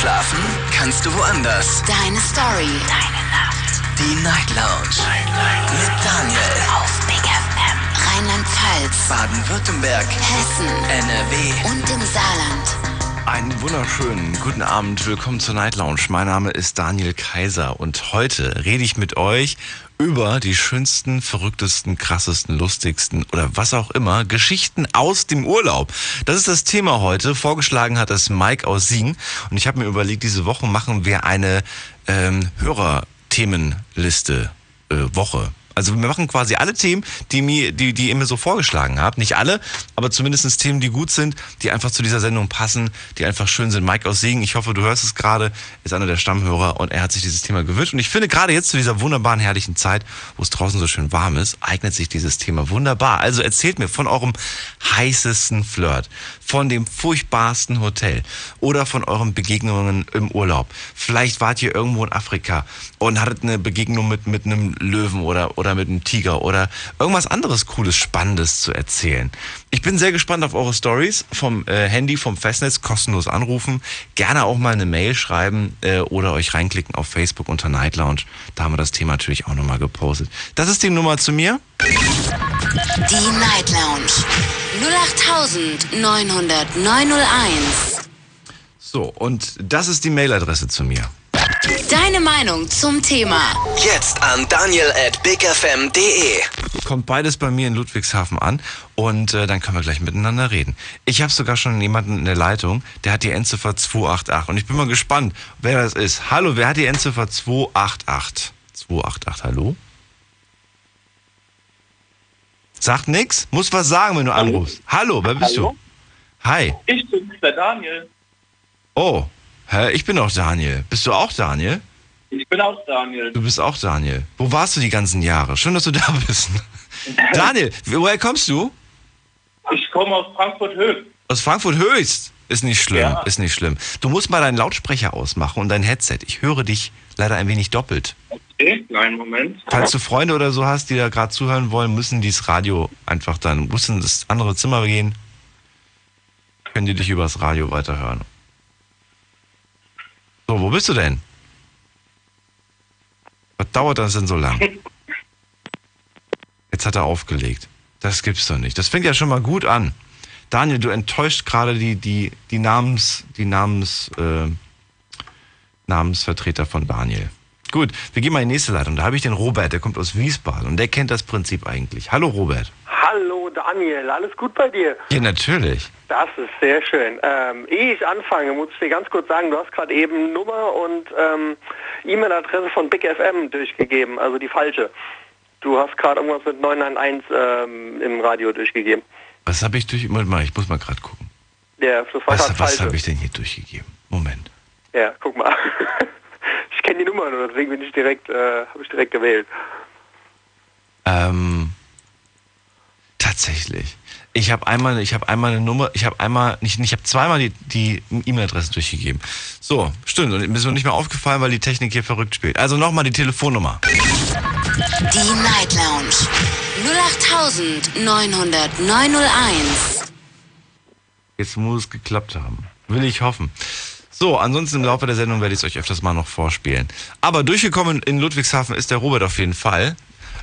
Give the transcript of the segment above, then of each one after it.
Schlafen kannst du woanders. Deine Story. Deine Nacht. Die Night Lounge. Night, Night. Mit Daniel. Auf Big FM. Rheinland-Pfalz. Baden-Württemberg. Hessen. NRW. Und im Saarland. Einen wunderschönen guten Abend, willkommen zur Night Lounge. Mein Name ist Daniel Kaiser und heute rede ich mit euch über die schönsten, verrücktesten, krassesten, lustigsten oder was auch immer Geschichten aus dem Urlaub. Das ist das Thema heute. Vorgeschlagen hat das Mike aus Siegen und ich habe mir überlegt, diese Woche machen wir eine ähm, Hörerthemenliste äh, Woche. Also wir machen quasi alle Themen, die mir, die, die ihr mir so vorgeschlagen habt. Nicht alle, aber zumindest Themen, die gut sind, die einfach zu dieser Sendung passen, die einfach schön sind. Mike aus Siegen, ich hoffe, du hörst es gerade, ist einer der Stammhörer und er hat sich dieses Thema gewünscht. Und ich finde, gerade jetzt zu dieser wunderbaren, herrlichen Zeit, wo es draußen so schön warm ist, eignet sich dieses Thema wunderbar. Also erzählt mir von eurem heißesten Flirt, von dem furchtbarsten Hotel oder von euren Begegnungen im Urlaub. Vielleicht wart ihr irgendwo in Afrika und hattet eine Begegnung mit, mit einem Löwen oder, oder mit einem Tiger oder irgendwas anderes Cooles, Spannendes zu erzählen. Ich bin sehr gespannt auf eure Stories vom äh, Handy, vom Festnetz, kostenlos anrufen. Gerne auch mal eine Mail schreiben äh, oder euch reinklicken auf Facebook unter Night Lounge. Da haben wir das Thema natürlich auch nochmal gepostet. Das ist die Nummer zu mir. Die Night Lounge. 08901. So, und das ist die Mailadresse zu mir. Deine Meinung zum Thema. Jetzt an daniel at bigfm.de. Kommt beides bei mir in Ludwigshafen an und äh, dann können wir gleich miteinander reden. Ich habe sogar schon jemanden in der Leitung, der hat die Endziffer 288 und ich bin mal gespannt, wer das ist. Hallo, wer hat die Endziffer 288? 288, hallo? Sagt nix? Muss was sagen, wenn du Hallo? anrufst. Hallo, wer bist Hallo? du? Hi. Ich bin's, der Daniel. Oh, ich bin auch Daniel. Bist du auch Daniel? Ich bin auch Daniel. Du bist auch Daniel. Wo warst du die ganzen Jahre? Schön, dass du da bist. Daniel, woher kommst du? Ich komme aus Frankfurt Höchst. Aus Frankfurt Höchst. Ist nicht schlimm, Ja. ist nicht schlimm. Du musst mal deinen Lautsprecher ausmachen und dein Headset. Ich höre dich leider ein wenig doppelt. Okay, kleinen Moment. Falls du Freunde oder so hast, die da gerade zuhören wollen, müssen die das Radio einfach dann, müssen in das andere Zimmer gehen. Können die dich übers Radio weiterhören. So, wo bist du denn? Was dauert das denn so lang? Jetzt hat er aufgelegt. Das gibt's doch nicht. Das fängt ja schon mal gut an. Daniel, du enttäuscht gerade die, die, die Namens, die Namens, äh, Namensvertreter von Daniel. Gut, wir gehen mal in die nächste Leitung. Da habe ich den Robert, der kommt aus Wiesbaden und der kennt das Prinzip eigentlich. Hallo Robert. Hallo Daniel, alles gut bei dir? Ja, natürlich. Das ist sehr schön. Ähm, ehe ich anfange, muss ich dir ganz kurz sagen, du hast gerade eben Nummer und ähm, E-Mail-Adresse von Big FM durchgegeben, also die falsche. Du hast gerade irgendwas mit 991 ähm, im Radio durchgegeben. Was habe ich durch... Moment mal, ich muss mal gerade gucken. Ja, das war Was, was habe ich denn hier durchgegeben? Moment. Ja, guck mal. ich kenne die Nummer nur, deswegen bin ich direkt, äh, habe ich direkt gewählt. Ähm, tatsächlich. Ich habe einmal, ich habe einmal eine Nummer, ich habe einmal, nicht, ich habe zweimal die, die E-Mail-Adresse durchgegeben. So, stimmt. Und mir ist noch nicht mehr aufgefallen, weil die Technik hier verrückt spielt. Also nochmal die Telefonnummer. Die Night Lounge. 08901. Jetzt muss es geklappt haben. Will ich hoffen. So, ansonsten im Laufe der Sendung werde ich es euch öfters mal noch vorspielen. Aber durchgekommen in Ludwigshafen ist der Robert auf jeden Fall.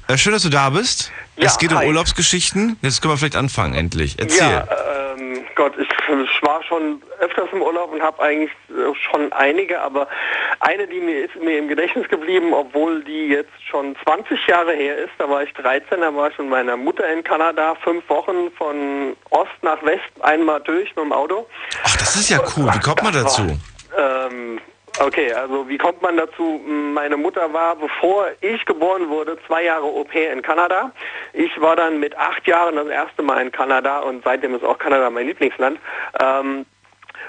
Äh, schön, dass du da bist. Ja, es geht um hi. Urlaubsgeschichten. Jetzt können wir vielleicht anfangen, endlich. Erzähl. Ja, ähm, Gott, ich, ich war schon öfters im Urlaub und habe eigentlich äh, schon einige, aber eine, die mir ist mir im Gedächtnis geblieben, obwohl die jetzt schon 20 Jahre her ist. Da war ich 13, da war ich mit meiner Mutter in Kanada, fünf Wochen von Ost nach West einmal durch mit dem Auto. Ach, das ist ja cool. Wie kommt man dazu? Ähm, okay, also wie kommt man dazu? Meine Mutter war, bevor ich geboren wurde, zwei Jahre pair in Kanada. Ich war dann mit acht Jahren das erste Mal in Kanada und seitdem ist auch Kanada mein Lieblingsland. Ähm,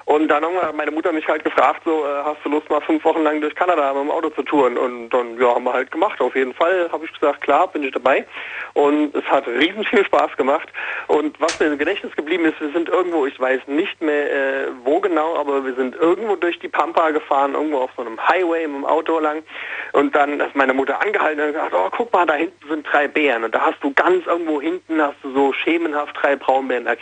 und dann irgendwann hat meine Mutter mich halt gefragt, so, äh, hast du Lust mal fünf Wochen lang durch Kanada mit dem Auto zu touren? Und dann, ja, haben wir halt gemacht. Auf jeden Fall habe ich gesagt, klar, bin ich dabei. Und es hat riesen viel Spaß gemacht. Und was mir im Gedächtnis geblieben ist, wir sind irgendwo, ich weiß nicht mehr äh, wo genau, aber wir sind irgendwo durch die Pampa gefahren, irgendwo auf so einem Highway mit dem Auto lang. Und dann ist meine Mutter angehalten und gesagt, oh, guck mal, da hinten sind drei Bären. Und da hast du ganz irgendwo hinten, hast du so schemenhaft drei Braunbären er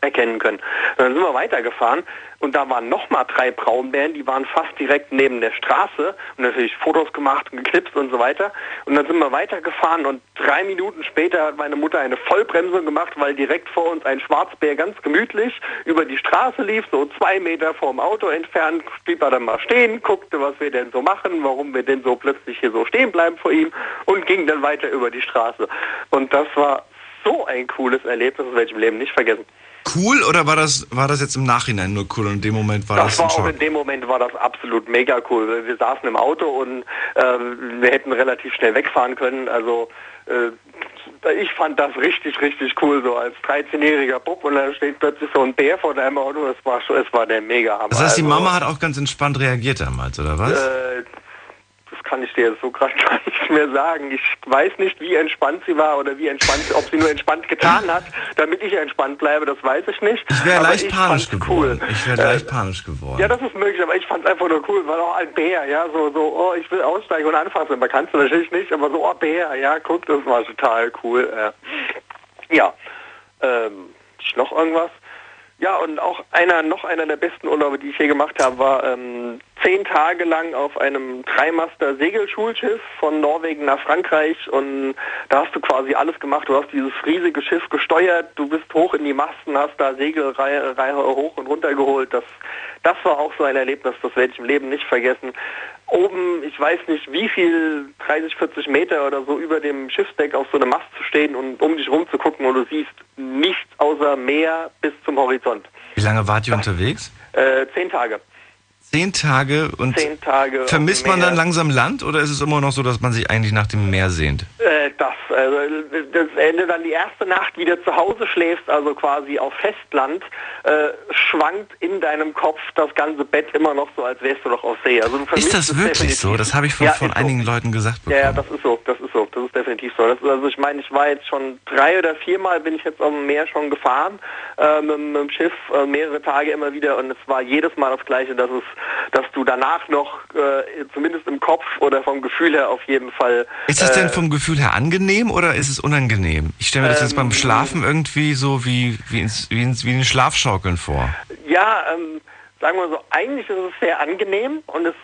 erkennen können. Und dann sind wir weitergefahren und da waren nochmal drei Braunbären, die waren fast direkt neben der Straße und natürlich Fotos gemacht und geknipst und so weiter. Und dann sind wir weitergefahren und drei Minuten später hat meine Mutter eine Vollbremsung gemacht, weil direkt vor uns ein Schwarzbär ganz gemütlich über die Straße lief, so zwei Meter vorm Auto entfernt, blieb er dann mal stehen, guckte, was wir denn so machen, warum wir denn so plötzlich hier so stehen bleiben vor ihm und ging dann weiter über die Straße. Und das war so ein cooles Erlebnis, das werde ich im Leben nicht vergessen. Cool oder war das, war das jetzt im Nachhinein nur cool und in dem Moment war das, Das war auch in dem Moment war das absolut mega cool. Wir saßen im Auto und äh, wir hätten relativ schnell wegfahren können. Also äh, ich fand das richtig, richtig cool, so als 13-jähriger Bub und da steht plötzlich so ein Bär vor deinem Auto. Es war schon, es war der mega Hammer. Das heißt, die Also, Mama hat auch ganz entspannt reagiert damals, oder was? äh, das kann ich dir jetzt so gerade gar nicht mehr sagen. Ich weiß nicht, wie entspannt sie war oder wie entspannt, ob sie nur entspannt getan hat, damit ich entspannt bleibe, das weiß ich nicht. ich wäre Aber leicht ich panisch geworden. Ich wäre Äh, leicht panisch geworden. ja, das ist möglich, aber ich fand es einfach nur cool, weil auch ein Bär, ja, so, so, oh, ich will aussteigen und anfassen. Man kannst du natürlich nicht, aber so, oh, Bär, ja, guck, das war total cool. Äh. Ja, ähm, noch irgendwas? Ja, und auch einer, noch einer der besten Urlaube, die ich je gemacht habe, war ähm, zehn Tage lang auf einem Dreimaster Segelschulschiff von Norwegen nach Frankreich und da hast du quasi alles gemacht. Du hast dieses riesige Schiff gesteuert, du bist hoch in die Masten, hast da Segelreihe Reihe hoch und runter geholt. Das, das war auch so ein Erlebnis, das werde ich im Leben nicht vergessen. Oben, ich weiß nicht wie viel, 30, 40 Meter oder so über dem Schiffsdeck auf so einem Mast zu stehen und um dich rum zu gucken und du siehst nichts außer Meer bis zum Horizont. Wie lange wart ihr unterwegs? Äh, zehn Tage. Zehn Tage und Zehn Tage. vermisst man dann langsam Land oder ist es immer noch so, dass man sich eigentlich nach dem Meer sehnt? Äh, das, also, das, wenn du dann die erste Nacht wieder zu Hause schläfst, also quasi auf Festland, äh, schwankt in deinem Kopf das ganze Bett immer noch so, als wärst du noch auf See. Also Ist das wirklich definitiv. so? Das habe ich von, Ja, von ist so. einigen Leuten gesagt Ja, ja, bekommen. das ist so, das ist so, das ist definitiv so. Das ist, also ich meine, ich war jetzt schon drei oder viermal bin ich jetzt dem Meer schon gefahren, äh, mit, mit dem Schiff, äh, mehrere Tage immer wieder und es war jedes Mal das Gleiche, dass es, dass du danach noch, äh, zumindest im Kopf oder vom Gefühl her auf jeden Fall. Ist das äh, denn vom Gefühl her angenehm oder ist es unangenehm? Ich stelle mir das jetzt beim Ähm, Schlafen irgendwie so wie, wie, ins, wie, ins, wie in den Schlafschaukeln vor. Ja, ähm, sagen wir so, eigentlich ist es sehr angenehm und es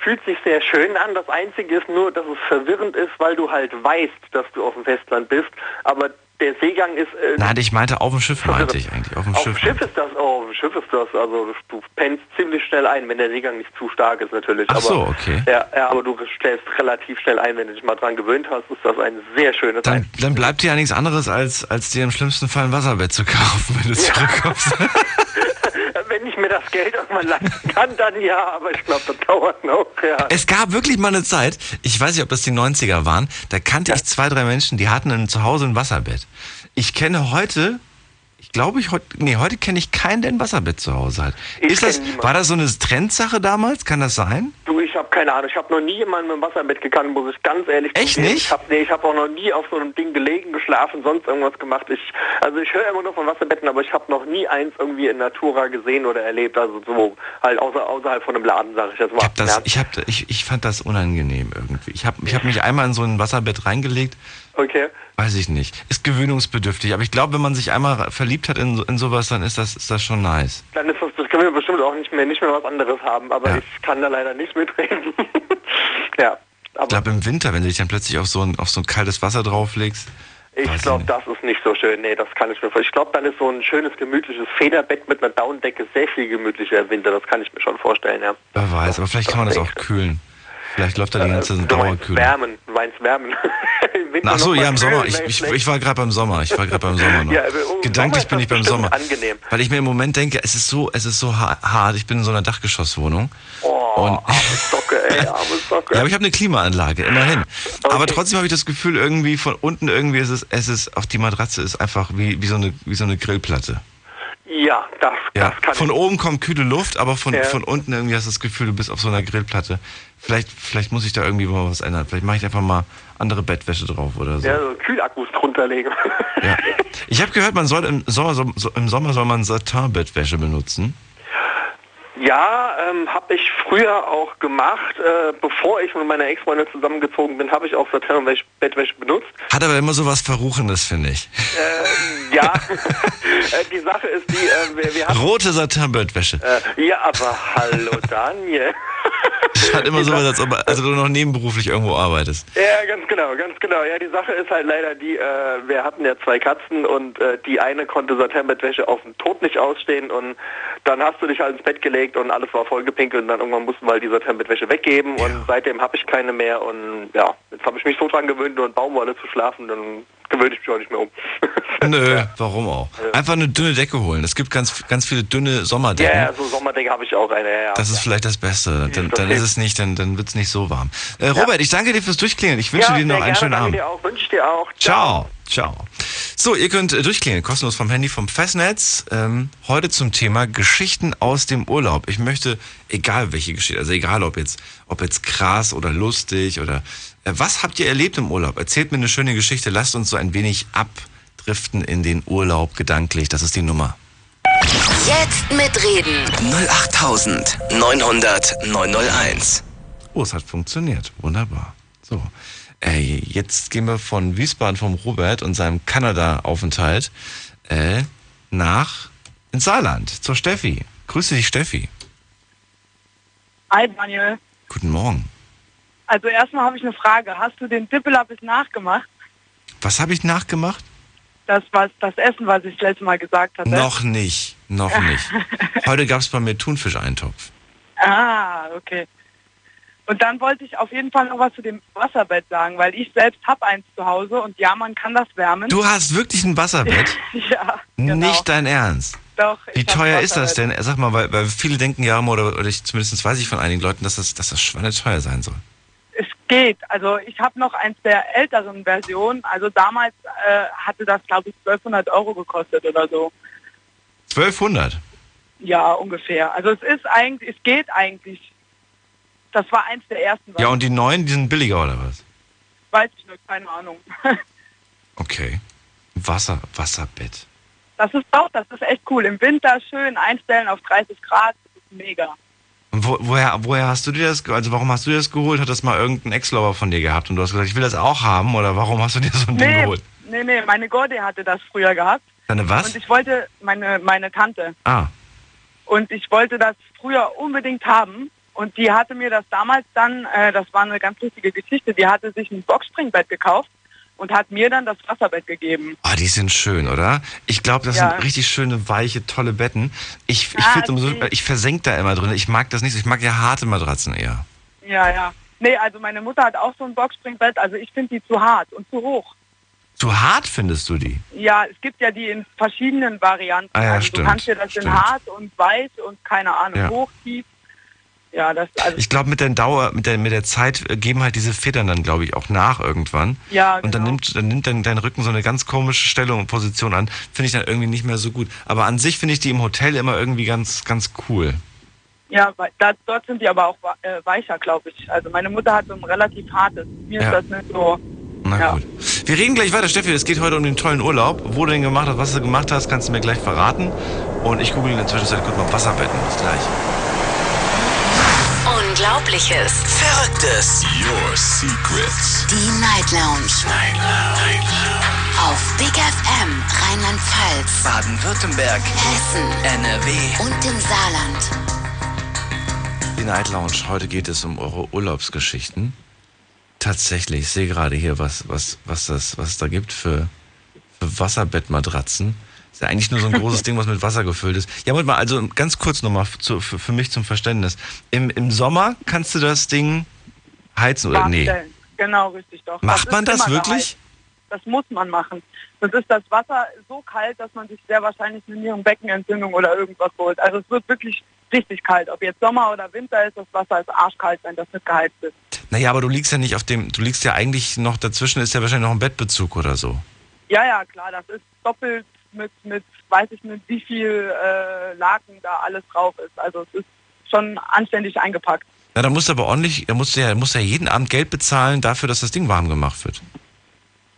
fühlt sich sehr schön an. Das Einzige ist nur, dass es verwirrend ist, weil du halt weißt, dass du auf dem Festland bist, aber der Seegang ist... Äh, Nein, ich meinte auf dem Schiff, meinte ich eigentlich. Auf dem auf Schiff. Schiff ist das, oh, auf dem Schiff ist das, also du pennst ziemlich schnell ein, wenn der Seegang nicht zu stark ist natürlich. Ach aber, so, okay. Ja, ja, aber du schläfst relativ schnell ein, wenn du dich mal dran gewöhnt hast, ist das ein sehr schönes Dann, Ein- dann bleibt dir ja nichts anderes, als, als dir im schlimmsten Fall ein Wasserbett zu kaufen, wenn du zurückkommst. Wenn ich mir das Geld irgendwann leisten kann, dann ja, aber ich glaube, das dauert noch, ja. Es gab wirklich mal eine Zeit, ich weiß nicht, ob das die 90er waren, da kannte ich zwei, drei Menschen, die hatten zu Hause ein Wasserbett. Ich kenne heute, ich glaube, ich heute, nee, heute kenne ich keinen, der ein Wasserbett zu Hause hat. Ich Ist das, niemanden. war das so eine Trendsache damals? Kann das sein? Du, ich habe keine Ahnung. Ich habe noch nie jemanden mit dem Wasserbett gekannt, muss ich ganz ehrlich Echt zugeben. nicht? Ich habe nee, ich hab auch noch nie auf so einem Ding gelegen, geschlafen, sonst irgendwas gemacht. Ich, also ich höre immer nur von Wasserbetten, aber ich habe noch nie eins irgendwie in Natura gesehen oder erlebt. Also so halt außer, außerhalb von einem Laden, sage ich jetzt mal. Ich, hab das, ich, hab, ich, ich fand das unangenehm irgendwie. Ich habe ich hab mich einmal in so ein Wasserbett reingelegt, Okay. weiß ich nicht. Ist gewöhnungsbedürftig, aber ich glaube, wenn man sich einmal verliebt hat in, so- in sowas, dann ist das, ist das schon nice. Dann ist das, das können wir bestimmt auch nicht mehr, nicht mehr was anderes haben, aber Ja. ich kann da leider nicht mitreden. ja. Ich Aber glaube, im Winter, wenn du dich dann plötzlich auf so ein, auf so ein kaltes Wasser drauflegst, Ich ich glaube, das ist nicht so schön. Nee, das kann ich mir vorstellen. Ich glaube, dann ist so ein schönes, gemütliches Federbett mit einer Daunendecke sehr viel gemütlicher im Winter. Das kann ich mir schon vorstellen, ja. wer weiß, aber vielleicht kann man das auch kühlen. Vielleicht läuft da die ganze Äh, Dauerkühlung. wärmen, du meinst wärmen. Ach so, ja, im Sommer. Ich, ich, schlecht. ich war gerade beim Sommer. Ich war gerade beim Sommer noch. Ja, aber im Gedanklich Sommer bin ich beim Sommer. angenehm. Weil ich mir im Moment denke, es ist so, es ist so ha- hart. Ich bin in so einer Dachgeschosswohnung. Oh, Und- arme Socke, ey, arme Socke. Ja, aber ich habe eine Klimaanlage, immerhin. Aber Okay. trotzdem habe ich das Gefühl, irgendwie von unten irgendwie ist es, es ist, auf die Matratze ist einfach wie, wie so eine, wie so eine Grillplatte. Ja, das, Ja. das kann Von ich. oben kommt kühle Luft, aber von, Ja. von unten irgendwie hast du das Gefühl, du bist auf so einer Grillplatte. Vielleicht, vielleicht muss ich da irgendwie mal was ändern. Vielleicht mache ich einfach mal andere Bettwäsche drauf oder so. Ja, so Kühlakkus drunter legen. Ja. Ich habe gehört, man soll im Sommer, so, im Sommer soll man Satin-Bettwäsche benutzen. Ja, ähm, habe ich früher auch gemacht. Äh, bevor ich mit meiner Ex-Freundin zusammengezogen bin, habe ich auch Satin-Bettwäsche benutzt. Hat aber immer so was Verruchendes, finde ich. Äh, ja, Äh, die Sache ist die, äh, wir, wir haben... Rote Satin-Bettwäsche. Äh, ja, aber hallo Daniel. Hat immer so was, als ob also du noch nebenberuflich irgendwo arbeitest. Ja, ganz genau, ganz genau. Ja, die Sache ist halt leider die, äh, wir hatten ja zwei Katzen und äh, die eine konnte Satinbettwäsche auf den Tod nicht ausstehen und dann hast du dich halt ins Bett gelegt und alles war vollgepinkelt und dann irgendwann mussten wir halt die Satinbettwäsche weggeben und seitdem habe ich keine mehr und ja, jetzt habe ich mich so dran gewöhnt, nur in Baumwolle zu schlafen, dann gewöhne ich mich auch nicht mehr um. Nö, warum auch? Einfach eine dünne Decke holen. Es gibt ganz, ganz viele dünne Ja, Sommerdecken. ja, so Sommerding habe ich auch eine. Ja, ja. Das ist vielleicht das Beste. Dann, dann ist es nicht, dann, dann wird es nicht so warm. Äh, Robert, ich danke dir fürs Durchklingeln. Ich wünsche ja, dir noch sehr einen gerne, schönen danke Abend. dir auch, wünsche dir auch. Ciao. Ciao. So, ihr könnt äh, durchklingeln, kostenlos vom Handy, vom Festnetz. Ähm, heute zum Thema Geschichten aus dem Urlaub. Ich möchte, egal welche Geschichte, also egal ob jetzt, ob jetzt krass oder lustig oder was habt ihr erlebt im Urlaub? Erzählt mir eine schöne Geschichte, lasst uns so ein wenig abdriften in den Urlaub gedanklich. Das ist die Nummer. Jetzt mitreden. 08900 901. Oh, es hat funktioniert. Wunderbar. So. Äh, jetzt gehen wir von Wiesbaden vom Robert und seinem Kanada-Aufenthalt äh, nach ins Saarland zur Steffi. Grüße dich, Steffi. Hi Daniel. Guten Morgen. Also erstmal habe ich eine Frage. Hast du den Dippela bis nachgemacht? Was habe ich nachgemacht? Das was das Essen, was ich das letzte Mal gesagt hatte. Noch nicht. Noch nicht. Heute gab es bei mir Thunfischeintopf. Ah, okay. Und dann wollte ich auf jeden Fall noch was zu dem Wasserbett sagen, weil ich selbst habe eins zu Hause und ja, man kann das wärmen. Du hast wirklich ein Wasserbett? ja, genau. Nicht dein Ernst. Doch. Wie teuer ist das denn? Sag mal, weil, weil viele denken ja oder, oder ich, zumindest weiß ich von einigen Leuten, dass das, dass das schweineteuer sein soll. Es geht. Also ich habe noch eins der älteren Versionen. Also damals äh, hatte das, glaube ich, 1200 Euro gekostet oder so. 1200? Ja, ungefähr. Also es ist eigentlich, es geht eigentlich. Das war eins der ersten. Ja, und die neuen, die sind billiger oder was? Weiß ich nicht, keine Ahnung. Okay. Wasser, Wasserbett. Das ist doch, das ist echt cool. Im Winter schön einstellen auf 30 Grad, das ist mega. Und wo, woher, woher hast du dir das, also warum hast du dir das geholt? Hat das mal irgendein Ex-Lover von dir gehabt und du hast gesagt, ich will das auch haben oder warum hast du dir so ein Ding Nee, geholt? nee, nee, meine Gordi hatte das früher gehabt. Deine Und was? ich wollte, meine, meine Tante, Ah, und ich wollte das früher unbedingt haben. Und die hatte mir das damals dann, äh, das war eine ganz lustige Geschichte, die hatte sich ein Boxspringbett gekauft und hat mir dann das Wasserbett gegeben. oh, die sind schön, oder? Ich glaube, das Ja. sind richtig schöne, weiche, tolle Betten. Ich, ich, Ah, so, ich versenk da immer drin. Ich mag das nicht so. Ich mag ja harte Matratzen eher. Ja, ja. Nee, also meine Mutter hat auch so ein Boxspringbett, also ich finde die zu hart und zu hoch. Zu hart findest du die? Ja, es gibt ja die in verschiedenen Varianten. Ah ja, also stimmt, du kannst dir das stimmt. in hart und weit und keine Ahnung, Ja. hoch, tief. Ja, das also Ich glaube, mit der Dauer, mit der, mit der Zeit äh, geben halt diese Federn dann, glaube ich, auch nach irgendwann. Ja, Und dann genau. nimmt, dann nimmt dann dein Rücken so eine ganz komische Stellung und Position an. Finde ich dann irgendwie nicht mehr so gut. Aber an sich finde ich die im Hotel immer irgendwie ganz, ganz cool. ja, da, dort sind die aber auch äh, weicher, glaube ich. Also meine Mutter hat so ein relativ hartes. Mir Ja. ist das nicht so. Na Ja. gut. Wir reden gleich weiter, Steffi. Es geht heute um den tollen Urlaub. Wo du den gemacht hast, was du gemacht hast, kannst du mir gleich verraten. Und ich google in der Zwischenzeit kurz mal Wasserbetten. Bis gleich. Unglaubliches. Verrücktes. Your Secrets. Die Night Lounge. Night Lounge. Auf Big FM Rheinland-Pfalz, Baden-Württemberg. Hessen NRW. und im Saarland. Die Night Lounge. Heute geht es um eure Urlaubsgeschichten. Tatsächlich, ich sehe gerade hier, was, was, was, das, was es da gibt für, für Wasserbettmatratzen. Ist ja eigentlich nur so ein großes Ding, was mit Wasser gefüllt ist. Ja, Moment mal, also ganz kurz nochmal für, für mich zum Verständnis. Im, Im Sommer kannst du das Ding heizen oder nee? darstellen. Genau, richtig doch. Macht ist man das wirklich? Das muss man machen. Sonst ist das Wasser so kalt, dass man sich sehr wahrscheinlich eine Nierenbeckenentzündung oder irgendwas holt. Also es wird wirklich richtig kalt. Ob jetzt Sommer oder Winter ist, das Wasser ist arschkalt, wenn das nicht geheizt ist. Naja, aber du liegst ja nicht auf dem, du liegst ja eigentlich noch dazwischen, ist ja wahrscheinlich noch ein Bettbezug oder so. Ja, ja, klar, das ist doppelt mit, mit weiß ich nicht, wie viel äh, Laken da alles drauf ist. Also es ist schon anständig eingepackt. Na, da musst du aber ordentlich, da musst du ja, musst ja jeden Abend Geld bezahlen dafür, dass das Ding warm gemacht wird.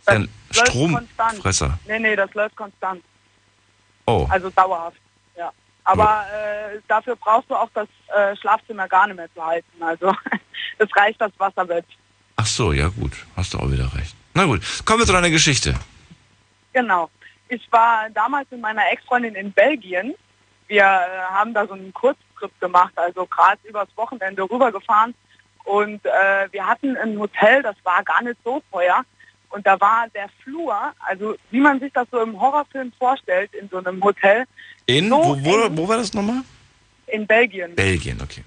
Ein Das läuft Stromfresser. konstant. Nee, nee, das läuft konstant. Oh. Also dauerhaft. Ja. Aber äh, dafür brauchst du auch das äh, Schlafzimmer gar nicht mehr zu halten. Also es reicht das Wasserbett. Ach so, ja gut, hast du auch wieder recht. Na gut, kommen wir zu deiner Geschichte. Genau. Ich war damals mit meiner Ex-Freundin in Belgien. Wir äh, haben da so einen Kurztrip gemacht, also gerade übers Wochenende rübergefahren. Und äh, wir hatten ein Hotel, das war gar nicht so teuer. Und da war der Flur, also wie man sich das so im Horrorfilm vorstellt, in so einem Hotel, In, So wo, wo, wo war das nochmal? in Belgien. Belgien, okay.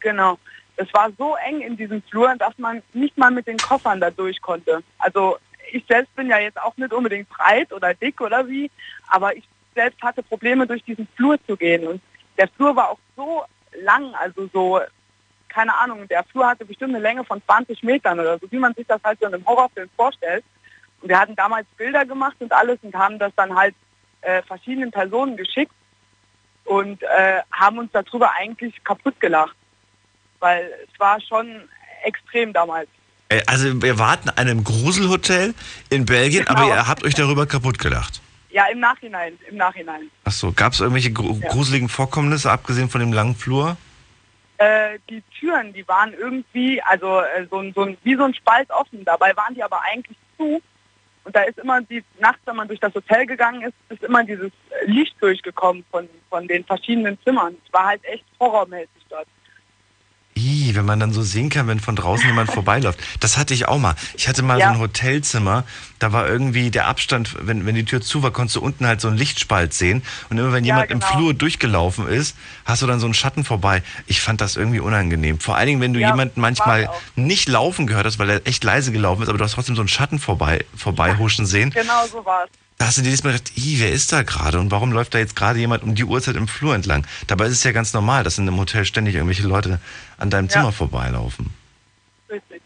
Genau. Es war so eng in diesem Flur, dass man nicht mal mit den Koffern da durch konnte. Also ich selbst bin ja jetzt auch nicht unbedingt breit oder dick oder wie, aber ich selbst hatte Probleme, durch diesen Flur zu gehen. Und der Flur war auch so lang, also so, keine Ahnung, der Flur hatte bestimmt eine Länge von 20 Metern oder so, wie man sich das halt so in einem Horrorfilm vorstellt. Und wir hatten damals Bilder gemacht und alles und haben das dann halt äh, verschiedenen Personen geschickt und äh, haben uns darüber eigentlich kaputt gelacht. Weil es war schon extrem damals. Äh, Also wir warten in einem Gruselhotel in Belgien, Genau. aber ihr habt euch darüber kaputt gelacht. Ja, im Nachhinein, im Nachhinein. Ach so, gab es irgendwelche gru Ja. gruseligen Vorkommnisse, abgesehen von dem langen Flur? Äh, die Türen, die waren irgendwie, also äh, so, ein- so ein, wie so ein Spalt offen. Dabei waren die aber eigentlich zu. Und da ist immer die, nachts, wenn man durch das Hotel gegangen ist, ist immer dieses Licht durchgekommen von, von den verschiedenen Zimmern. Es war halt echt horrormäßig dort. Ih, wenn man dann so sehen kann, wenn von draußen jemand vorbeiläuft. Das hatte ich auch mal. Ich hatte mal Ja. so ein Hotelzimmer, da war irgendwie der Abstand, wenn, wenn die Tür zu war, konntest du unten halt so einen Lichtspalt sehen. Und immer wenn Ja, jemand im genau. Flur durchgelaufen ist, hast du dann so einen Schatten vorbei. Ich fand das irgendwie unangenehm. Vor allen Dingen, wenn du Ja, jemanden manchmal nicht laufen gehört hast, weil er echt leise gelaufen ist, aber du hast trotzdem so einen Schatten vorbei, vorbeihuschen sehen. Genau so war es. Da hast du dir diesmal gedacht, ih, wer ist da gerade und warum läuft da jetzt gerade jemand um die Uhrzeit im Flur entlang? Dabei ist es ja ganz normal, dass in einem Hotel ständig irgendwelche Leute an deinem Ja. Zimmer vorbeilaufen. Richtig.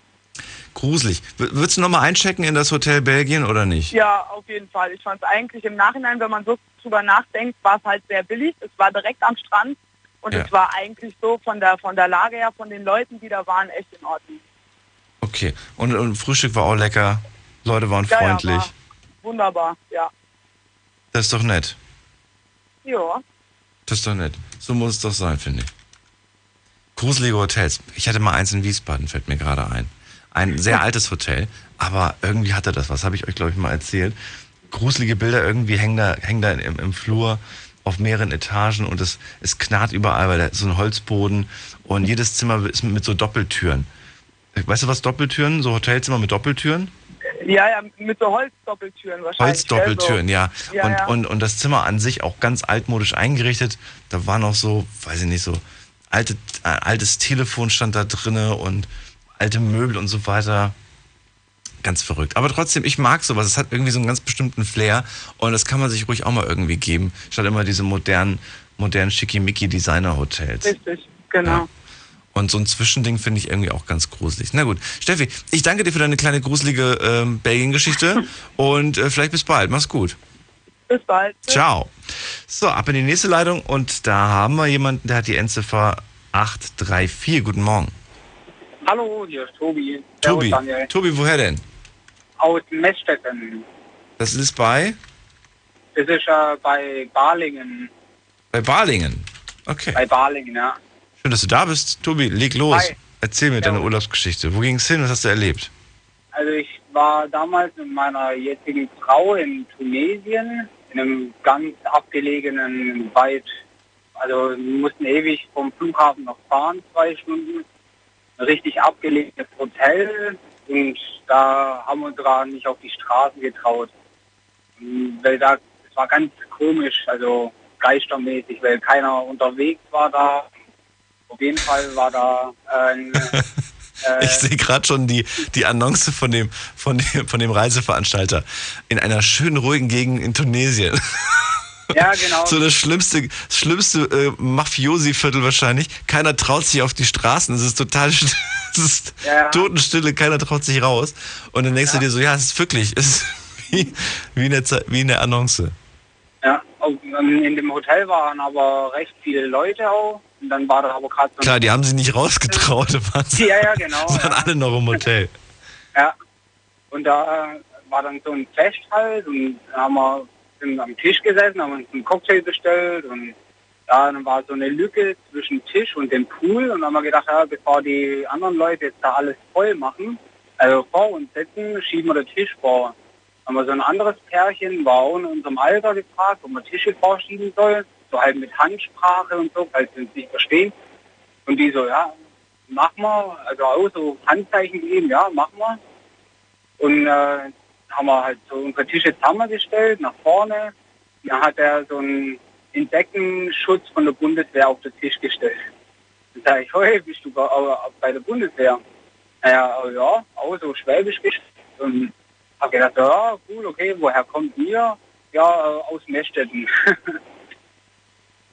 Gruselig. W würdest du nochmal einchecken in das Hotel Belgien oder nicht? Ja, auf jeden Fall. Ich fand es eigentlich im Nachhinein, wenn man so drüber nachdenkt, war es halt sehr billig. Es war direkt am Strand und Ja. es war eigentlich so von der von der Lage her, von den Leuten, die da waren, echt in Ordnung. Okay. Und, und Frühstück war auch lecker. Leute waren Ja, ja, freundlich. war wunderbar, ja. Das ist doch nett. Ja. Das ist doch nett. So muss es doch sein, finde ich. Gruselige Hotels. Ich hatte mal eins in Wiesbaden, fällt mir gerade ein. Ein sehr altes Hotel, aber irgendwie hatte das was, habe ich euch, glaube ich, mal erzählt. Gruselige Bilder irgendwie hängen da, hängen da im, im Flur auf mehreren Etagen und es, es knarrt überall, weil da ist so ein Holzboden und jedes Zimmer ist mit so Doppeltüren. Weißt du was Doppeltüren? So Hotelzimmer mit Doppeltüren? Ja, ja, mit so Holzdoppeltüren wahrscheinlich. Holzdoppeltüren, ja. ja, und, ja. Und, und das Zimmer an sich auch ganz altmodisch eingerichtet. Da war noch so, weiß ich nicht, so alte, äh, altes Telefon stand da drinne und alte Möbel und so weiter. Ganz verrückt. Aber trotzdem, ich mag sowas. Es hat irgendwie so einen ganz bestimmten Flair und das kann man sich ruhig auch mal irgendwie geben, statt immer diese modernen, modernen Schickimicki-Designer-Hotels. Richtig, genau. Ja. Und so ein Zwischending finde ich irgendwie auch ganz gruselig. Na gut, Steffi, ich danke dir für deine kleine gruselige ähm, Belgien-Geschichte und äh, vielleicht bis bald. Mach's gut. Bis bald. Ciao. So, ab in die nächste Leitung und da haben wir jemanden, der hat die Endziffer 834. Guten Morgen. Hallo, hier ist Tobi. Tobi. Servus. Tobi, woher denn? Aus Messstetten. Das ist bei? Das ist äh, bei Balingen. Bei Balingen. Okay. Bei Balingen, ja. Schön, dass du da bist. Tobi, leg los. Hi. Erzähl mir deine Servus. Urlaubsgeschichte. Wo ging's hin? Was hast du erlebt? Also ich war damals mit meiner jetzigen Frau in Tunesien, in einem ganz abgelegenen, weit, also wir mussten ewig vom Flughafen noch fahren, zwei Stunden. Ein richtig abgelegenes Hotel und da haben wir uns sogar nicht auf die Straßen getraut. Weil da, es war ganz komisch, also geistermäßig, weil keiner unterwegs war da. Auf jeden Fall war da äh, ein äh, Ich sehe gerade schon die, die Annonce von dem, von, dem, von dem Reiseveranstalter. In einer schönen, ruhigen Gegend in Tunesien. Ja, genau. So das schlimmste, das schlimmste äh, Mafiosi-Viertel wahrscheinlich. Keiner traut sich auf die Straßen. Es ist total es ist Ja. Totenstille, keiner traut sich raus. Und dann denkst du dir so, ja, es ist wirklich, es ist wie, wie, in der, wie in der Annonce. Ja, und in dem Hotel waren aber recht viele Leute auch. Und dann war da aber gerade so Klar, die haben sich nicht rausgetraut, sie Ja, ja, genau. waren Ja. alle noch im Hotel. ja. Und da äh, war dann so ein Fest halt und haben wir sind am Tisch gesessen, haben uns einen Cocktail bestellt und Ja, dann war so eine Lücke zwischen Tisch und dem Pool und haben wir gedacht, ja, bevor die anderen Leute jetzt da alles voll machen, also vor uns setzen, schieben wir den Tisch vor. Haben wir so ein anderes Pärchen, war auch in unserem Alter gefragt, ob man Tische vorschieben soll, so halt mit Handsprache und so, falls sie nicht verstehen. Und die so, ja, machen wir, also auch so Handzeichen gegeben, ja, machen wir. Und äh, haben wir halt so unsere Tische zusammengestellt, nach vorne. Dann hat er so einen Insektenschutz von der Bundeswehr auf den Tisch gestellt. Dann sage ich, hey, bist du bei, der Bundeswehr? Naja, äh, ja, auch so schwäbisch gestellt. Und habe gedacht, ja, cool, okay, woher kommt ihr? Ja, äh, aus Mestetten.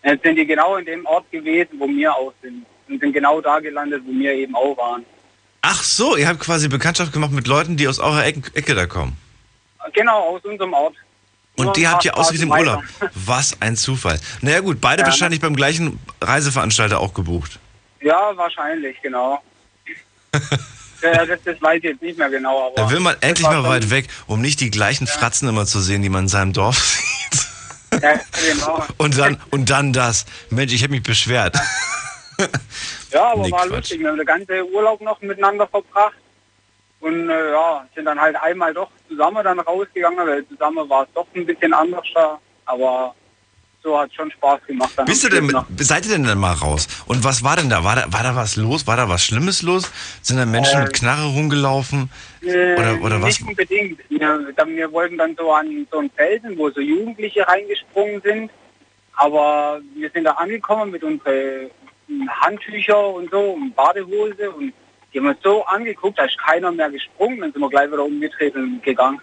Jetzt sind die genau in dem Ort gewesen, wo wir auch sind. Und sind genau da gelandet, wo wir eben auch waren. Ach so, ihr habt quasi Bekanntschaft gemacht mit Leuten, die aus eurer Ecke, Ecke da kommen. Genau, aus unserem Ort. Und die habt ihr ausgerechnet im Urlaub. Was ein Zufall. Naja gut, beide Ja, ne? wahrscheinlich beim gleichen Reiseveranstalter auch gebucht. Ja, wahrscheinlich, genau. ja, das, das weiß ich jetzt nicht mehr genau, aber. Da will man endlich mal weit weg, um nicht die gleichen Fratzen immer zu sehen, die man in seinem Dorf sieht. Ja, genau. Und dann, und dann das. Mensch, ich habe mich beschwert. Ja, aber Nee, war Quatsch. lustig. Wir haben den ganzen Urlaub noch miteinander verbracht. Und äh, ja, sind dann halt einmal doch zusammen dann rausgegangen, weil zusammen war es doch ein bisschen anders. Aber so hat schon Spaß gemacht. Dann Bist du denn, seid ihr denn dann mal raus? Und was war denn da? War da, war da was los? War da was Schlimmes los? Sind da Menschen Äh, mit Knarre rumgelaufen? Äh, Oder- oder was? Nicht unbedingt. Wir, dann, wir wollten dann so an so einen Felsen, wo so Jugendliche reingesprungen sind. Aber wir sind da angekommen mit unseren Handtücher und so und Badehose und die haben uns so angeguckt, da ist keiner mehr gesprungen, dann sind wir gleich wieder umgedreht und gegangen.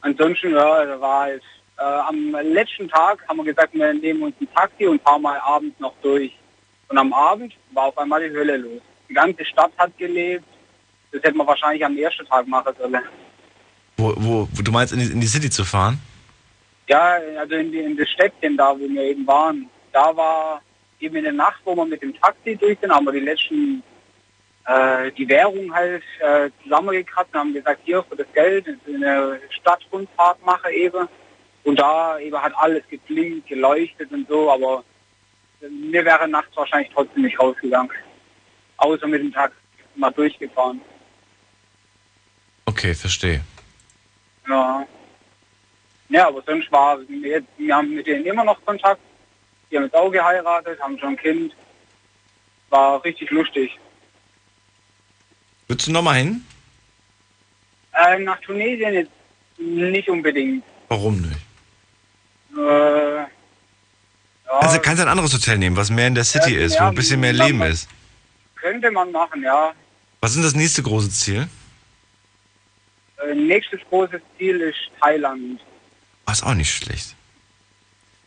Ansonsten, ja, da war halt, äh, am letzten Tag haben wir gesagt, wir nehmen uns ein Taxi und fahren mal abends noch durch. Und am Abend war auf einmal die Hölle los. Die ganze Stadt hat gelebt. Das hätte man wahrscheinlich am ersten Tag machen sollen. Wo, wo, wo du meinst, in die, in die City zu fahren? Ja, also in, die, in das Städtchen da, wo wir eben waren, da war eben in der Nacht, wo wir mit dem Taxi durch sind, haben wir die letzten, äh, die Währung halt äh, zusammengekratzt und haben gesagt, hier für das Geld eine Stadtrundfahrt mache eben. Und da eben hat alles geblinkt, geleuchtet und so, aber mir wäre nachts wahrscheinlich trotzdem nicht rausgegangen. Außer mit dem Taxi mal durchgefahren. Okay, verstehe. Ja. Ja, aber sonst war, wir, wir haben mit denen immer noch Kontakt. Die haben jetzt auch geheiratet, haben schon ein Kind. War richtig lustig. Würdest du nochmal hin? Äh, nach Tunesien jetzt nicht unbedingt. Warum nicht? Äh, ja, Also kannst du ein anderes Hotel nehmen, was mehr in der City Ja, ist, wo ein bisschen mehr Leben man- ist. könnte man machen, ja. Was ist das nächste große Ziel? Äh, nächstes großes Ziel ist Thailand. Oh, ist auch nicht schlecht.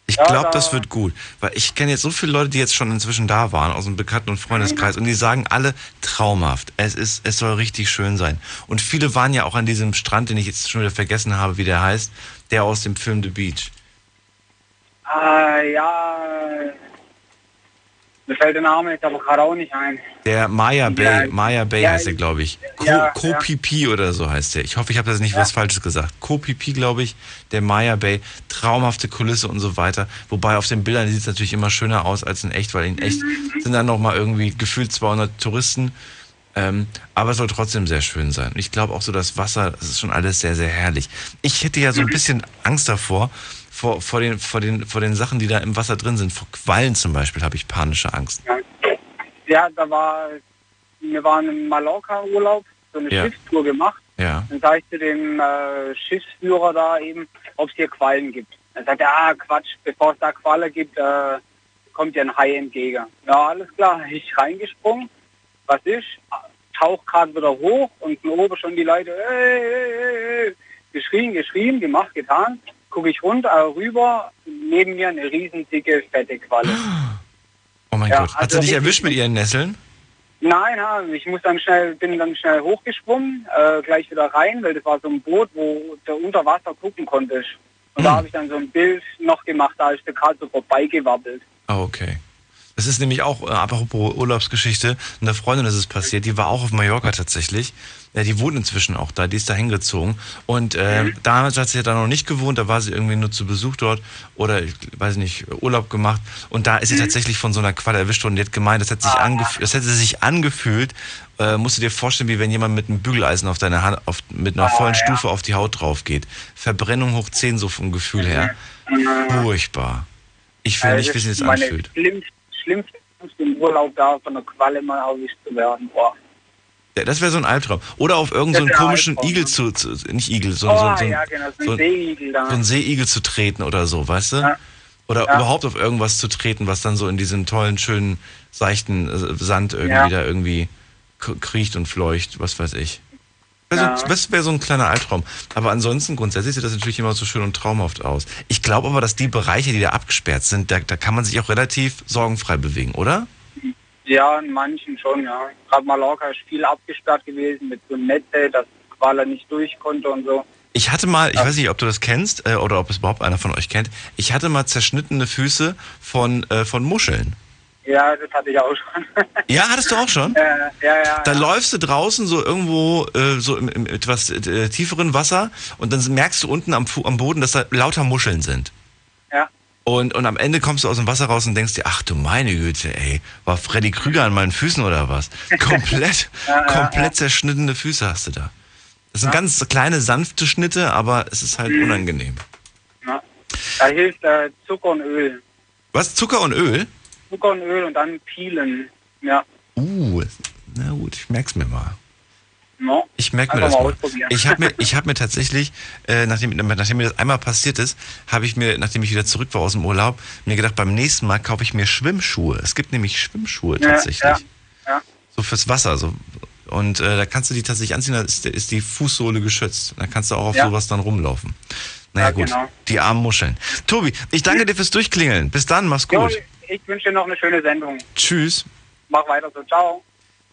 Ich Ja, glaube, da- das wird gut. Weil ich kenne jetzt so viele Leute, die jetzt schon inzwischen da waren, aus dem Bekannten- und Freundeskreis, und die sagen alle traumhaft. Es ist, es soll richtig schön sein. Und viele waren ja auch an diesem Strand, den ich jetzt schon wieder vergessen habe, wie der heißt, der aus dem Film The Beach. Äh, ja, mir fällt der Name jetzt aber gerade auch nicht ein. Der Maya Bay, Ja, Maya Bay ja, heißt der, glaube ich. Ko, ja, Kopipi oder so heißt der. Ich hoffe, ich habe das nicht was Falsches gesagt. Kopipi, glaube ich, der Maya Bay. Traumhafte Kulisse und so weiter. Wobei auf den Bildern sieht es natürlich immer schöner aus als in echt, weil in echt sind dann noch mal irgendwie gefühlt 200 Touristen. Ähm, aber es soll trotzdem sehr schön sein. Und ich glaube auch so, das Wasser, das ist schon alles sehr, sehr herrlich. Ich hätte ja so ein bisschen Angst davor, vor, vor, den, vor, den, vor den Sachen, die da im Wasser drin sind. Vor Quallen zum Beispiel habe ich panische Angst. Ja, da war, wir waren im Mallorca-Urlaub, so eine Ja. Schiffstour gemacht. Ja. Dann sage ich zu dem äh, Schiffsführer da eben, ob es hier Quallen gibt. Er sagt, ja Quatsch, bevor es da Qualle gibt, äh, kommt ja ein Hai entgegen. Ja, alles klar, ich reingesprungen. Was ist? Tauch gerade wieder hoch und oben schon die Leute, ey, ey. geschrien, geschrien, gemacht, getan. Gucke ich runter, rüber, neben mir eine riesen dicke, fette Qualle. Oh mein Ja, Gott. Hat also sie dich erwischt mit ihren Nesseln? Nein, ja, ich muss dann schnell, bin dann schnell hochgesprungen, äh, gleich wieder rein, weil das war so ein Boot, wo du unter Wasser gucken konntest. Und da habe ich dann so ein Bild noch gemacht, da ist der gerade so vorbeigewabbelt. Ah, okay. Es ist nämlich auch, äh, apropos Urlaubsgeschichte, einer Freundin ist es passiert, die war auch auf Mallorca tatsächlich. Ja, die wohnt inzwischen auch da, die ist da hingezogen. Und äh, damals hat sie ja da noch nicht gewohnt, da war sie irgendwie nur zu Besuch dort oder, ich weiß nicht, Urlaub gemacht. Und da ist sie tatsächlich von so einer Qual erwischt worden. Die hat gemeint, das, hat sich angef das hätte sich angefühlt, äh, musst du dir vorstellen, wie wenn jemand mit einem Bügeleisen auf deine Hand, auf, mit einer vollen Stufe auf die Haut drauf geht. Verbrennung hoch 10 so vom Gefühl her. Furchtbar. Ich will nicht wissen, wie es anfühlt. Schlimmste, schlimmste Angst im Urlaub da von der Qualle mal erwischt zu werden. Boah. Ja, das wäre so ein Albtraum. Oder auf irgendeinen so komischen Albtraum, Igel ne? zu, zu nicht Igel, so, Oh, so, so, ja, genau, so ein Seeigel da. so einen Seeigel zu treten oder so, weißt du? Ja. Oder Ja. überhaupt auf irgendwas zu treten, was dann so in diesem tollen, schönen, seichten äh, Sand irgendwie da irgendwie kriecht und fleucht, was weiß ich. Wär Ja. so, das wäre so ein kleiner Albtraum. Aber ansonsten, grundsätzlich sieht das natürlich immer so schön und traumhaft aus. Ich glaube aber, dass die Bereiche, die da abgesperrt sind, da, da kann man sich auch relativ sorgenfrei bewegen, oder? Ja, in manchen schon, ja. Gerade Mallorca ist viel abgesperrt gewesen mit so Netze, dass Qualle nicht durch konnte und so. Ich hatte mal, ich weiß nicht, ob du das kennst äh, oder ob es überhaupt einer von euch kennt, ich hatte mal zerschnittene Füße von, äh, von Muscheln. Ja, das hatte ich auch schon. Ja, hattest du auch schon? äh, ja, ja. Da ja. läufst du draußen so irgendwo äh, so im, im etwas äh, tieferen Wasser und dann merkst du unten am, am Boden, dass da lauter Muscheln sind. Ja. Und, und am Ende kommst du aus dem Wasser raus und denkst dir, ach du meine Güte, ey, war Freddy Krüger an meinen Füßen oder was? Komplett, Ja, ja, komplett ja. zerschnittene Füße hast du da. Das sind ganz kleine, sanfte Schnitte, aber es ist halt unangenehm. ja. Da hilft äh, Zucker und Öl. Was? Zucker und Öl? Zucker und Öl und dann Peelen. Ja. Uh, na gut, ich merk's mir mal. No. Ich merke mir das mal. Ich habe mir, ich hab mir tatsächlich, äh, nachdem, nachdem mir das einmal passiert ist, habe ich mir, nachdem ich wieder zurück war aus dem Urlaub, mir gedacht, beim nächsten Mal kaufe ich mir Schwimmschuhe. Es gibt nämlich Schwimmschuhe Ja, tatsächlich. ja, ja. So fürs Wasser. So. Und äh, da kannst du die tatsächlich anziehen, da ist, ist die Fußsohle geschützt. Da kannst du auch auf sowas dann rumlaufen. Naja Ja, gut, genau. die armen Muscheln. Tobi, ich danke dir fürs Durchklingeln. Bis dann, mach's Jo, gut. Ich wünsche dir noch eine schöne Sendung. Tschüss. Mach weiter so. Ciao.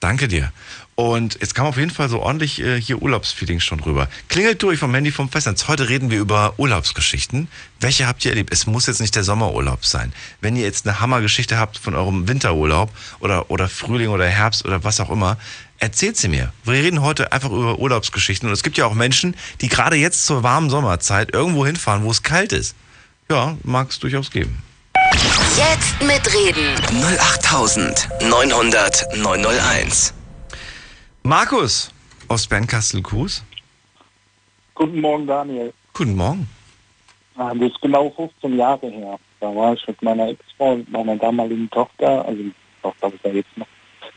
Danke dir. Und jetzt kam auf jeden Fall so ordentlich äh, hier Urlaubsfeeling schon rüber. Klingelt durch vom Handy vom Festnetz. Heute reden wir über Urlaubsgeschichten. Welche habt ihr erlebt? Es muss jetzt nicht der Sommerurlaub sein. Wenn ihr jetzt eine Hammergeschichte habt von eurem Winterurlaub oder, oder Frühling oder Herbst oder was auch immer, erzählt sie mir. Wir reden heute einfach über Urlaubsgeschichten. Und es gibt ja auch Menschen, die gerade jetzt zur warmen Sommerzeit irgendwo hinfahren, wo es kalt ist. Ja, mag es durchaus geben. Jetzt mitreden. 08900 901. Markus aus Bernkastel-Kues. Guten Morgen, Daniel. Guten Morgen. Ah, Das ist genau 15 Jahre her. Da war ich mit meiner Ex-Frau und meiner damaligen Tochter, also die Tochter ist ja jetzt noch,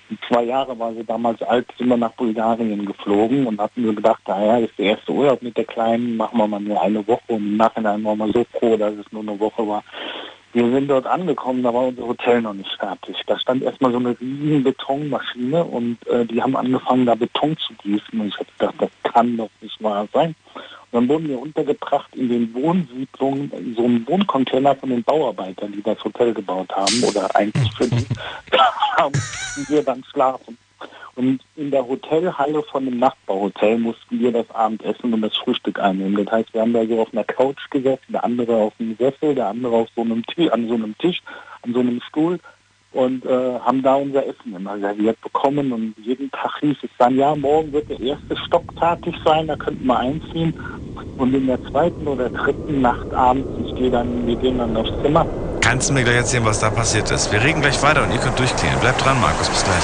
in zwei Jahre war sie damals alt, sind wir nach Bulgarien geflogen und hatten wir gedacht, naja, das ist der erste Urlaub mit der Kleinen, machen wir mal nur eine Woche und im Nachhinein waren wir so froh, dass es nur eine Woche war. Wir sind dort angekommen, da war unser Hotel noch nicht fertig. Da stand erstmal so eine riesen Betonmaschine und äh, die haben angefangen, da Beton zu gießen. Und ich habe gedacht, das kann doch nicht wahr sein. Und dann wurden wir untergebracht in den Wohnsiedlungen, in so einem Wohncontainer von den Bauarbeitern, die das Hotel gebaut haben, oder eigentlich für die, da mussten wir dann schlafen. Und in der Hotelhalle von dem Nachbarhotel mussten wir das Abendessen und das Frühstück einnehmen. Das heißt, wir haben da so auf einer Couch gesessen, der andere auf einem Sessel, der andere auf so einem Tisch, an so einem Tisch, an so einem Stuhl und äh, haben da unser Essen immer serviert bekommen und jeden Tag hieß es dann, ja, morgen wird der erste Stock fertig sein, da könnten wir einziehen und in der zweiten oder dritten Nacht abends, ich gehe dann, wir gehen dann aufs Zimmer, Kannst du mir gleich erzählen, was da passiert ist? Wir reden gleich weiter und ihr könnt durchklingeln. Bleibt dran, Markus. Bis gleich.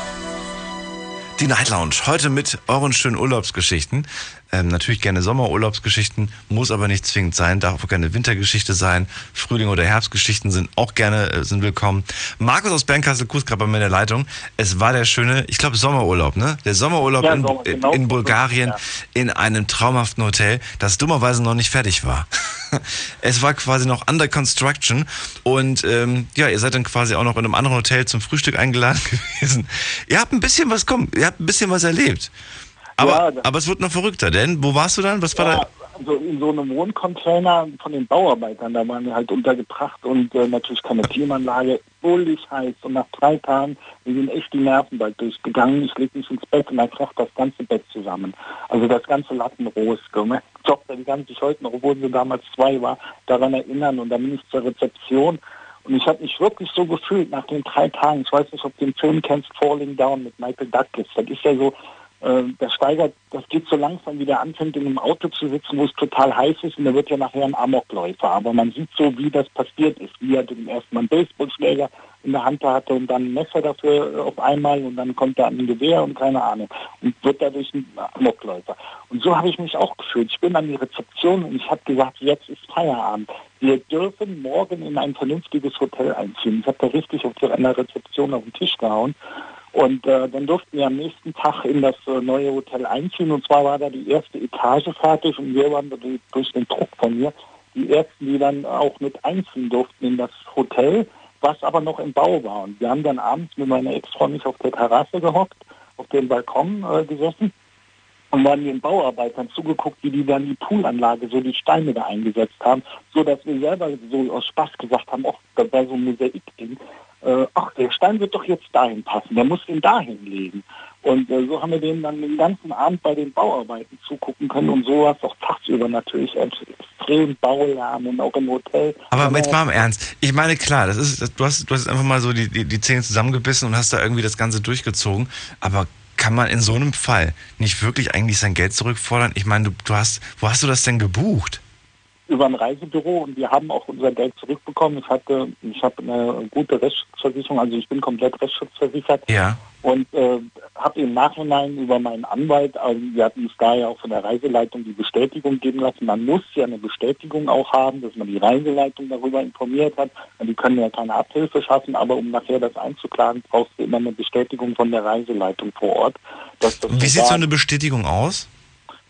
Die Night Lounge. Heute mit euren schönen Urlaubsgeschichten. Ähm, natürlich gerne Sommerurlaubsgeschichten, muss aber nicht zwingend sein, darf auch gerne Wintergeschichte sein. Frühling- oder Herbstgeschichten sind auch gerne äh, sind willkommen. Markus aus Bernkastel Kuss gerade bei mir in der Leitung. Es war der schöne, ich glaube Sommerurlaub, ne? Der Sommerurlaub Ja, in, Sommer, genau. in Bulgarien Ja. in einem traumhaften Hotel, das dummerweise noch nicht fertig war. es war quasi noch under construction und ähm, ja, ihr seid dann quasi auch noch in einem anderen Hotel zum Frühstück eingeladen gewesen. Ihr habt ein bisschen was kommen, ihr habt ein bisschen was erlebt. Aber, Ja, aber es wird noch verrückter, denn wo warst du dann? Was war Ja, da? Also in so einem Wohncontainer von den Bauarbeitern, da waren wir halt untergebracht und äh, natürlich keine Klimaanlage, bullig heiß und nach drei Tagen, wir sind echt die Nerven bald durchgegangen. Ich leg mich ins Bett und da kracht das ganze Bett zusammen. Also das ganze Lattenrost. Meine Tochter, die kann sich heute noch, obwohl sie damals zwei war, daran erinnern und dann bin ich zur Rezeption und ich habe mich wirklich so gefühlt nach den drei Tagen. Ich weiß nicht, ob du den Film kennst, Falling Down mit Michael Douglas. Das ist ja so, äh, der steigert, das geht so langsam, wie der anfängt, in einem Auto zu sitzen, wo es total heiß ist und der wird ja nachher ein Amokläufer. Aber man sieht so, wie das passiert ist, wie er den ersten Mal einen Baseballschläger in der Hand hatte und dann ein Messer dafür äh, auf einmal und dann kommt er an ein Gewehr und keine Ahnung und wird dadurch ein Amokläufer. Und so habe ich mich auch gefühlt. Ich bin an die Rezeption und ich habe gesagt, jetzt ist Feierabend. Wir dürfen morgen in ein vernünftiges Hotel einziehen. Ich habe da richtig auf der Rezeption auf den Tisch gehauen. Und äh, dann durften wir am nächsten Tag in das äh, neue Hotel einziehen. Und zwar war da die erste Etage fertig und wir waren durch, den Druck von mir die ersten, die dann auch mit einziehen durften in das Hotel, was aber noch im Bau war. Und wir haben dann abends mit meiner Ex-Frau nicht auf der Terrasse gehockt, auf dem Balkon äh, gesessen und waren den Bauarbeitern zugeguckt, wie die dann die Poolanlage, so die Steine da eingesetzt haben, so dass wir selber so aus Spaß gesagt haben, ach, das war so ein Mosaikding. Äh, ach, der Stein wird doch jetzt dahin passen, der muss den dahin legen. Und äh, so haben wir den dann den ganzen Abend bei den Bauarbeiten zugucken können und so war es auch tagsüber natürlich extrem Baulärm und auch im Hotel. Aber jetzt mal im Ernst. Ich meine, klar, das ist, das, du hast, du hast einfach mal so die, die, die Zähne zusammengebissen und hast da irgendwie das Ganze durchgezogen. Aber kann man in so einem Fall nicht wirklich eigentlich sein Geld zurückfordern? Ich meine, du, du hast, wo hast du das denn gebucht? über ein Reisebüro und wir haben auch unser Geld zurückbekommen. Ich hatte, ich habe eine gute Rechtsschutzversicherung, also ich bin komplett rechtsschutzversichert Ja. Und äh, habe im Nachhinein über meinen Anwalt, also wir hatten uns da ja auch von der Reiseleitung die Bestätigung geben lassen. Man muss ja eine Bestätigung auch haben, dass man die Reiseleitung darüber informiert hat. Und die können ja keine Abhilfe schaffen, aber um nachher das einzuklagen, brauchst du immer eine Bestätigung von der Reiseleitung vor Ort. Wie sieht so eine Bestätigung aus?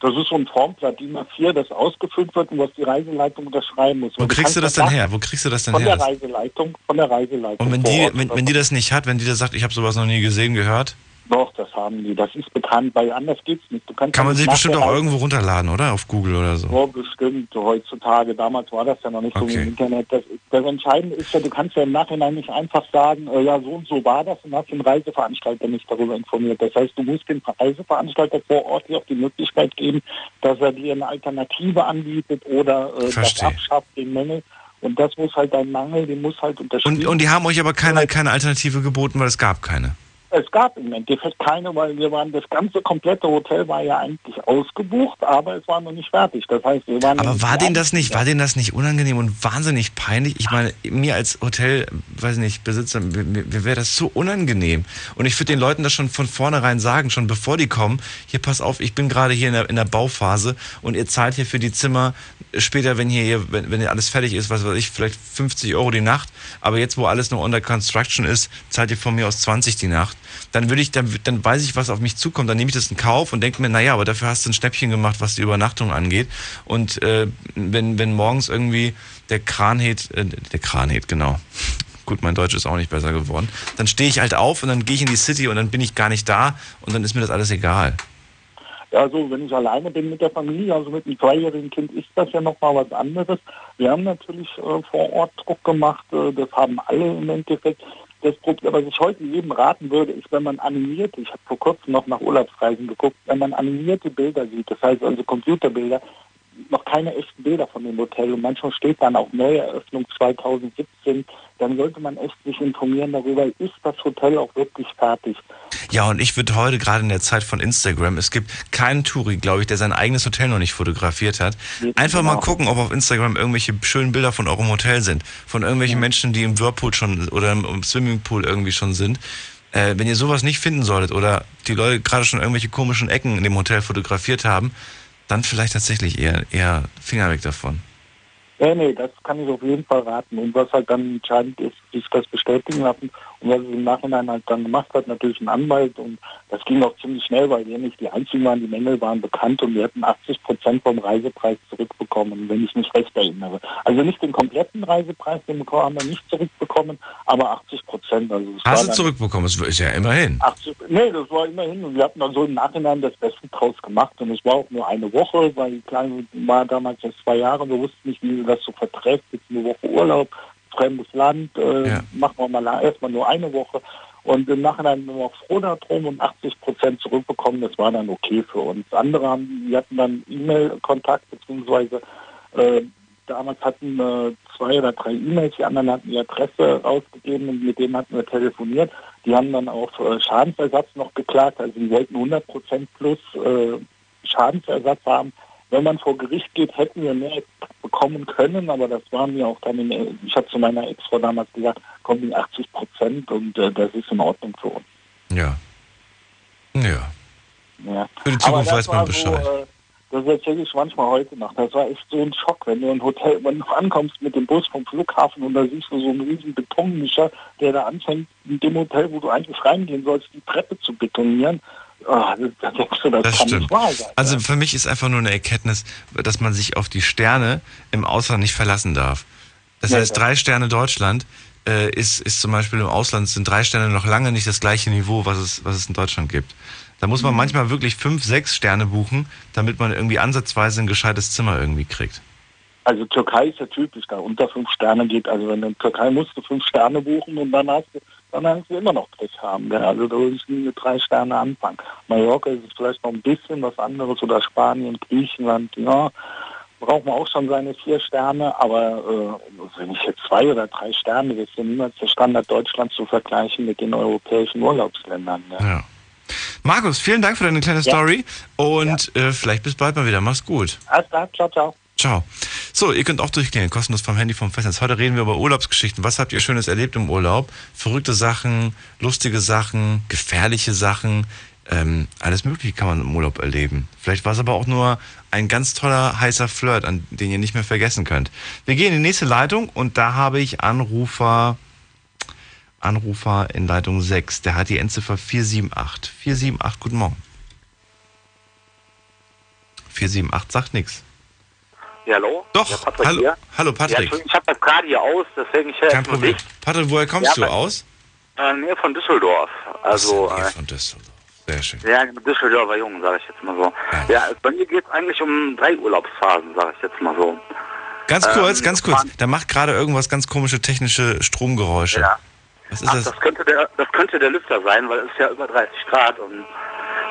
Das ist so ein Formblatt DIN A4, das ausgefüllt wird und was die Reiseleitung unterschreiben muss. Wo kriegst du das denn her? Wo kriegst du das denn Von her? der Reiseleitung, von der Reiseleitung. Und wenn die, wenn, wenn die das nicht hat, wenn die das sagt, ich habe sowas noch nie gesehen, gehört, Doch, das haben die. Das ist bekannt, weil anders geht's nicht. Kann man sich bestimmt auch irgendwo runterladen, oder? Auf Google oder so. Ja, bestimmt, heutzutage. Damals war das ja noch nicht so Okay. im Internet. Das, das Entscheidende ist ja, du kannst ja im Nachhinein nicht einfach sagen, äh, ja, so und so war das und hast den Reiseveranstalter nicht darüber informiert. Das heißt, du musst dem Reiseveranstalter vor Ort hier auch die Möglichkeit geben, dass er dir eine Alternative anbietet oder äh, das abschafft, den Mängel. Und das muss halt dein Mangel, den muss halt unterschrieben Und, und die haben euch aber keine, keine Alternative geboten, weil es gab keine. Es gab im Endeffekt keine, weil wir waren, das ganze komplette Hotel war ja eigentlich ausgebucht, aber es war noch nicht fertig. Das heißt, wir waren. Aber war denen das nicht, war denen das nicht unangenehm und wahnsinnig peinlich? Ich meine, mir als Hotel, weiß nicht, Besitzer, mir, mir wäre das so unangenehm. Und ich würde den Leuten das schon von vornherein sagen, schon bevor die kommen, hier pass auf, ich bin gerade hier in der, in der Bauphase und ihr zahlt hier für die Zimmer später, wenn hier, wenn, wenn hier alles fertig ist, was weiß ich, vielleicht 50 Euro die Nacht, aber jetzt, wo alles noch under construction ist, zahlt ihr von mir aus 20 die Nacht. Dann würde ich, dann, dann weiß ich, was auf mich zukommt, dann nehme ich das in Kauf und denke mir, naja, aber dafür hast du ein Schnäppchen gemacht, was die Übernachtung angeht. Und äh, wenn, wenn morgens irgendwie der Kranhet, äh, der Kranhet, genau. Gut, mein Deutsch ist auch nicht besser geworden. Dann stehe ich halt auf und dann gehe ich in die City und dann bin ich gar nicht da und dann ist mir das alles egal. Ja, so wenn ich alleine bin mit der Familie, also mit einem zweijährigen Kind, ist das ja nochmal was anderes. Wir haben natürlich äh, vor Ort Druck gemacht, äh, das haben alle im Endeffekt. Das Problem, was ich heute jedem raten würde, ist, wenn man animierte, ich habe vor kurzem noch nach Urlaubsreisen geguckt, wenn man animierte Bilder sieht, das heißt also Computerbilder, noch keine echten Bilder von dem Hotel und manchmal steht dann auch Neueröffnung 2017, dann sollte man echt sich informieren darüber, ist das Hotel auch wirklich fertig. Ja, und ich würde heute gerade in der Zeit von Instagram, es gibt keinen Touri, glaube ich, der sein eigenes Hotel noch nicht fotografiert hat. Einfach mal Genau. gucken, ob auf Instagram irgendwelche schönen Bilder von eurem Hotel sind. Von irgendwelchen Menschen, die im Whirlpool schon oder im im Swimmingpool irgendwie schon sind. Äh, wenn ihr sowas nicht finden solltet oder die Leute gerade schon irgendwelche komischen Ecken in dem Hotel fotografiert haben, dann vielleicht tatsächlich eher, eher Finger weg davon. Nee, nee, das kann ich auf jeden Fall raten. Und was halt dann entscheidend ist, sich das bestätigen lassen. Und was es im Nachhinein halt dann gemacht hat, natürlich ein Anwalt. Und das ging auch ziemlich schnell, weil wir nicht die Einzigen waren. Die Mängel waren bekannt und wir hatten 80 Prozent vom Reisepreis zurückbekommen, wenn ich mich recht erinnere. Also nicht den kompletten Reisepreis, den bekommen, haben wir nicht zurückbekommen, aber 80 Prozent. Also Hast du zurückbekommen? Das ist ja immerhin. 80, nee, das war immerhin. Und wir hatten dann so im Nachhinein das Beste draus gemacht. Und es war auch nur eine Woche, weil die Kleine war damals erst zwei Jahre. Wir wussten nicht, wie sie das so verträgt. Jetzt eine Woche Urlaub, fremdes Land, äh, Ja. machen wir mal erstmal nur eine Woche. Und im Nachhinein sind wir auch froh darum und 80 Prozent zurückbekommen. Das war dann okay für uns. Andere haben, wir hatten dann E-Mail-Kontakt, beziehungsweise äh, damals hatten äh, zwei oder drei E-Mails, die anderen hatten die Adresse ausgegeben und mit denen hatten wir telefoniert. Die haben dann auf äh, Schadensersatz noch geklagt, also die wollten 100 Prozent plus äh, Schadensersatz haben. Wenn man vor Gericht geht, hätten wir mehr bekommen können, aber das waren wir auch dann, in, ich habe zu meiner Ex-Frau damals gesagt, kommen die 80 Prozent und äh, das ist in Ordnung für uns. Ja. Ja. Ja. Für die Zukunft das weiß man Bescheid. So, äh, das erzähle ich manchmal heute noch. Das war echt so ein Schock, wenn du ein Hotel, wenn du ankommst mit dem Bus vom Flughafen und da siehst du so einen riesen Betonmischer, der da anfängt, in dem Hotel, wo du eigentlich reingehen sollst, die Treppe zu betonieren. Ah, das, das, Das stimmt. sein. Also für mich ist einfach nur eine Erkenntnis, dass man sich auf die Sterne im Ausland nicht verlassen darf. Das Ja, heißt, ja. drei Sterne Deutschland äh, ist, ist zum Beispiel im Ausland sind drei Sterne noch lange nicht das gleiche Niveau, was es, was es in Deutschland gibt. Da muss Mhm. man manchmal wirklich fünf, sechs Sterne buchen, damit man irgendwie ansatzweise ein gescheites Zimmer irgendwie kriegt. Also Türkei ist ja typisch, da unter fünf Sterne geht. Also wenn du in Türkei musst du fünf Sterne buchen und dann hast du, dann hast du immer noch Pech haben. Gell? Also da würde ich nie mit drei Sterne anfangen. Mallorca ist vielleicht noch ein bisschen was anderes oder Spanien, Griechenland, ja, braucht man auch schon seine vier Sterne, aber äh, wenn ich jetzt zwei oder drei Sterne, das ist ja niemals der Standard Deutschlands zu vergleichen mit den europäischen Urlaubsländern. Ja. Ja. Markus, vielen Dank für deine kleine Ja. Story und äh, vielleicht bis bald mal wieder. Mach's gut. Alles klar, ciao, ciao. Ciao. So, ihr könnt auch durchklingeln, kostenlos vom Handy vom Festnetz. Heute reden wir über Urlaubsgeschichten. Was habt ihr Schönes erlebt im Urlaub? Verrückte Sachen, lustige Sachen, gefährliche Sachen. Ähm, alles Mögliche kann man im Urlaub erleben. Vielleicht war es aber auch nur ein ganz toller, heißer Flirt, an den ihr nicht mehr vergessen könnt. Wir gehen in die nächste Leitung und da habe ich Anrufer, Anrufer in Leitung 6. Der hat die Endziffer 478. 478, guten Morgen. 478 sagt nichts. Ja, hallo? Doch, Ja, Patrick hallo, hier. hallo Ja, Patrick. Entschuldigung, ich habe das gerade hier aus, deswegen ich höre Kein Problem. dich. Patrick, woher kommst Ja, du aus? Äh, Nähe von Düsseldorf. Also, Nähe äh, von Düsseldorf. Sehr schön. ja, Düsseldorfer Jungen, sage ich jetzt mal so. Ja, bei mir geht es eigentlich um drei Urlaubsphasen, sage ich jetzt mal so. Ganz kurz, Ähm, ganz kurz. Da macht gerade irgendwas ganz komische technische Stromgeräusche. Ja. Was ist Ach, das? das könnte der, das könnte der Lüfter sein, weil es ist ja über 30 Grad und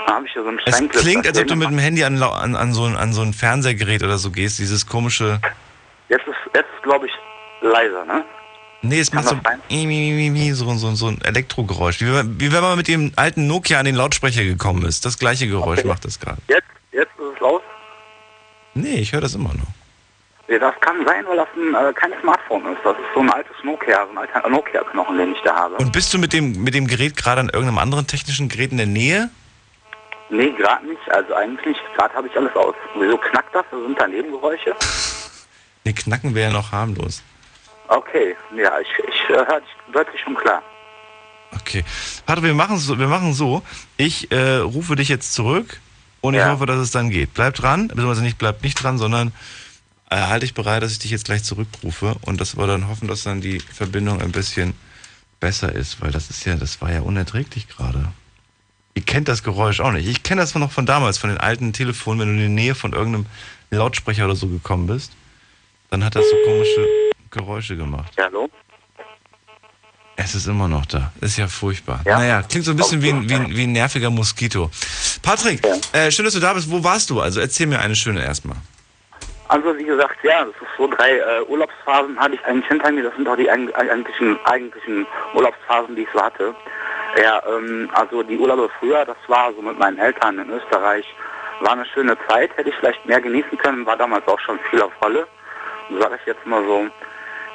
da habe ich hier so einen Es Schranklüfter klingt, als ob du mit dem Handy an, an, an, so ein, an so ein Fernsehgerät oder so gehst. Dieses komische. Jetzt ist, jetzt glaube ich, leiser, ne? Nee, es macht so, mi, so, so, so ein Elektrogeräusch. Wie, wenn- wie wenn man mit dem alten Nokia an den Lautsprecher gekommen ist. Das gleiche Geräusch Okay. macht das gerade. Jetzt, jetzt ist es laut. Nee, ich höre das immer noch. Ja, das kann sein, weil das ein, äh, kein Smartphone ist. Das ist so ein altes Nokia, so ein alter Nokia-Knochen, den ich da habe. Und bist du mit dem, mit dem Gerät gerade an irgendeinem anderen technischen Gerät in der Nähe? Nee, gerade nicht. Also eigentlich. Gerade habe ich alles aus. Wieso knackt das? Das sind da Nebengeräusche? Nee, knacken wäre ja noch harmlos. Okay, ja, ich, ich äh, höre dich deutlich schon klar. Okay. Patrick, wir machen so, wir machen so. Ich äh, rufe dich jetzt zurück und ich Ja. hoffe, dass es dann geht. Bleib dran, beziehungsweise nicht bleib nicht dran, sondern äh, halte dich bereit, dass ich dich jetzt gleich zurückrufe und dass wir dann hoffen, dass dann die Verbindung ein bisschen besser ist, weil das ist ja, das war ja unerträglich gerade. Ihr kennt das Geräusch auch nicht. Ich kenne das noch von damals, von den alten Telefonen, wenn du in die Nähe von irgendeinem Lautsprecher oder so gekommen bist, dann hat das so komische Geräusche gemacht. Ja, hallo? Es ist immer noch da. Ist ja furchtbar. Ja. Naja, klingt so ein bisschen wie ein, wie ein, wie ein nerviger Moskito. Patrick, äh, schön, dass du da bist. Wo warst du? Also erzähl mir eine schöne erstmal. Also wie gesagt, ja, das ist so drei äh, Urlaubsphasen hatte ich eigentlich hinter mir. Das sind auch die eig- eigentlichen, eigentlichen Urlaubsphasen, die ich so hatte. Ja, ähm, also die Urlaube früher, das war so mit meinen Eltern in Österreich, war eine schöne Zeit. Hätte ich vielleicht mehr genießen können, war damals auch schon viel auf Rolle. Sage ich jetzt mal so.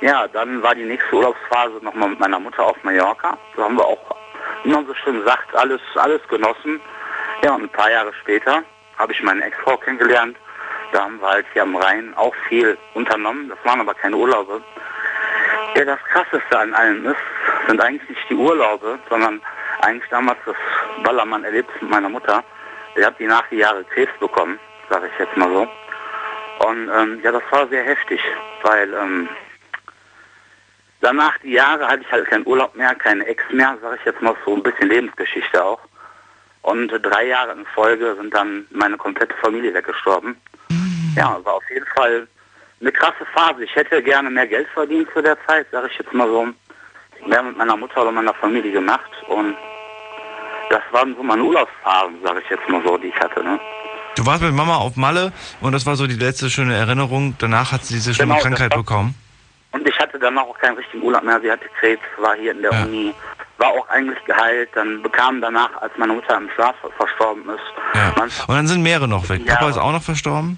Ja, dann war die nächste Urlaubsphase nochmal mit meiner Mutter auf Mallorca. Da haben wir auch wie man so schön sagt, alles, alles genossen. Ja, und ein paar Jahre später habe ich meine Ex-Frau kennengelernt. Da haben wir halt hier am Rhein auch viel unternommen. Das waren aber keine Urlaube. Ja, das Krasseste an allem ist, sind eigentlich nicht die Urlaube, sondern eigentlich damals das Ballermann-Erlebnis mit meiner Mutter. Ich habe die nach die Jahre Krebs bekommen, sage ich jetzt mal so. Und ähm, ja, das war sehr heftig, weil ähm, danach die Jahre hatte ich halt keinen Urlaub mehr, keine Ex mehr, sage ich jetzt mal so ein bisschen Lebensgeschichte auch. Und drei Jahre in Folge sind dann meine komplette Familie weggestorben. Ja, war auf jeden Fall eine krasse Phase. Ich hätte gerne mehr Geld verdient zu der Zeit, sage ich jetzt mal so. Mehr mit meiner Mutter oder meiner Familie gemacht und das waren so meine Urlaubsphasen, sage ich jetzt mal so, die ich hatte. Ne? Du warst mit Mama auf Malle und das war so die letzte schöne Erinnerung. Danach hat sie diese schlimme Genau, Krankheit bekommen. Und ich hatte danach auch keinen richtigen Urlaub mehr. Sie hatte Krebs, war hier in der Ja. Uni, war auch eigentlich geheilt. Dann bekam danach, als meine Mutter im Schlaf verstorben ist, Ja. Und dann sind mehrere noch weg. Ja. Papa ist auch noch verstorben?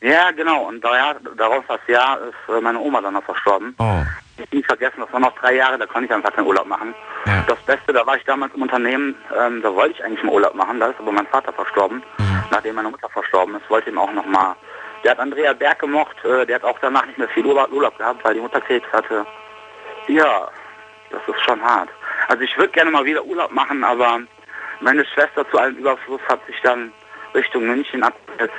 Ja, genau. Und da, darauf das Jahr ist äh, meine Oma dann noch verstorben. Oh. Ich nie vergessen, das waren noch drei Jahre, da konnte ich einfach keinen Urlaub machen. Ja. Das Beste, da war ich damals im Unternehmen, ähm, da wollte ich eigentlich mal Urlaub machen, da ist aber mein Vater verstorben. Mhm. Nachdem meine Mutter verstorben ist, wollte ich ihm auch noch mal. Der hat Andrea Berg gemocht, äh, der hat auch danach nicht mehr viel Urlaub, Urlaub gehabt, weil die Mutter Krebs hatte. Ja, das ist schon hart. Also ich würde gerne mal wieder Urlaub machen, aber meine Schwester zu allem Überfluss hat sich dann Richtung München abgesetzt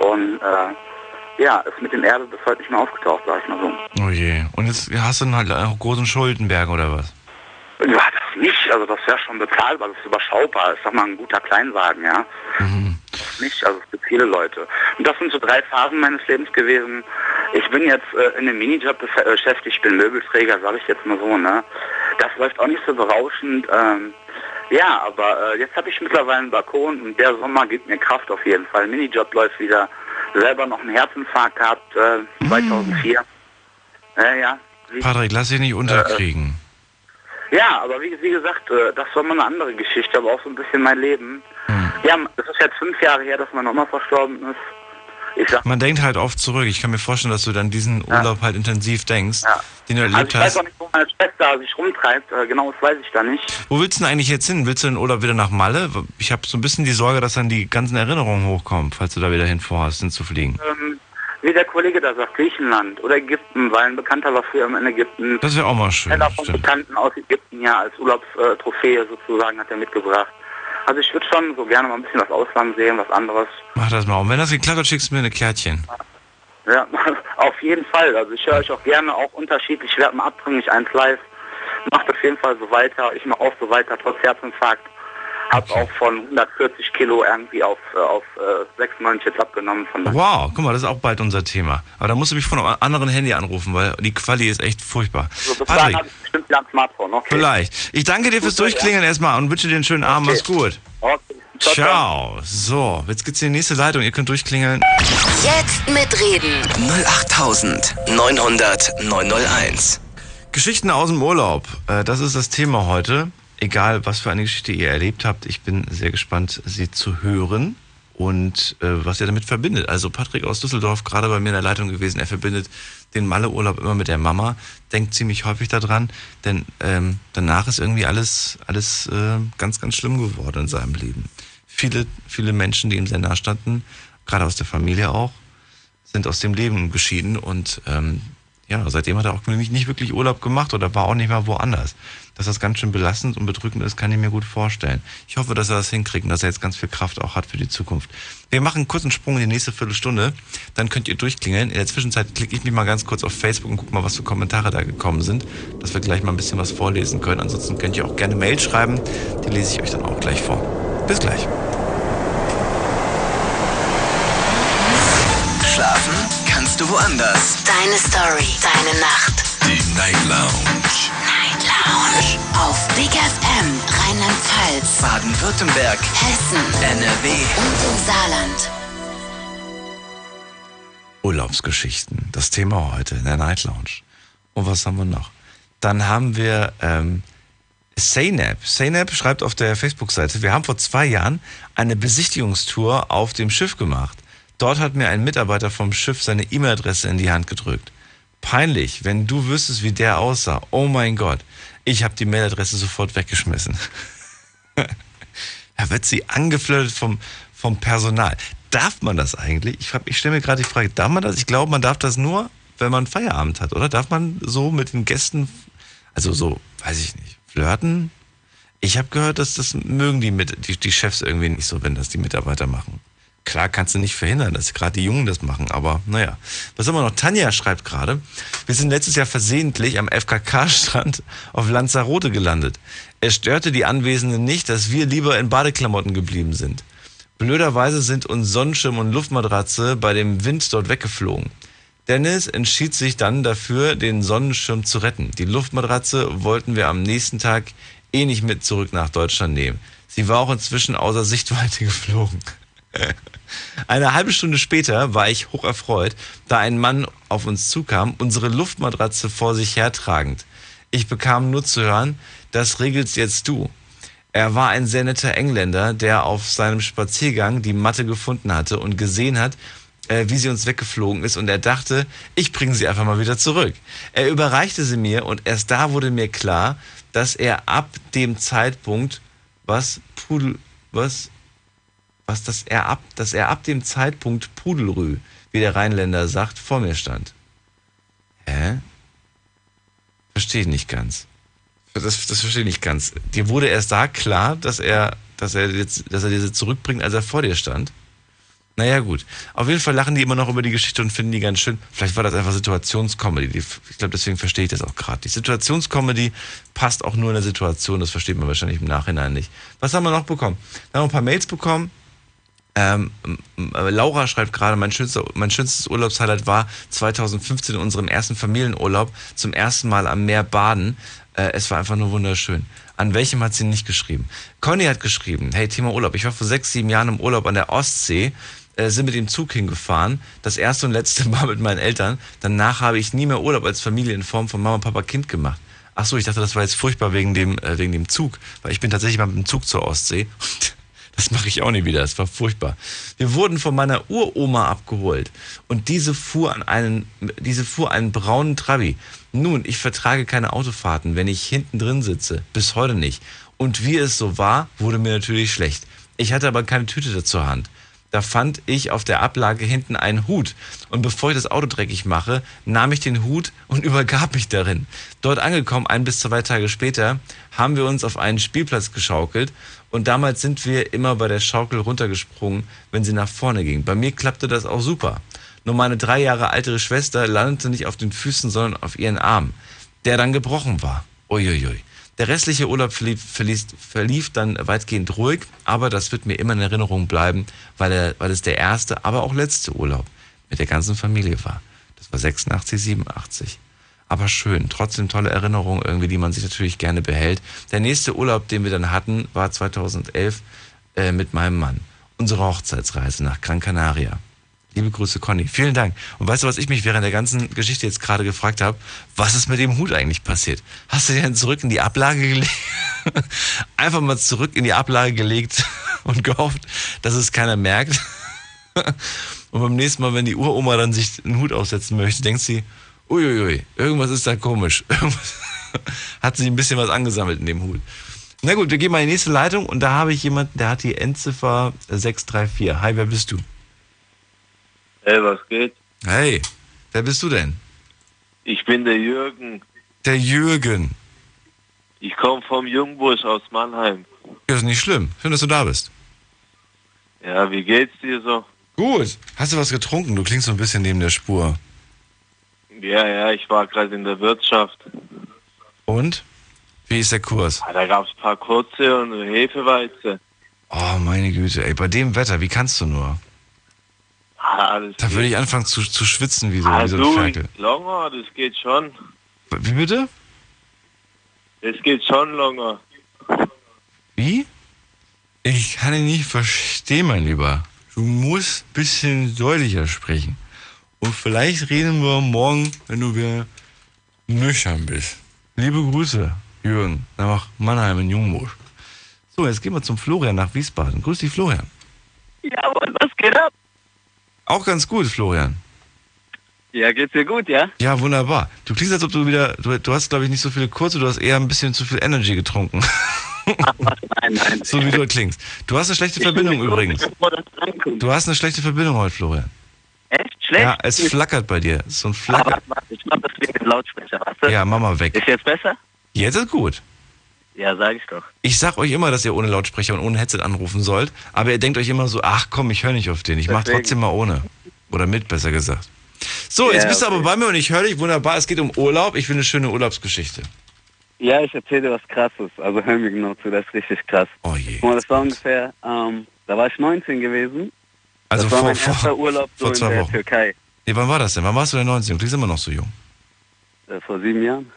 und äh, ja, ist mit dem Erbe bis heute nicht mehr aufgetaucht, sag ich mal so. Oh je. Und jetzt hast du dann halt auch großen Schuldenberg oder was? Ja, das nicht, also das wäre schon bezahlbar, das ist überschaubar, ist sag mal ein guter Kleinwagen, ja. Das Nicht, also es gibt viele Leute. Und das sind so drei Phasen meines Lebens gewesen. Ich bin jetzt äh, in einem Minijob äh, beschäftigt, ich bin Möbelträger, sage ich jetzt mal so, ne. Das läuft auch nicht so berauschend. Ähm, ja, aber äh, jetzt habe ich mittlerweile einen Balkon und der Sommer gibt mir Kraft auf jeden Fall. Minijob läuft wieder. Selber noch einen Herzinfarkt gehabt, äh, 2004. Ja, ja. Wie- Patrick, lass dich nicht unterkriegen. ja, aber wie, wie gesagt, äh, das war mal eine andere Geschichte, aber auch so ein bisschen mein Leben. Ja, es ist jetzt fünf Jahre her, dass meine Oma verstorben ist. Ich sag, Man denkt halt oft zurück. Ich kann mir vorstellen, dass du dann diesen Urlaub halt intensiv denkst, Ja. den du also erlebt ich weiß hast. auch nicht, wo meine Schwester sich rumtreibt. Äh, genau, das weiß ich da nicht. Wo willst du denn eigentlich jetzt hin? Willst du den Urlaub wieder nach Malle? Ich habe so ein bisschen die Sorge, dass dann die ganzen Erinnerungen hochkommen, falls du da wieder hin vorhast, hinzufliegen. Ähm, wie der Kollege da sagt, Griechenland oder Ägypten, weil ein Bekannter war früher in Ägypten. Das wäre auch mal schön. Teller von. Bekannten aus Ägypten ja als Urlaubstrophäe sozusagen hat er mitgebracht. Also ich würde schon so gerne mal ein bisschen das Ausland sehen, was anderes. Mach das mal. Und wenn das geklappt hat, schickst du mir eine Kärtchen. Ja, auf jeden Fall. Also ich höre euch auch gerne auch unterschiedlich. Ich werde mal abdringlich eins live. Macht auf jeden Fall so weiter. Ich mache auch so weiter, trotz Herzinfarkt. Hab auch von 140 Kilo irgendwie auf, äh, auf äh, 96 jetzt abgenommen. Von Wow, guck mal, das ist auch bald unser Thema. Aber da musst du mich von einem anderen Handy anrufen, weil die Quali ist echt furchtbar. so, bis dahin Patrick, bestimmt wieder ein Smartphone. Okay. vielleicht. Ich danke dir fürs Durchklingeln erstmal und wünsche dir einen schönen Abend. Okay. Mach's gut. Okay. Ciao, ciao. Ciao. So, jetzt geht's in die nächste Leitung. Ihr könnt durchklingeln. Jetzt mitreden. 08900 901. Geschichten aus dem Urlaub. Äh, Das ist das Thema heute. Egal, was für eine Geschichte ihr erlebt habt, ich bin sehr gespannt, sie zu hören und äh, was ihr damit verbindet. Also Patrick aus Düsseldorf, gerade bei mir in der Leitung gewesen, er verbindet den Malle-Urlaub immer mit der Mama, denkt ziemlich häufig daran, denn ähm, danach ist irgendwie alles, alles äh, ganz, ganz schlimm geworden in seinem Leben. Viele, viele Menschen, die ihm sehr nah standen, gerade aus der Familie auch, sind aus dem Leben geschieden und ähm, ja, seitdem hat er auch nämlich nicht wirklich Urlaub gemacht oder war auch nicht mal woanders. Dass das ganz schön belastend und bedrückend ist, kann ich mir gut vorstellen. Ich hoffe, dass er das hinkriegt und dass er jetzt ganz viel Kraft auch hat für die Zukunft. Wir machen einen kurzen Sprung in die nächste Viertelstunde, dann könnt ihr durchklingeln. In der Zwischenzeit klicke ich mich mal ganz kurz auf Facebook und gucke mal, was für Kommentare da gekommen sind, dass wir gleich mal ein bisschen was vorlesen können. Ansonsten könnt ihr auch gerne Mail schreiben, die lese ich euch dann auch gleich vor. Bis gleich. Schlafen kannst du woanders. Deine Story, deine Nacht. Die Night Lounge. Lounge. Auf Big FM, Rheinland-Pfalz, Baden-Württemberg. Hessen, NRW. und im Saarland. Urlaubsgeschichten. Das Thema heute in der Night Lounge. Und was haben wir noch? Dann haben wir ähm, Saynab. Saynab schreibt auf der Facebook-Seite, wir haben vor zwei Jahren eine Besichtigungstour auf dem Schiff gemacht. Dort hat mir ein Mitarbeiter vom Schiff seine E-Mail-Adresse in die Hand gedrückt. Peinlich, wenn du wüsstest, wie der aussah. Oh mein Gott. Ich habe die Mailadresse sofort weggeschmissen. da wird sie angeflirtet vom, vom Personal. Darf man das eigentlich? Ich, frag- ich stelle mir gerade die Frage, darf man das? Ich glaube, man darf das nur, wenn man Feierabend hat, oder? Darf man so mit den Gästen, also so, weiß ich nicht, flirten? Ich habe gehört, dass das mögen die, mit, die, die Chefs irgendwie nicht so, wenn das die Mitarbeiter machen. Klar kannst du nicht verhindern, dass gerade die Jungen das machen, aber naja. Was haben wir noch? Tanja schreibt gerade, wir sind letztes Jahr versehentlich am FKK-Strand auf Lanzarote gelandet. Es störte die Anwesenden nicht, dass wir lieber in Badeklamotten geblieben sind. Blöderweise sind uns Sonnenschirm und Luftmatratze bei dem Wind dort weggeflogen. Dennis entschied sich dann dafür, den Sonnenschirm zu retten. Die Luftmatratze wollten wir am nächsten Tag eh nicht mit zurück nach Deutschland nehmen. Sie war auch inzwischen außer Sichtweite geflogen. Eine halbe Stunde später war ich hocherfreut, da ein Mann auf uns zukam, unsere Luftmatratze vor sich hertragend. Ich bekam nur zu hören, das regelst jetzt du. Er war ein sehr netter Engländer, der auf seinem Spaziergang die Matte gefunden hatte und gesehen hat, äh, wie sie uns weggeflogen ist und er dachte, ich bringe sie einfach mal wieder zurück. Er überreichte sie mir und erst da wurde mir klar, dass er ab dem Zeitpunkt, was Pudel, was, was, dass er ab, dass er ab dem Zeitpunkt Pudelrü, wie der Rheinländer sagt, vor mir stand. Hä? Verstehe ich nicht ganz. Das, das verstehe ich nicht ganz. Dir wurde erst da klar, dass er, dass er jetzt, dass er diese zurückbringt, als er vor dir stand. Naja, gut. Auf jeden Fall lachen die immer noch über die Geschichte und finden die ganz schön. Vielleicht war das einfach Situationscomedy. Ich glaube, deswegen verstehe ich das auch gerade. Die Situationscomedy passt auch nur in der Situation. Das versteht man wahrscheinlich im Nachhinein nicht. Was haben wir noch bekommen? Wir haben ein paar Mails bekommen. Ähm, Laura schreibt gerade, mein, schönster, mein schönstes Urlaubshighlight war 2015 in unserem ersten Familienurlaub zum ersten Mal am Meer baden. Äh, es war einfach nur wunderschön. An welchem hat sie nicht geschrieben? Conny hat geschrieben, hey, Thema Urlaub. Ich war vor sechs, sieben Jahren im Urlaub an der Ostsee, äh, sind mit dem Zug hingefahren. Das erste und letzte Mal mit meinen Eltern. Danach habe ich nie mehr Urlaub als Familie in Form von Mama, Papa, Kind gemacht. Ach so, ich dachte, das war jetzt furchtbar wegen dem, äh, wegen dem Zug. Weil ich bin tatsächlich mal mit dem Zug zur Ostsee. Das mache ich auch nie wieder. Das war furchtbar. Wir wurden von meiner Uroma abgeholt und diese fuhr an einen, diese fuhr einen braunen Trabi. Nun, ich vertrage keine Autofahrten, wenn ich hinten drin sitze. Bis heute nicht. Und wie es so war, wurde mir natürlich schlecht. Ich hatte aber keine Tüte zur Hand. Da fand ich auf der Ablage hinten einen Hut. Und bevor ich das Auto dreckig mache, nahm ich den Hut und übergab mich darin. Dort angekommen, ein bis zwei Tage später, haben wir uns auf einen Spielplatz geschaukelt. Und damals sind wir immer bei der Schaukel runtergesprungen, wenn sie nach vorne ging. Bei mir klappte das auch super. Nur meine drei Jahre ältere Schwester landete nicht auf den Füßen, sondern auf ihren Arm, der dann gebrochen war. Uiuiui. Der restliche Urlaub verlief, verlief, verlief dann weitgehend ruhig, aber das wird mir immer in Erinnerung bleiben, weil, er, weil es der erste, aber auch letzte Urlaub mit der ganzen Familie war. Das war 86, 87. Aber schön, trotzdem tolle Erinnerungen irgendwie, die man sich natürlich gerne behält. Der nächste Urlaub, den wir dann hatten, war 2011 äh, mit meinem Mann. Unsere Hochzeitsreise nach Gran Canaria. Liebe Grüße, Conny. Vielen Dank. Und weißt du, was ich mich während der ganzen Geschichte jetzt gerade gefragt habe? Was ist mit dem Hut eigentlich passiert? Hast du den zurück in die Ablage gelegt? Einfach mal zurück in die Ablage gelegt und gehofft, dass es keiner merkt? Und beim nächsten Mal, wenn die Uroma dann sich einen Hut aufsetzen möchte, denkt sie, uiuiui, irgendwas ist da komisch. Hat sie ein bisschen was angesammelt in dem Hut. Na gut, wir gehen mal in die nächste Leitung und da habe ich jemanden, der hat die Endziffer 634. Hi, wer bist du? Hey, was geht? Hey, wer bist du denn? Ich bin der Jürgen. Der Jürgen. Ich komme vom Jungbusch aus Mannheim. Das ist nicht schlimm. Schön, dass du da bist. Ja, wie geht's dir so? Gut. Hast du was getrunken? Du klingst so ein bisschen neben der Spur. Ja, ja, ich war gerade in der Wirtschaft. Und? Wie ist der Kurs? Ah, Da gab's ein paar kurze und Hefeweize. Oh, meine Güte, ey, bei dem Wetter, wie kannst du nur? Ah, Da würde ich anfangen zu, zu schwitzen wie so, ah, wie so ein du, Ferkel. Longer, das geht schon. Wie bitte? Das geht schon longer. Wie? Ich kann ihn nicht verstehen, mein Lieber. Du musst ein bisschen deutlicher sprechen. Und vielleicht reden wir morgen, wenn du wieder nüchtern bist. Liebe Grüße, Jürgen, nach Mannheim in Jungbusch. So, jetzt gehen wir zum Florian nach Wiesbaden. Grüß dich, Florian. Jawohl, was geht ab? Auch ganz gut, Florian. Ja, geht's dir gut, ja? Ja, wunderbar. Du klingst, als ob du wieder, du, du hast, glaube ich, nicht so viele kurze, du hast eher ein bisschen zu viel Energy getrunken. Nein, nein. so wie du klingst. Du hast eine schlechte Verbindung übrigens. Du hast eine schlechte Verbindung heute, Florian. Echt? Schlecht? Ja, es flackert bei dir. So ein Flacker. Aber warte, ich mach das wegen dem Lautsprecher, du? Ja, Mama weg. Ist jetzt besser? Jetzt ist gut. Ja, sag ich doch. Ich sag euch immer, dass ihr ohne Lautsprecher und ohne Headset anrufen sollt, aber ihr denkt euch immer so, ach komm, ich höre nicht auf den. Ich mach Deswegen. trotzdem mal ohne. Oder mit, besser gesagt. So, Ja, jetzt bist du okay. aber bei mir und ich höre dich wunderbar. Es geht um Urlaub. Ich will eine schöne Urlaubsgeschichte. Ja, ich erzähle dir was Krasses. Also hör mir genau zu, das ist richtig krass. Oh je. Mal, das war ungefähr, ähm, da war ich 19 gewesen. Also das war vor, mein erster vor, Urlaub so vor in zwei der Wochen. Türkei. Nee, wann war das denn? Wann warst du denn 19? Du klingst immer noch so jung. Äh, vor sieben Jahren.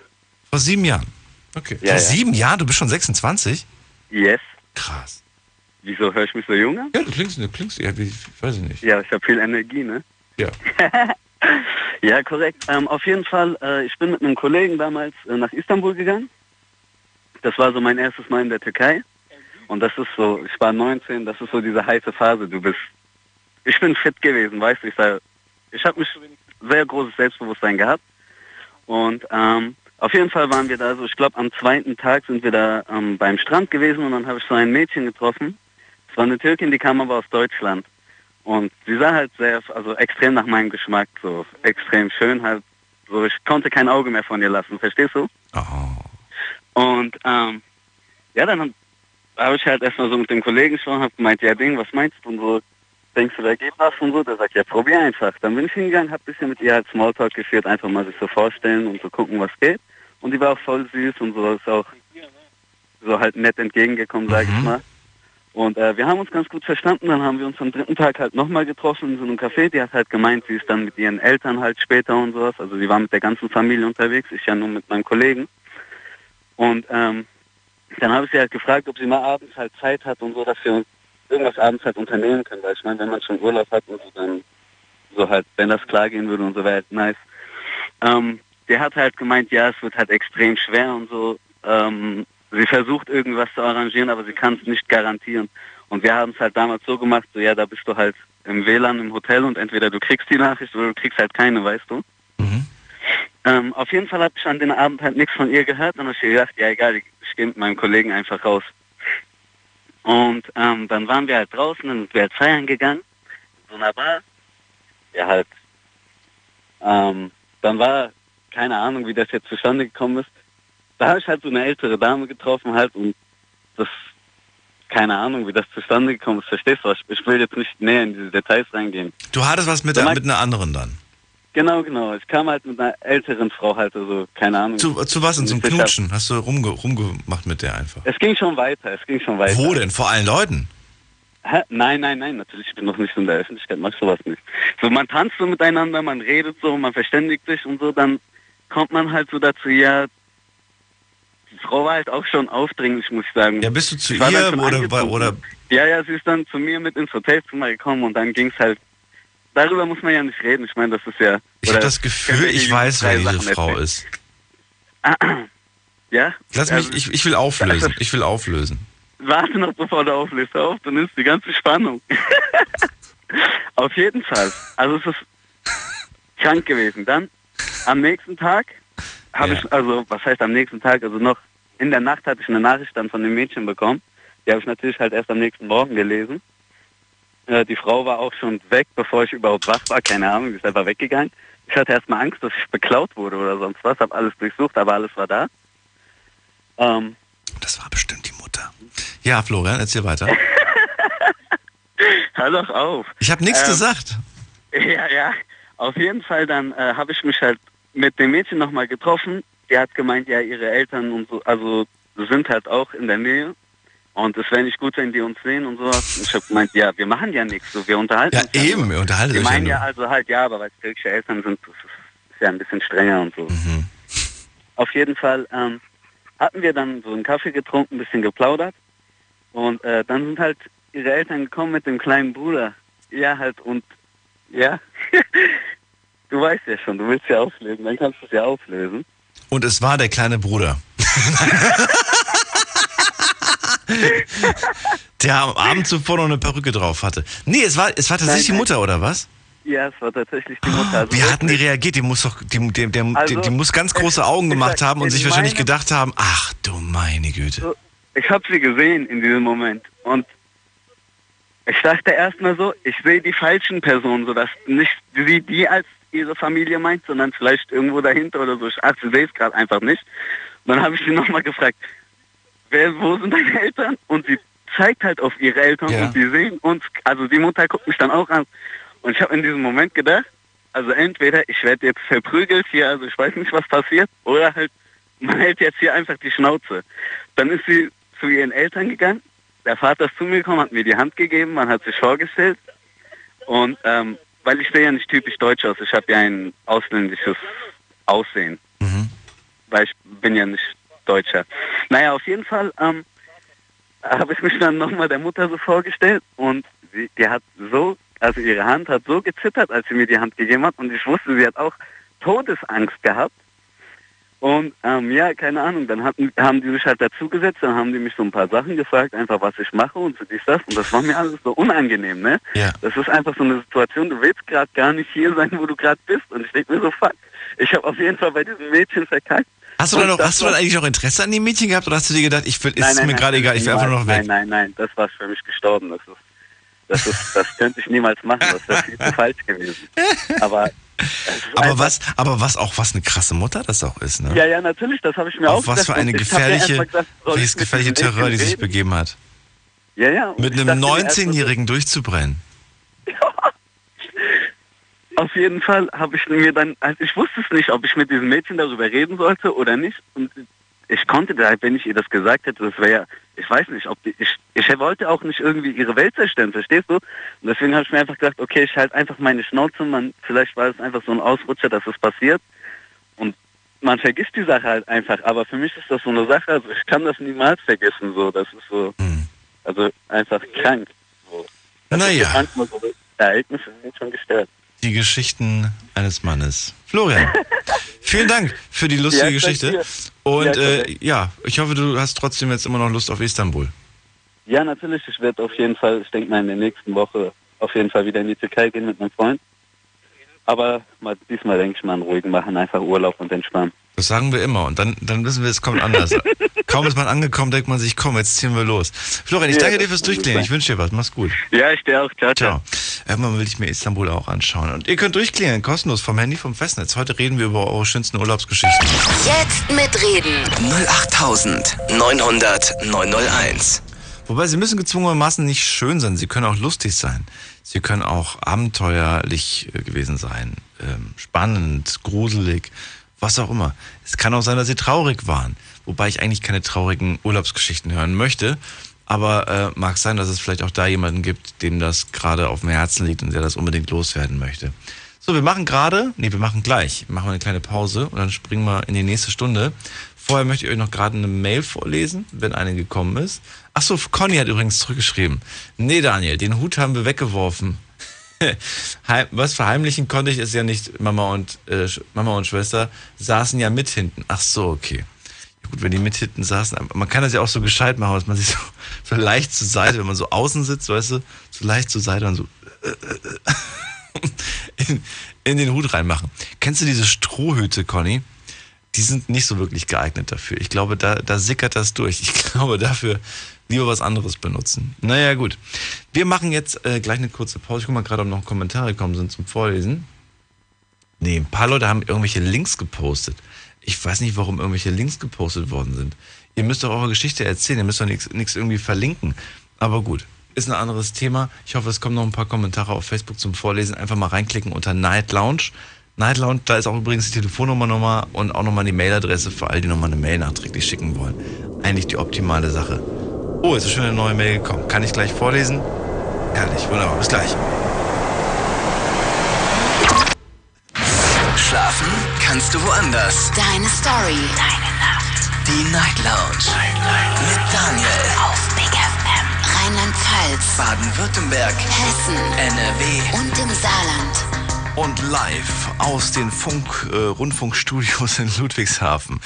Vor sieben Jahren. Okay. Ja, vor ja. sieben Jahren? Du bist schon 26? Yes. Krass. Wieso höre ich mich so jung an? Ja, du klingst, du klingst, ja, wie, weiß ich nicht. Ja, ich habe viel Energie, ne? Ja. Ja, korrekt. Ähm, auf jeden Fall, äh, ich bin mit einem Kollegen damals äh, nach Istanbul gegangen. Das war so mein erstes Mal in der Türkei. Und das ist so, ich war 19, das ist so diese heiße Phase. Du bist, ich bin fit gewesen, weißt du. Ich, ich habe mich sehr großes Selbstbewusstsein gehabt. Und ähm, auf jeden Fall waren wir da so, ich glaube am zweiten Tag sind wir da ähm, beim Strand gewesen und dann habe ich so ein Mädchen getroffen. Es war eine Türkin, die kam aber aus Deutschland. Und sie sah halt sehr, also extrem nach meinem Geschmack, so extrem schön halt. So, ich konnte kein Auge mehr von ihr lassen, verstehst du? Und ähm, ja, dann habe ich halt erstmal so mit dem Kollegen gesprochen, habe gemeint, ja Ding, was meinst du und so, denkst du, da geht was und so? Der sagt, ja probier einfach. Dann bin ich hingegangen, habe ein bisschen mit ihr halt Smalltalk geführt, einfach mal sich so vorstellen und so gucken, was geht. Und die war auch voll süß und so, ist auch so halt nett entgegengekommen, sag ich mal. Und äh, wir haben uns ganz gut verstanden. Dann haben wir uns am dritten Tag halt nochmal getroffen in so einem Café. Die hat halt gemeint, sie ist dann mit ihren Eltern halt später und sowas. Also sie war mit der ganzen Familie unterwegs. Ich ja nur mit meinem Kollegen. Und ähm, dann habe ich sie halt gefragt, ob sie mal abends halt Zeit hat und so, dass wir irgendwas abends halt unternehmen können. Weil ich meine, wenn man schon Urlaub hat und so, dann so halt, wenn das klar gehen würde und so, wäre halt nice. Ähm, der hat halt gemeint, ja, es wird halt extrem schwer und so. Ähm, sie versucht irgendwas zu arrangieren, aber sie kann es nicht garantieren. Und wir haben es halt damals so gemacht, so ja, da bist du halt im WLAN im Hotel und entweder du kriegst die Nachricht oder du kriegst halt keine, weißt du. Ähm, auf jeden Fall habe ich an den Abend halt nichts von ihr gehört und habe ich gedacht, ja egal, ich, ich gehe mit meinem Kollegen einfach raus. Und ähm, dann waren wir halt draußen und wir halt feiern gegangen, so einer Bar. Ja halt, ähm, dann war, keine Ahnung, wie das jetzt zustande gekommen ist. Da habe ich halt so eine ältere Dame getroffen halt und das, keine Ahnung, wie das zustande gekommen ist, verstehst du? Ich, ich will jetzt nicht näher in diese Details reingehen. Du hattest was mit, der, mit einer anderen dann. Genau, genau. Ich kam halt mit einer älteren Frau halt, also keine Ahnung. Zu, zu was denn? Zum Knutschen? Hast du rumge, rumgemacht mit der einfach? Es ging schon weiter, es ging schon weiter. Wo denn? Vor allen Leuten? Hä? Nein, nein, nein, natürlich, ich bin noch nicht in der Öffentlichkeit, mach sowas nicht. So, man tanzt so miteinander, man redet so, man verständigt sich und so, dann kommt man halt so dazu, ja, die Frau war halt auch schon aufdringlich, muss ich sagen. Ja, bist du zu ihr oder, oder Ja, ja, sie ist dann zu mir mit ins Hotelzimmer gekommen und dann ging's halt, darüber muss man ja nicht reden, ich meine, das ist ja... ich habe das Gefühl, ich weiß, wer diese Sachen Frau erzählen? ist. Ja? Lass Also- mich, ich, ich will auflösen. Ich will auflösen. Warte noch, bevor du auflässt. Hör auf, du nimmst die ganze Spannung. Auf jeden Fall. Also es ist krank gewesen. Dann am nächsten Tag habe Ja. ich, also was heißt am nächsten Tag, also noch in der Nacht hatte ich eine Nachricht dann von dem Mädchen bekommen. Die habe ich natürlich halt erst am nächsten Morgen gelesen. Äh, die Frau war auch schon weg, bevor ich überhaupt wach war. Keine Ahnung, die ist einfach weggegangen. Ich hatte erstmal Angst, dass ich beklaut wurde oder sonst was. Habe alles durchsucht, aber alles war da. Ähm, Das war bestimmt die Mutter. Ja, Florian, erzähl weiter. hör doch auf. Ich habe nichts Ähm, gesagt. Ja, ja. Auf jeden Fall dann äh, habe ich mich halt mit dem Mädchen nochmal getroffen. Die hat gemeint, ja, ihre Eltern und so, also sind halt auch in der Nähe. Und es wäre nicht gut, wenn die uns sehen und sowas. Und ich habe gemeint, ja, wir machen ja nichts, so, wir unterhalten Ja, uns. eben, nur. wir unterhalten Die euch ja meinen ja nur. also halt, ja, aber weil es türkische Eltern sind, das ist, ist ja ein bisschen strenger und so. Mhm. Auf jeden Fall ähm, hatten wir dann so einen Kaffee getrunken, ein bisschen geplaudert. Und äh, dann sind halt ihre Eltern gekommen mit dem kleinen Bruder. Ja, halt, und ja, du weißt ja schon, du willst ja auflösen, dann kannst du es ja auflösen. Und es war der kleine Bruder. der am Abend zuvor noch eine Perücke drauf hatte. Nee, es war, es war tatsächlich die Nein, nein. Mutter, oder was? Ja, es war tatsächlich die Mutter. Also Wie hatten die reagiert? Die muss doch, die, die, die, Also, die, die muss ganz große ich- Augen gemacht sag, haben und sich wahrscheinlich gedacht haben, ach du meine Güte. Ich habe sie gesehen in diesem Moment und ich dachte erstmal so, ich sehe die falschen Personen, sodass nicht sie die als ihre Familie meint, sondern vielleicht irgendwo dahinter oder so. Ach, sie sehe es gerade einfach nicht. Und dann habe ich sie nochmal gefragt, wer, wo sind deine Eltern? Und sie zeigt halt auf ihre Eltern Ja. und sie sehen uns, also die Mutter guckt mich dann auch an. Und ich habe in diesem Moment gedacht, also entweder ich werde jetzt verprügelt hier, also ich weiß nicht, was passiert, oder halt man hält jetzt hier einfach die Schnauze. Dann ist sie zu ihren Eltern gegangen. Der Vater ist zu mir gekommen, hat mir die Hand gegeben, man hat sich vorgestellt. Und ähm, weil ich sehe ja nicht typisch deutsch aus, ich habe ja ein ausländisches Aussehen. Weil ich bin ja nicht Deutscher. Naja, auf jeden Fall ähm, habe ich mich dann nochmal der Mutter so vorgestellt und sie, die hat so, also ihre Hand hat so gezittert, als sie mir die Hand gegeben hat und ich wusste, sie hat auch Todesangst gehabt. Und ähm, ja, keine Ahnung, dann hatten, haben die mich halt dazugesetzt, dann haben die mich so ein paar Sachen gefragt, einfach was ich mache und so dies, das. Und das war mir alles so unangenehm, ne? Ja. Das ist einfach so eine Situation, du willst gerade gar nicht hier sein, wo du gerade bist. Und ich denke mir so, fuck, ich habe auf jeden Fall bei diesem Mädchen verkackt. Hast du, dann noch, hast du dann eigentlich noch Interesse an dem Mädchen gehabt oder hast du dir gedacht, ich will, ist Nein, es nein, mir gerade egal, ich will einfach nur noch weg? Nein, nein, nein, das war für mich gestorben. Das ist, das ist, das könnte ich niemals machen. Das wäre viel zu falsch gewesen. Aber, ist Aber was, aber was auch was eine krasse Mutter das auch ist, ne? Ja, ja, natürlich, das habe ich mir auch Auf was gedacht. für eine gefährliche, gedacht, ich welches gefährliche Terror die sich begeben hat. Ja, ja. Mit einem dachte mir erst mal so, 19-Jährigen durchzubrennen. Auf jeden Fall habe ich mir dann, also ich wusste es nicht, ob ich mit diesem Mädchen darüber reden sollte oder nicht. Und ich konnte da, wenn ich ihr das gesagt hätte, das wäre ja, ich weiß nicht, ob die, ich, ich wollte auch nicht irgendwie ihre Welt zerstören, verstehst du? Und deswegen habe ich mir einfach gedacht, okay, ich halte einfach meine Schnauze, man, vielleicht war es einfach so ein Ausrutscher, dass es passiert. Und man vergisst die Sache halt einfach, aber für mich ist das so eine Sache, also ich kann das niemals vergessen, so, das ist so, also einfach krank. So. Das Naja. Ereignisse sind schon gestört. Die Geschichten eines Mannes. Florian, vielen Dank für die lustige Ja, Geschichte. Und Ja, äh, ja, ich hoffe, du hast trotzdem jetzt immer noch Lust auf Istanbul. Ja, natürlich. Ich werde auf jeden Fall, ich denke mal in der nächsten Woche auf jeden Fall wieder in die Türkei gehen mit meinem Freund. Aber mal, diesmal denke ich mal einen ruhigen machen, einfach Urlaub und entspannen. Das sagen wir immer. Und dann, dann wissen wir, es kommt anders. Kaum ist man angekommen, denkt man sich, komm, jetzt ziehen wir los. Florian, ich Ja, danke dir fürs Durchklingen. Ich wünsche dir was. Mach's gut. Ja, ich stehe auch. Ciao, ciao. Ciao. Irgendwann will ich mir Istanbul auch anschauen. Und ihr könnt durchklingeln, kostenlos vom Handy, vom Festnetz. Heute reden wir über eure schönsten Urlaubsgeschichten. Jetzt mitreden. 08900 901. Wobei sie müssen gezwungenermaßen nicht schön sein, sie können auch lustig sein. Sie können auch abenteuerlich äh, gewesen sein, ähm, spannend, gruselig, was auch immer. Es kann auch sein, dass sie traurig waren, wobei ich eigentlich keine traurigen Urlaubsgeschichten hören möchte. Aber äh, mag sein, dass es vielleicht auch da jemanden gibt, dem das gerade auf dem Herzen liegt und der das unbedingt loswerden möchte. So, wir machen gerade, nee, wir machen gleich, machen wir eine kleine Pause und dann springen wir in die nächste Stunde. Vorher möchte ich euch noch gerade eine Mail vorlesen, wenn eine gekommen ist. Ach so, Conny hat übrigens zurückgeschrieben. Nee, Daniel, den Hut haben wir weggeworfen. Was verheimlichen konnte ich, ist ja nicht Mama und äh, Mama und Schwester saßen ja mit hinten. Ach so, okay. Gut, wenn die mit hinten saßen, man kann das ja auch so gescheit machen, dass man sich so, so leicht zur Seite, wenn man so außen sitzt, weißt du, so leicht zur Seite und so in, in den Hut reinmachen. Kennst du diese Strohhüte, Conny? Die sind nicht so wirklich geeignet dafür. Ich glaube, da, da sickert das durch. Ich glaube, dafür lieber was anderes benutzen. Naja, gut. Wir machen jetzt äh, gleich eine kurze Pause. Ich guck mal gerade, ob noch Kommentare gekommen sind zum Vorlesen. Nee, ein paar Leute haben irgendwelche Links gepostet. Ich weiß nicht, warum irgendwelche Links gepostet worden sind. Ihr müsst doch eure Geschichte erzählen. Ihr müsst doch nichts nichts irgendwie verlinken. Aber gut, ist ein anderes Thema. Ich hoffe, es kommen noch ein paar Kommentare auf Facebook zum Vorlesen. Einfach mal reinklicken unter Night Lounge. Night Lounge, da ist auch übrigens die Telefonnummer nochmal und auch nochmal die Mailadresse für all die nochmal eine Mail nachträglich schicken wollen. Eigentlich die optimale Sache. Oh, jetzt ist schon eine neue Mail gekommen. Kann ich gleich vorlesen? Herrlich, wunderbar. Bis gleich. Schlafen kannst du woanders. Deine Story. Deine Nacht. Die Night Lounge. Mit Daniel. Auf Big FM. Rheinland-Pfalz. Baden-Württemberg. Hessen. NRW. Und im Saarland. Und live aus den Funk, äh, Rundfunkstudios in Ludwigshafen.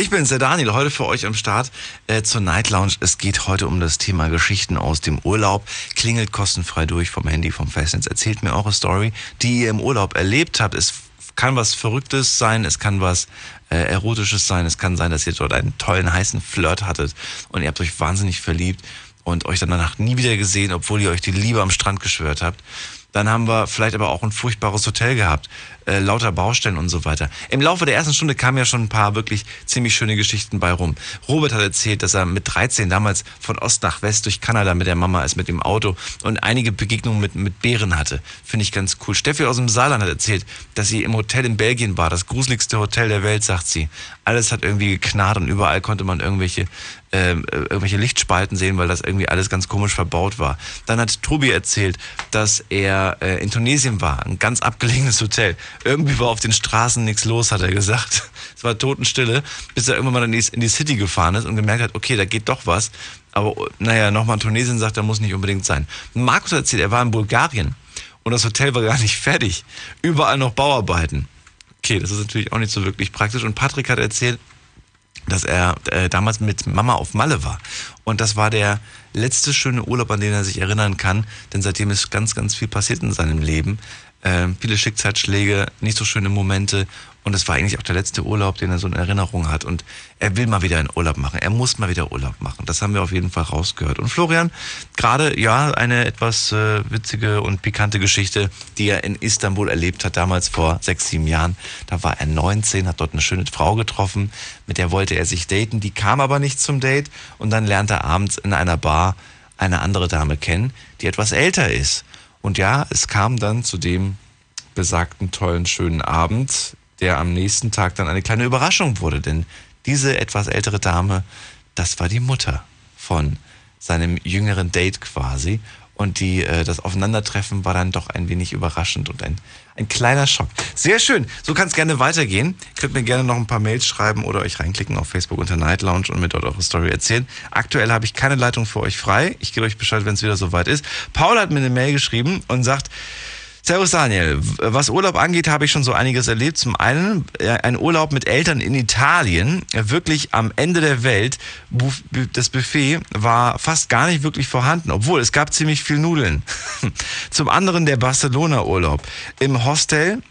Ich bin's, der Daniel, heute für euch am Start äh, zur Night Lounge. Es geht heute um das Thema Geschichten aus dem Urlaub. Klingelt kostenfrei durch vom Handy, vom Festnetz. Erzählt mir eure Story, die ihr im Urlaub erlebt habt. Es kann was Verrücktes sein, es kann was äh, Erotisches sein, es kann sein, dass ihr dort einen tollen, heißen Flirt hattet und ihr habt euch wahnsinnig verliebt und euch dann danach nie wieder gesehen, obwohl ihr euch die Liebe am Strand geschwört habt. Dann haben wir vielleicht aber auch ein furchtbares Hotel gehabt, äh, lauter Baustellen und so weiter. Im Laufe der ersten Stunde kamen ja schon ein paar wirklich ziemlich schöne Geschichten bei rum. Robert hat erzählt, dass er mit 13 damals von Ost nach West durch Kanada mit der Mama ist, mit dem Auto und einige Begegnungen mit, mit Bären hatte. Finde ich ganz cool. Steffi aus dem Saarland hat erzählt, dass sie im Hotel in Belgien war, das gruseligste Hotel der Welt, sagt sie. Alles hat irgendwie geknarrt und überall konnte man irgendwelche äh, irgendwelche Lichtspalten sehen, weil das irgendwie alles ganz komisch verbaut war. Dann hat Tobi erzählt, dass er äh, in Tunesien war, ein ganz abgelegenes Hotel. Irgendwie war auf den Straßen nichts los, hat er gesagt. Es war Totenstille, bis er irgendwann mal in die, in die City gefahren ist und gemerkt hat, okay, da geht doch was. Aber naja, nochmal Tunesien sagt, er muss nicht unbedingt sein. Markus hat erzählt, er war in Bulgarien und das Hotel war gar nicht fertig. Überall noch Bauarbeiten. Okay, das ist natürlich auch nicht so wirklich praktisch. Und Patrick hat erzählt, dass er äh, damals mit Mama auf Malle war. Und das war der letzte schöne Urlaub, an den er sich erinnern kann, denn seitdem ist ganz, ganz viel passiert in seinem Leben. Äh, viele Schicksalsschläge, nicht so schöne Momente und es war eigentlich auch der letzte Urlaub, den er so in Erinnerung hat. Und er will mal wieder einen Urlaub machen. Er muss mal wieder Urlaub machen. Das haben wir auf jeden Fall rausgehört. Und Florian, gerade ja eine etwas äh, witzige und pikante Geschichte, die er in Istanbul erlebt hat, damals vor sechs, sieben Jahren. Da war er 19, hat dort eine schöne Frau getroffen, mit der wollte er sich daten. Die kam aber nicht zum Date. Und dann lernt er abends in einer Bar eine andere Dame kennen, die etwas älter ist. Und ja, es kam dann zu dem besagten tollen, schönen Abend der am nächsten Tag dann eine kleine Überraschung wurde, denn diese etwas ältere Dame, das war die Mutter von seinem jüngeren Date quasi. Und die, äh, das Aufeinandertreffen war dann doch ein wenig überraschend und ein, ein kleiner Schock. Sehr schön. So kann es gerne weitergehen. Könnt mir gerne noch ein paar Mails schreiben oder euch reinklicken auf Facebook unter Night Lounge und mir dort eure Story erzählen. Aktuell habe ich keine Leitung für euch frei. Ich gebe euch Bescheid, wenn es wieder soweit ist. Paul hat mir eine Mail geschrieben und sagt, Servus Daniel, was Urlaub angeht, habe ich schon so einiges erlebt. Zum einen äh, ein Urlaub mit Eltern in Italien, wirklich am Ende der Welt. Das Buffet war fast gar nicht wirklich vorhanden, obwohl es gab ziemlich viel Nudeln. Zum anderen der Barcelona-Urlaub. Im Hostel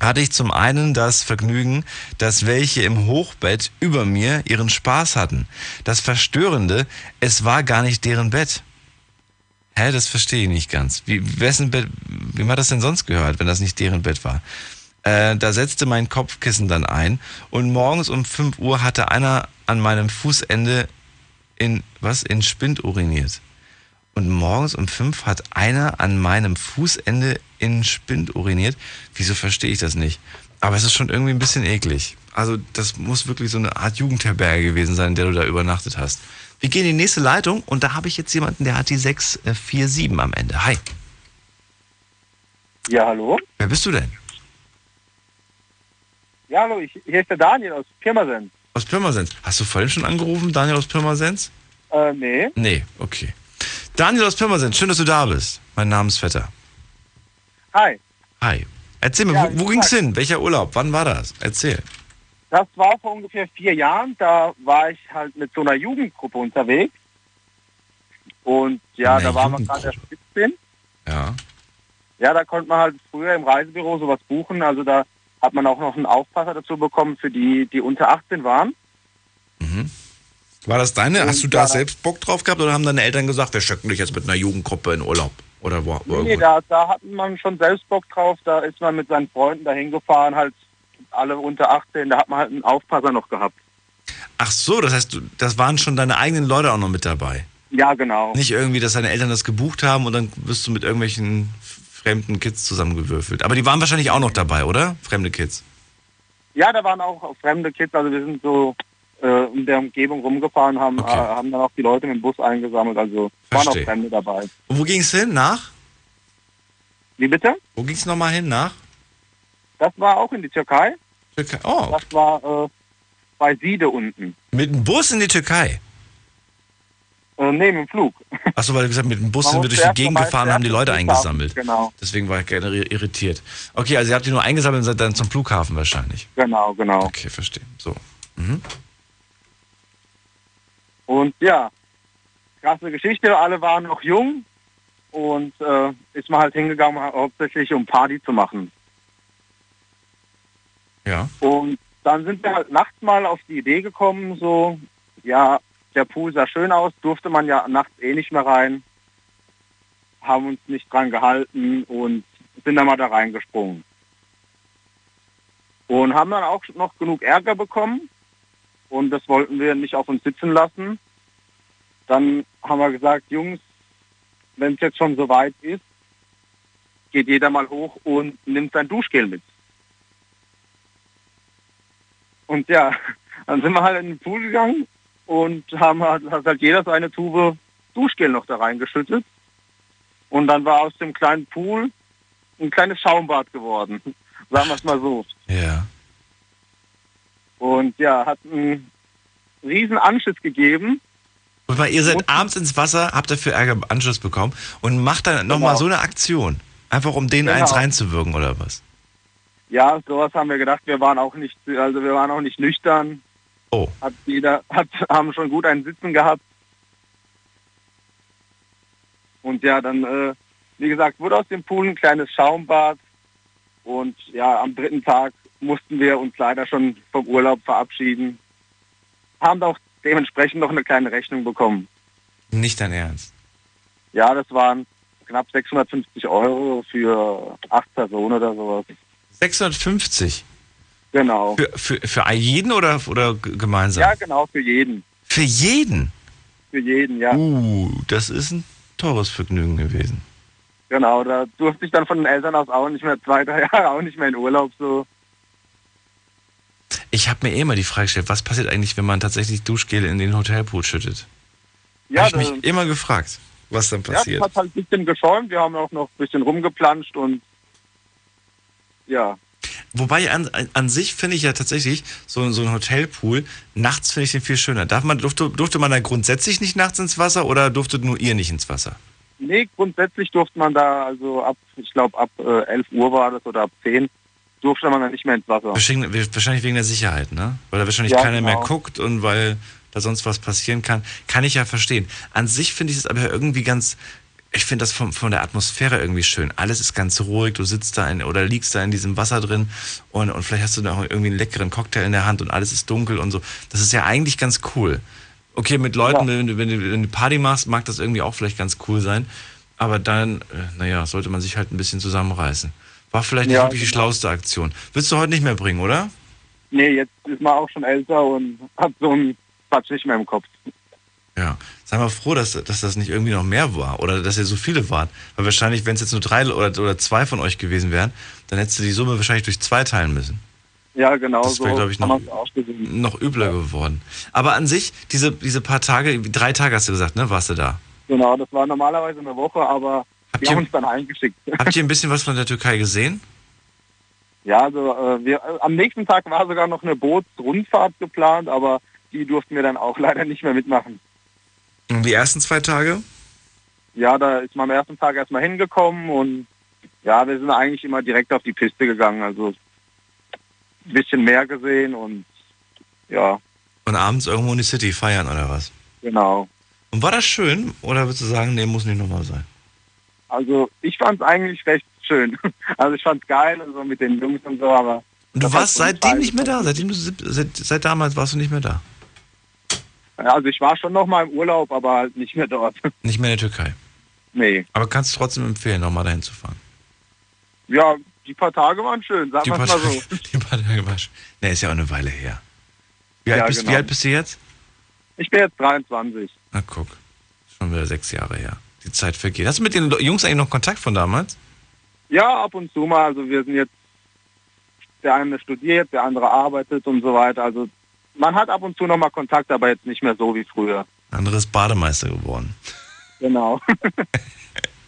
hatte ich zum einen das Vergnügen, dass welche im Hochbett über mir ihren Spaß hatten. Das Verstörende, es war gar nicht deren Bett. Hä, das verstehe ich nicht ganz. Wie, wessen Bett, wie hat das denn sonst gehört, wenn das nicht deren Bett war? Äh, da setzte mein Kopfkissen dann ein und morgens um 5 Uhr hatte einer an meinem Fußende in, was, in Spind uriniert. Und morgens um 5 hat einer an meinem Fußende in Spind uriniert. Wieso verstehe ich das nicht? Aber es ist schon irgendwie ein bisschen eklig. Also das muss wirklich so eine Art Jugendherberge gewesen sein, in der du da übernachtet hast. Wir gehen in die nächste Leitung und da habe ich jetzt jemanden, der hat die 647 am Ende. Hi. Ja, hallo? Wer bist du denn? Ja, hallo, ich, hier ist der Daniel aus Pirmasens. Aus Pirmasens. Hast du vorhin schon angerufen, Daniel aus Pirmasens? Äh, nee. Nee, okay. Daniel aus Pirmasens, schön, dass du da bist. Mein Namensvetter. Hi. Hi. Erzähl mir, Ja, wo, wo ging's hin? Welcher Urlaub? Wann war das? Erzähl. Das war vor ungefähr vier Jahren. Da war ich halt mit so einer Jugendgruppe unterwegs. Und ja, da waren wir gerade erst 17. Ja. Ja, da konnte man halt früher im Reisebüro sowas buchen. Also da hat man auch noch einen Aufpasser dazu bekommen für die, die unter 18 waren. War das deine? Und Hast du da selbst Bock drauf gehabt oder haben deine Eltern gesagt, wir schicken dich jetzt mit einer Jugendgruppe in Urlaub? Oder wo? wo Nee, da, da hat man schon selbst Bock drauf. Da ist man mit seinen Freunden dahin gefahren, halt alle unter 18. Da hat man halt einen Aufpasser noch gehabt. Ach so, das heißt, das waren schon deine eigenen Leute auch noch mit dabei. Ja, genau. Nicht irgendwie, dass deine Eltern das gebucht haben und dann wirst du mit irgendwelchen fremden Kids zusammengewürfelt. Aber die waren wahrscheinlich auch noch dabei, oder? Fremde Kids. Ja, da waren auch fremde Kids. Also wir sind so äh, in der Umgebung rumgefahren, haben, Okay. äh, haben dann auch die Leute mit dem Bus eingesammelt. Also waren auch. Fremde dabei. Und wo ging's hin? Nach? Wie bitte? Wo ging's nochmal hin? Nach? Das war auch in die Türkei. Türkei. Oh, Das war äh, bei Siede unten. mit dem Bus in die Türkei. Äh, nee, mit dem Flug. Achso, weil du gesagt mit dem Bus Man sind wir durch die Gegend gefahren und haben die Leute eingesammelt. Genau, Deswegen war ich gerne irri- irritiert. Okay, also ihr habt die nur eingesammelt und seid dann zum Flughafen wahrscheinlich. genau, genau. Okay, verstehe. So. Mhm. Und ja, krasse Geschichte, alle waren noch jung und äh, ist man halt hingegangen, hauptsächlich um Party zu machen. Ja. Und dann sind wir halt nachts mal auf die Idee gekommen, so, ja, der Pool sah schön aus, durfte man ja nachts eh nicht mehr rein, haben uns nicht dran gehalten und sind dann mal da reingesprungen. Und haben dann auch noch genug Ärger bekommen und das wollten wir nicht auf uns sitzen lassen. Dann haben wir gesagt, Jungs, wenn es jetzt schon so weit ist, geht jeder mal hoch und nimmt sein Duschgel mit. Und ja, dann sind wir halt in den Pool gegangen und haben halt, hat halt jeder seine Tube Duschgel noch da reingeschüttet. Und dann war aus dem kleinen Pool ein kleines Schaumbad geworden. Sagen wir es mal so. Ja. Und ja, hat einen riesen Anschiss gegeben. Und mal, ihr seid abends ins Wasser, habt dafür Ärger Anschluss bekommen und macht dann nochmal Genau. so eine Aktion. Einfach um denen Genau. eins reinzuwirken oder was? Ja, sowas haben wir gedacht. Wir waren auch nicht, also wir waren auch nicht nüchtern. Oh. Hat jeder, hat, haben schon gut einen Sitzen gehabt. Und ja, dann, äh, wie gesagt, wurde aus dem Pool ein kleines Schaumbad. Und ja, am dritten Tag mussten wir uns leider schon vom Urlaub verabschieden. Haben auch dementsprechend noch eine kleine Rechnung bekommen. Nicht dein Ernst. Ja, das waren knapp 650 Euro für acht Personen oder sowas. 650? Genau. Für, für, für jeden oder, oder gemeinsam? Ja, genau, für jeden. Für jeden? Für jeden, ja. Uh, das ist ein teures Vergnügen gewesen. Genau, da durfte ich dann von den Eltern aus auch nicht mehr zwei, drei Jahre auch nicht mehr in Urlaub so. Ich habe mir eh immer die Frage gestellt, was passiert eigentlich, wenn man tatsächlich Duschgel in den Hotelpool schüttet? Ja, habe ich mich immer gefragt, was dann Ja, das passiert. hat halt ein bisschen geschäumt, wir haben auch noch ein bisschen rumgeplanscht und ja. Wobei an, an- sich finde ich ja tatsächlich so, so ein Hotelpool, nachts finde ich den viel schöner. Darf man, durfte, durfte man da grundsätzlich nicht nachts ins Wasser oder durftet nur ihr nicht ins Wasser? Nee, grundsätzlich durfte man da, also ab, ich glaube ab äh, 11 Uhr war das oder ab 10, durfte man dann nicht mehr ins Wasser. Wahrscheinlich, wahrscheinlich wegen der Sicherheit, ne? Weil da wahrscheinlich Ja, keiner mehr genau. guckt und weil da sonst was passieren kann. Kann ich ja verstehen. An sich finde ich es aber irgendwie ganz, ich finde das von, von der Atmosphäre irgendwie schön. Alles ist ganz ruhig, du sitzt da in, oder liegst da in diesem Wasser drin und, und vielleicht hast du da auch irgendwie einen leckeren Cocktail in der Hand und alles ist dunkel und so. Das ist ja eigentlich ganz cool. Okay, mit Leuten, wenn, du, wenn, du, wenn du Party machst, mag das irgendwie auch vielleicht ganz cool sein. Aber dann, äh, naja, sollte man sich halt ein bisschen zusammenreißen. War vielleicht nicht Ja, wirklich die genau. schlauste Aktion. Willst du heute nicht mehr bringen, oder? Nee, jetzt ist man auch schon älter und hat so einen Quatsch nicht mehr im Kopf. Ja. Sei mal froh, dass, dass das nicht irgendwie noch mehr war oder dass ihr so viele wart. Weil wahrscheinlich, wenn es jetzt nur drei oder, oder zwei von euch gewesen wären, dann hättest du die Summe wahrscheinlich durch zwei teilen müssen. Ja, genau Das so. wäre, glaube ich, noch, noch übler geworden. Aber an sich, diese, diese paar Tage, drei Tage hast du gesagt, ne, warst du da. Genau, das war normalerweise eine Woche, aber die ihr- haben uns dann eingeschickt. Habt ihr ein bisschen was von der Türkei gesehen? Ja, also äh, wir, äh, am nächsten Tag war sogar noch eine Bootsrundfahrt geplant, aber die durften wir dann auch leider nicht mehr mitmachen. Und die ersten zwei Tage? Ja, da ist man am ersten Tag erstmal hingekommen und ja, wir sind eigentlich immer direkt auf die Piste gegangen, also ein bisschen mehr gesehen und ja, Und abends irgendwo in die City feiern oder was? genau. Und war das schön? Oder würdest du sagen, nee, muss nicht nochmal sein? Also ich fand es eigentlich recht schön. Also ich fand es geil, also mit den Jungs und so, aber... Und du warst so seitdem nicht mehr da? Seitdem du, seit, seit damals warst du nicht mehr da? Also ich war schon noch mal im Urlaub, aber halt nicht mehr dort. Nicht mehr in der Türkei? Nee. Aber kannst du trotzdem empfehlen, nochmal dahin zu fahren? Ja, die paar Tage waren schön, sagen wir mal so. Die paar Tage war sch- Nee, ist ja auch eine Weile her. Wie, Ja, alt, bist, genau. wie alt bist du jetzt? Ich bin jetzt 23. Na guck, schon wieder sechs Jahre her. Die Zeit vergeht. Hast du mit den Jungs eigentlich noch Kontakt von damals? Ja, ab und zu mal. Also wir sind jetzt, der eine studiert, der andere arbeitet und so weiter. Also man hat ab und zu noch mal Kontakt, aber jetzt nicht mehr so wie früher. Anderes Bademeister geworden. Genau.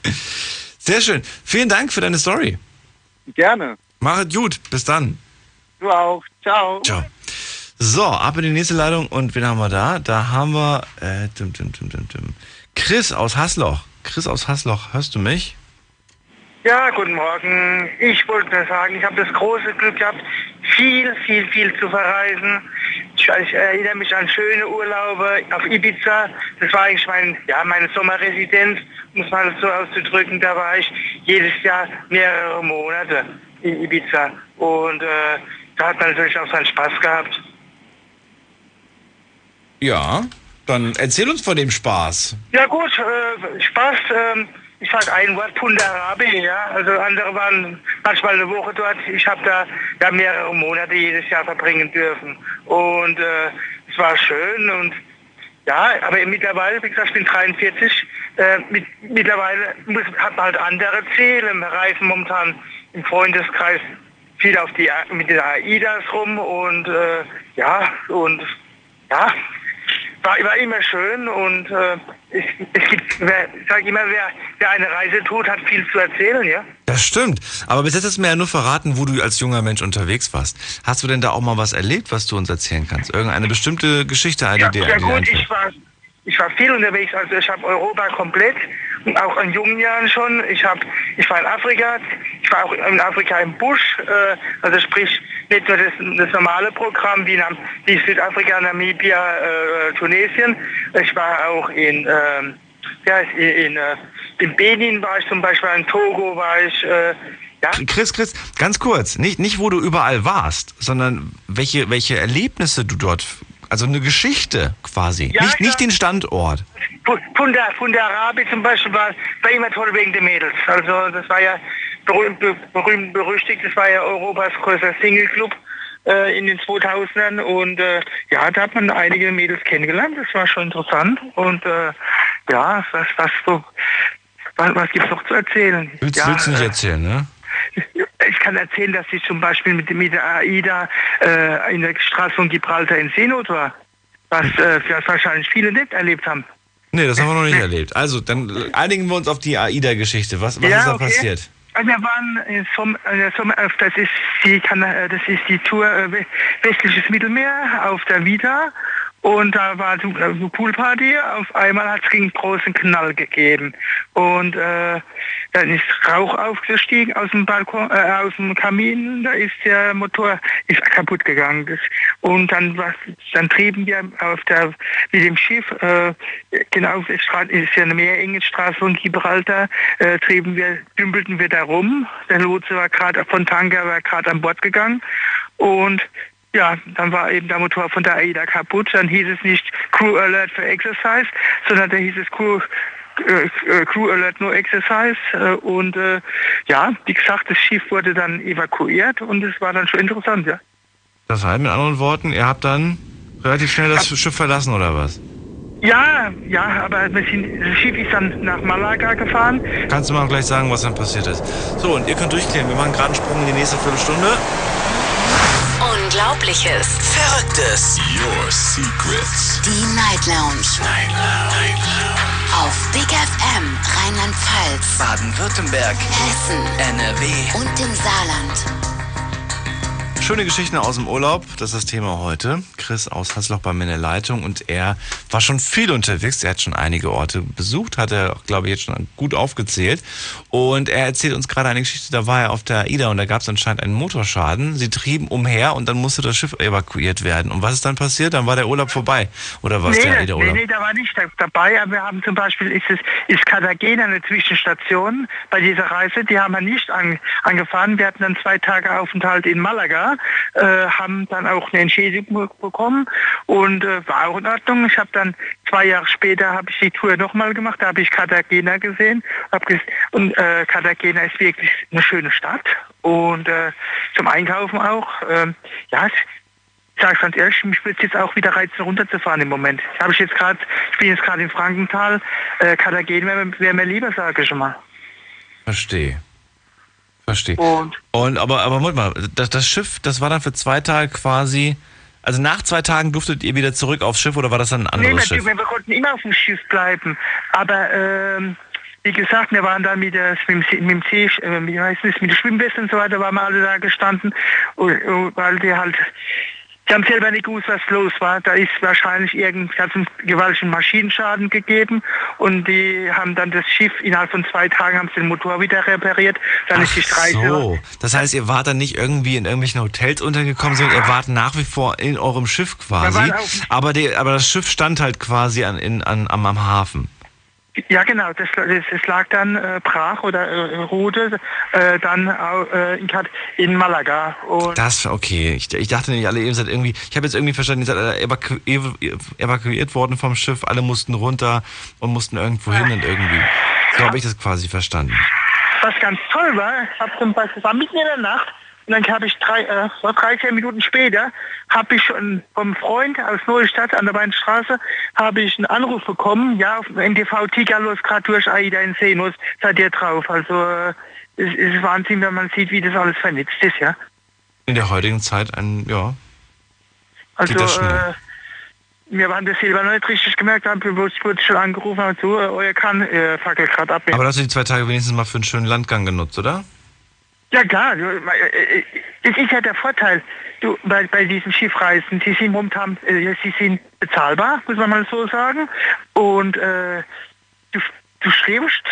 Sehr schön. Vielen Dank für deine Story. Gerne. Mach es gut. Bis dann. Du auch. Ciao. Ciao. So, ab in die nächste Leitung und wen haben wir da? Da haben wir äh, dim, dim, dim. Chris aus Hasloch. Chris aus Hasloch, hörst du mich? Ja, guten Morgen. Ich wollte nur sagen, ich habe das große Glück gehabt, viel, viel, viel zu verreisen. ich, ich erinnere mich an schöne Urlaube auf Ibiza. Das war eigentlich mein, ja, meine Sommerresidenz, muss man das so auszudrücken. Da war ich jedes Jahr mehrere Monate in Ibiza. Und äh, da hat man natürlich auch seinen Spaß gehabt. Ja, dann erzähl uns von dem Spaß. Ja gut, äh, Spaß. ähm, ich sag ein Wort Punjarabi, ja. Also andere waren manchmal eine Woche dort. Ich habe da ja mehrere Monate jedes Jahr verbringen dürfen. Und äh, es war schön und ja, aber mittlerweile, wie gesagt, ich bin 43, äh, mit, mittlerweile muss, hat man halt andere Ziele. Wir reisen momentan im Freundeskreis viel auf die mit den AIDAs rum und äh, ja, und ja, war, war immer schön und äh, es, es gibt, wer, ich sage immer, wer, wer eine Reise tut, hat viel zu erzählen, ja. Das stimmt. Aber bis jetzt hast du mir ja nur verraten, wo du als junger Mensch unterwegs warst. Hast du denn da auch mal was erlebt, was du uns erzählen kannst? Irgendeine bestimmte Geschichte, eine, Ja, ja gut, ich war, ich war viel unterwegs, also ich habe Europa komplett auch in jungen Jahren schon. Ich habe, ich war in Afrika, ich war auch in Afrika im Busch, äh, also sprich nicht nur das, das normale Programm wie, Nam, wie Südafrika, Namibia, äh, Tunesien. Ich war auch in, ähm, ja, in, äh, in Benin war ich zum Beispiel, in Togo war ich, äh, ja. Chris, Chris, ganz kurz, nicht, nicht wo du überall warst, sondern welche, welche Erlebnisse du dort, also eine Geschichte quasi, Ja, nicht, ja. nicht den Standort. Punda, Pundarabi zum Beispiel war, war immer toll wegen der Mädels. Also das war ja berühmt, be- berühmt berüchtigt, das war ja Europas größter Single-Club äh, in den 2000ern und äh, ja, da hat man einige Mädels kennengelernt, das war schon interessant und äh, ja, was, was so, was, was gibt's noch zu erzählen? Willst, ja, willst du nicht äh, erzählen, ne? Ich kann erzählen, dass ich zum Beispiel mit, mit der AIDA äh, in der Straße von Gibraltar in Seenot war, was, äh, wahrscheinlich viele nicht erlebt haben. Nee, das haben wir noch nicht erlebt. Also, dann einigen wir uns auf die AIDA-Geschichte. Was, was ist da passiert? Also wir waren im Sommer, äh, Sommer auf, das ist die äh, das ist die Tour äh, we- westliches Mittelmeer auf der Vita und da war so äh, so Poolparty. Auf einmal hat es einen großen Knall gegeben und äh, dann ist Rauch aufgestiegen aus dem Balkon, äh, aus dem Kamin. Da ist der Motor ist kaputt gegangen. Und dann was, dann trieben wir auf der mit dem Schiff äh, genau auf der Straße ist ja eine meerengen Straße von Gibraltar. Äh, trieben wir dümpelten wir da rum. Der Lotse war gerade von Tanker war gerade an Bord gegangen und ja, dann war eben der Motor von der AIDA kaputt. Dann hieß es nicht Crew Alert for Exercise, sondern da hieß es Crew, äh, äh, Crew Alert No Exercise. Äh, und äh, ja, wie gesagt, das Schiff wurde dann evakuiert und es war dann schon interessant, ja. Das heißt, mit anderen Worten, ihr habt dann relativ schnell das Schiff verlassen, oder was? Ja, ja, aber das Schiff ist dann nach Malaga gefahren. Kannst du mal gleich sagen, was dann passiert ist? So, und ihr könnt durchklären. Wir machen gerade einen Sprung in die nächste Viertelstunde. Unglaubliches. Verrücktes. Your Secrets. Die Night Lounge. Night Lounge. Auf Big FM Rheinland-Pfalz, Baden-Württemberg. Hessen NRW. und im Saarland. Schöne Geschichten aus dem Urlaub, das ist das Thema heute. Chris aus Hasloch bei mir in der Leitung und er war schon viel unterwegs. Er hat schon einige Orte besucht, hat er, glaube ich, jetzt schon gut aufgezählt. Und er erzählt uns gerade eine Geschichte, da war er auf der AIDA und da gab es anscheinend einen Motorschaden. Sie trieben umher und dann musste das Schiff evakuiert werden. Und was ist dann passiert? Dann war der Urlaub vorbei. Oder was der nee, AIDA-Urlaub? nee, nee, da war nicht da- dabei. Aber wir haben zum Beispiel, ist es, ist Cartagena eine Zwischenstation bei dieser Reise. Die haben wir nicht an, angefahren. Wir hatten dann zwei Tage Aufenthalt in Malaga, äh, haben dann auch eine Entschädigung bekommen und äh, war auch in Ordnung. Ich habe dann zwei Jahre später habe ich die Tour nochmal gemacht. Da habe ich Cartagena gesehen. Ges und äh, Cartagena ist wirklich eine schöne Stadt und äh, zum Einkaufen auch. ähm, ja, ich sage ganz ehrlich, mich würde jetzt auch wieder reizen, runterzufahren im Moment. Habe ich jetzt gerade, ich bin jetzt gerade in Frankenthal, äh, Cartagena wäre wär mir lieber, sage ich schon mal. Verstehe. Verstehe. Und, Und aber, aber Moment mal, das, das Schiff, das war dann für zwei Tage quasi. Also nach zwei Tagen durftet ihr wieder zurück aufs Schiff oder war das dann ein nee, anderes wir, Schiff? wir, wir konnten immer auf dem Schiff bleiben, aber ähm, wie gesagt, wir waren dann mit, der, mit, dem mit dem See, äh, wie heißt es, mit der Schwimmweste und so weiter, waren wir alle da gestanden, und, und, weil wir halt Die haben selber nicht gewusst, was los war. Da ist wahrscheinlich irgendein gewaltigen Maschinenschaden gegeben und die haben dann das Schiff innerhalb von zwei Tagen haben sie den Motor wieder repariert. Dann ist die Streise. So, das heißt, ihr wart dann nicht irgendwie in irgendwelchen Hotels untergekommen, sondern ihr wart nach wie vor in eurem Schiff quasi. Aber, die, aber das Schiff stand halt quasi an, in, an, am, am Hafen. Ja, genau. Das, das, das lag dann äh, brach oder äh, ruhte äh, dann äh, in, Malaga. Und Das, okay. Ich, ich dachte nicht, alle, ihr seid irgendwie, ich habe jetzt irgendwie verstanden, ihr seid alle evaku ev evakuiert worden vom Schiff, alle mussten runter und mussten irgendwo hin und irgendwie. So habe ich das quasi verstanden. was ganz toll war, ich hab zum Beispiel, es war mitten in der Nacht und dann habe ich drei, äh, so drei, vier Minuten später, habe ich schon vom Freund aus Neustadt an der Weinstraße, habe ich einen Anruf bekommen, ja, auf dem NTV Tiger los gerade durch AIDA in Seenus, seid ihr drauf. Also äh, es ist Wahnsinn, wenn man sieht, wie das alles vernetzt ist, ja. In der heutigen Zeit ein, ja. Also äh, wir waren das selber noch nicht richtig gemerkt, haben, wir wurden wurde schon angerufen, haben so, äh, euer kann äh, fackelt gerade ab. Aber hast du die zwei Tage wenigstens mal für einen schönen Landgang genutzt, oder? Ja klar, du, äh, äh, das ist ja der Vorteil du, bei, bei diesen Schiffreisen. Sie sind momentan, äh, sie sind bezahlbar, muss man mal so sagen. Und äh, du, du schläfst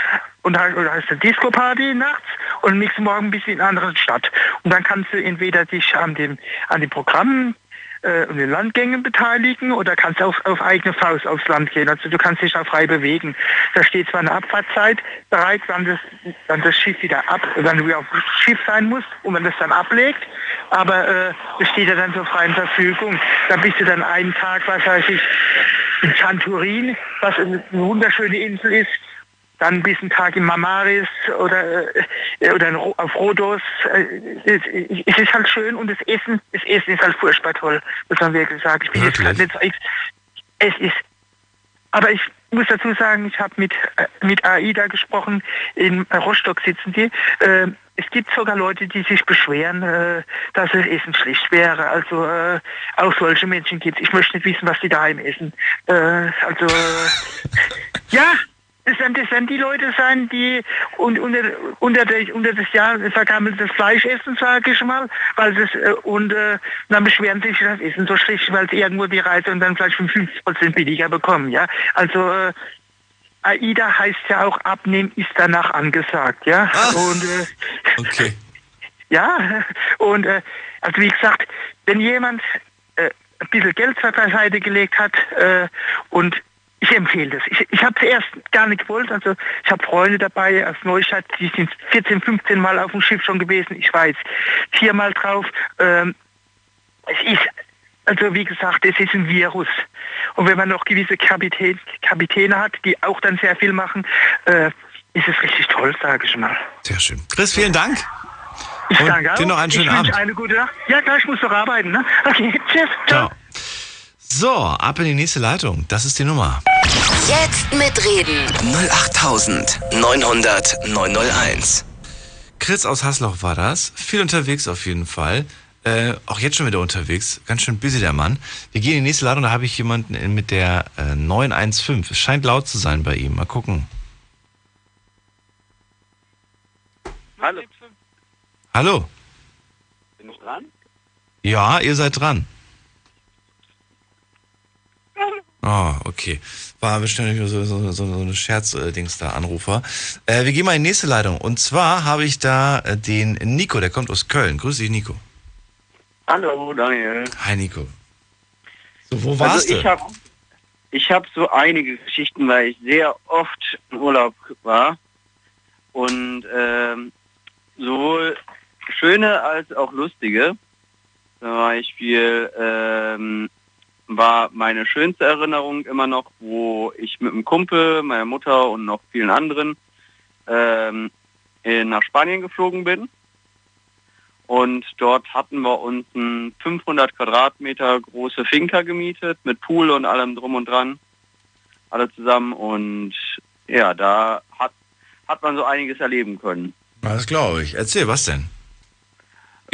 und hast, oder hast eine Disco-Party nachts und nächsten Morgen bist du in einer anderen Stadt. Und dann kannst du entweder dich an dem, an den Programmen äh, und den Landgängen beteiligen oder kannst auf, auf eigene Faust aufs Land gehen. Also du kannst dich auch frei bewegen. Da steht zwar eine Abfahrtzeit bereit, wann das, wann das Schiff wieder ab, wann du wieder auf dem Schiff sein musst und man das dann ablegt, aber äh, das steht ja dann zur freien Verfügung. Da bist du dann einen Tag, was weiß ich, in Santorin, was eine wunderschöne Insel ist, dann bis einen Tag in Mamaris oder, äh, oder auf Rhodos. Äh, es, ist halt schön und das Essen, das Essen ist halt furchtbar toll, muss man wirklich sagen. Ich bin jetzt gerade nicht so ex Es ist, aber ich muss dazu sagen, ich habe mit, äh, mit AIDA gesprochen, in Rostock sitzen die. Äh, es gibt sogar Leute, die sich beschweren, äh, dass das Essen schlecht wäre. Also äh, auch solche Menschen gibt es. Ich möchte nicht wissen, was die daheim essen. Also ja, das werden, das werden die Leute sein, die un, unter, unter, der, unter das Jahr vergammeltes Fleisch essen, sage ich mal, weil das äh, und äh, dann beschweren sich das Essen so schlecht, weil sie irgendwo die Reise und dann vielleicht um 50% billiger bekommen, ja. Also äh, AIDA heißt ja auch abnehmen ist danach angesagt, ja. Und äh, Okay. ja, und äh, also wie gesagt, wenn jemand äh, ein bisschen Geld zur Seite gelegt hat äh, und ich empfehle das. Ich, ich habe es erst gar nicht gewollt. Also ich habe Freunde dabei aus Neustadt, die sind 14, 15 Mal auf dem Schiff schon gewesen. Ich war jetzt viermal drauf. Ähm, es ist, also wie gesagt, es ist ein Virus. Und wenn man noch gewisse Kapitän, Kapitäne hat, die auch dann sehr viel machen, äh, ist es richtig toll, sage ich mal. Sehr schön. Chris, vielen Dank. Ich Und danke auch. dir noch einen schönen ich Abend. eine gute Nacht. Ja, klar, ich muss doch arbeiten. Ne? Okay, tschüss. Ciao. So, ab in die nächste Leitung. Das ist die Nummer. Jetzt mitreden. 08900 901. Chris aus Hasloch war das. Viel unterwegs auf jeden Fall. Äh, auch jetzt schon wieder unterwegs. Ganz schön busy der Mann. Wir gehen in die nächste Leitung. Da habe ich jemanden in- mit der äh, 915. Es scheint laut zu sein bei ihm. Mal gucken. Hallo. Hallo. Bin ich dran? Ja, ihr seid dran. Oh, okay. War bestimmt so, so, so, so eine Scherz-Dings da, Anrufer. Äh, wir gehen mal in die nächste Leitung. Und zwar habe ich da äh, den Nico, der kommt aus Köln. Grüß dich, Nico. Hallo, Daniel. Hi, Nico. So, wo warst also ich du? Hab, ich habe so einige Geschichten, weil ich sehr oft im Urlaub war. Und ähm, sowohl schöne als auch lustige. Zum Beispiel ähm, war meine schönste Erinnerung immer noch, wo ich mit einem Kumpel, meiner Mutter und noch vielen anderen ähm, nach Spanien geflogen bin. Und dort hatten wir uns ein 500 Quadratmeter große Finca gemietet mit Pool und allem drum und dran. Alle zusammen. Und ja, da hat, hat man so einiges erleben können. Das glaube ich. Erzähl, was denn?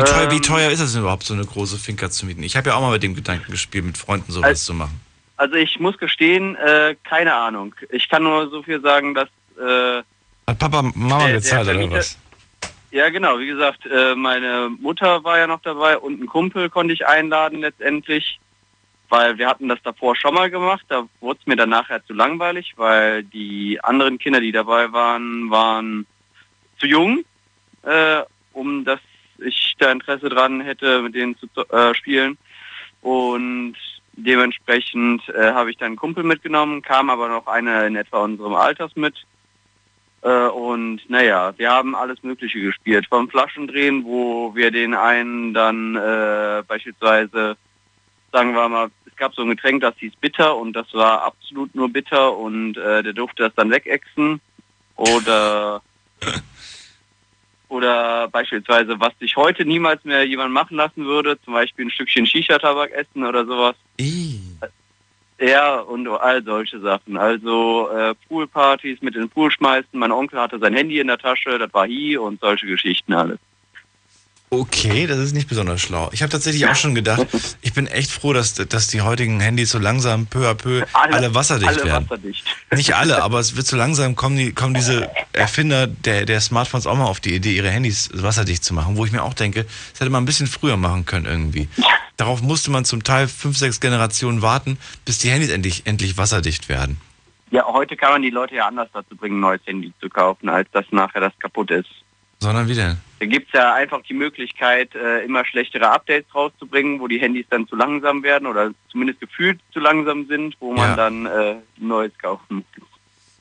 Wie teuer, wie Ähm, teuer ist es denn überhaupt, so eine große Finca zu mieten? Ich habe ja auch mal mit dem Gedanken gespielt, mit Freunden sowas Also- zu machen. Also ich muss gestehen, äh, keine Ahnung. Ich kann nur so viel sagen, dass äh, Hat Papa Mama der- der gezahlt oder was? Ja, genau. Wie gesagt, äh, meine Mutter war ja noch dabei und einen Kumpel konnte ich einladen letztendlich, weil wir hatten das davor schon mal gemacht. Da wurde es mir dann nachher zu langweilig, weil die anderen Kinder, die dabei waren, waren zu jung, äh, um dass ich da Interesse dran hätte, mit denen zu äh, spielen. Und dementsprechend äh, habe ich dann einen Kumpel mitgenommen, kam aber noch eine in etwa unserem Alters mit. Äh, und naja, wir haben alles Mögliche gespielt. Vom Flaschendrehen, wo wir den einen dann äh, beispielsweise, sagen wir mal, es gab so ein Getränk, das hieß bitter und das war absolut nur bitter und äh, der durfte das dann wegexen. Oder oder beispielsweise, was sich heute niemals mehr jemand machen lassen würde, zum Beispiel ein Stückchen Shisha-Tabak essen oder sowas. Ja, und all solche Sachen. Also äh, Poolpartys mit in den Pool schmeißen. Mein Onkel hatte sein Handy in der Tasche, das war hi und solche Geschichten alles. Okay, das ist nicht besonders schlau. Ich habe tatsächlich auch schon gedacht, ich bin echt froh, dass, dass die heutigen Handys so langsam peu à peu alle, alle wasserdicht alle werden. Wasserdicht. Nicht alle, aber es wird so langsam kommen, die, kommen diese Erfinder der, der Smartphones auch mal auf die Idee, ihre Handys wasserdicht zu machen, wo ich mir auch denke, das hätte man ein bisschen früher machen können irgendwie. Darauf musste man zum Teil fünf, sechs Generationen warten, bis die Handys endlich, endlich wasserdicht werden. Ja, heute kann man die Leute ja anders dazu bringen, ein neues Handy zu kaufen, als dass nachher das kaputt ist. Sondern wie denn? Da gibt's ja einfach die Möglichkeit, äh, immer schlechtere Updates rauszubringen, wo die Handys dann zu langsam werden oder zumindest gefühlt zu langsam sind, wo man Ja. dann äh, neues kaufen muss.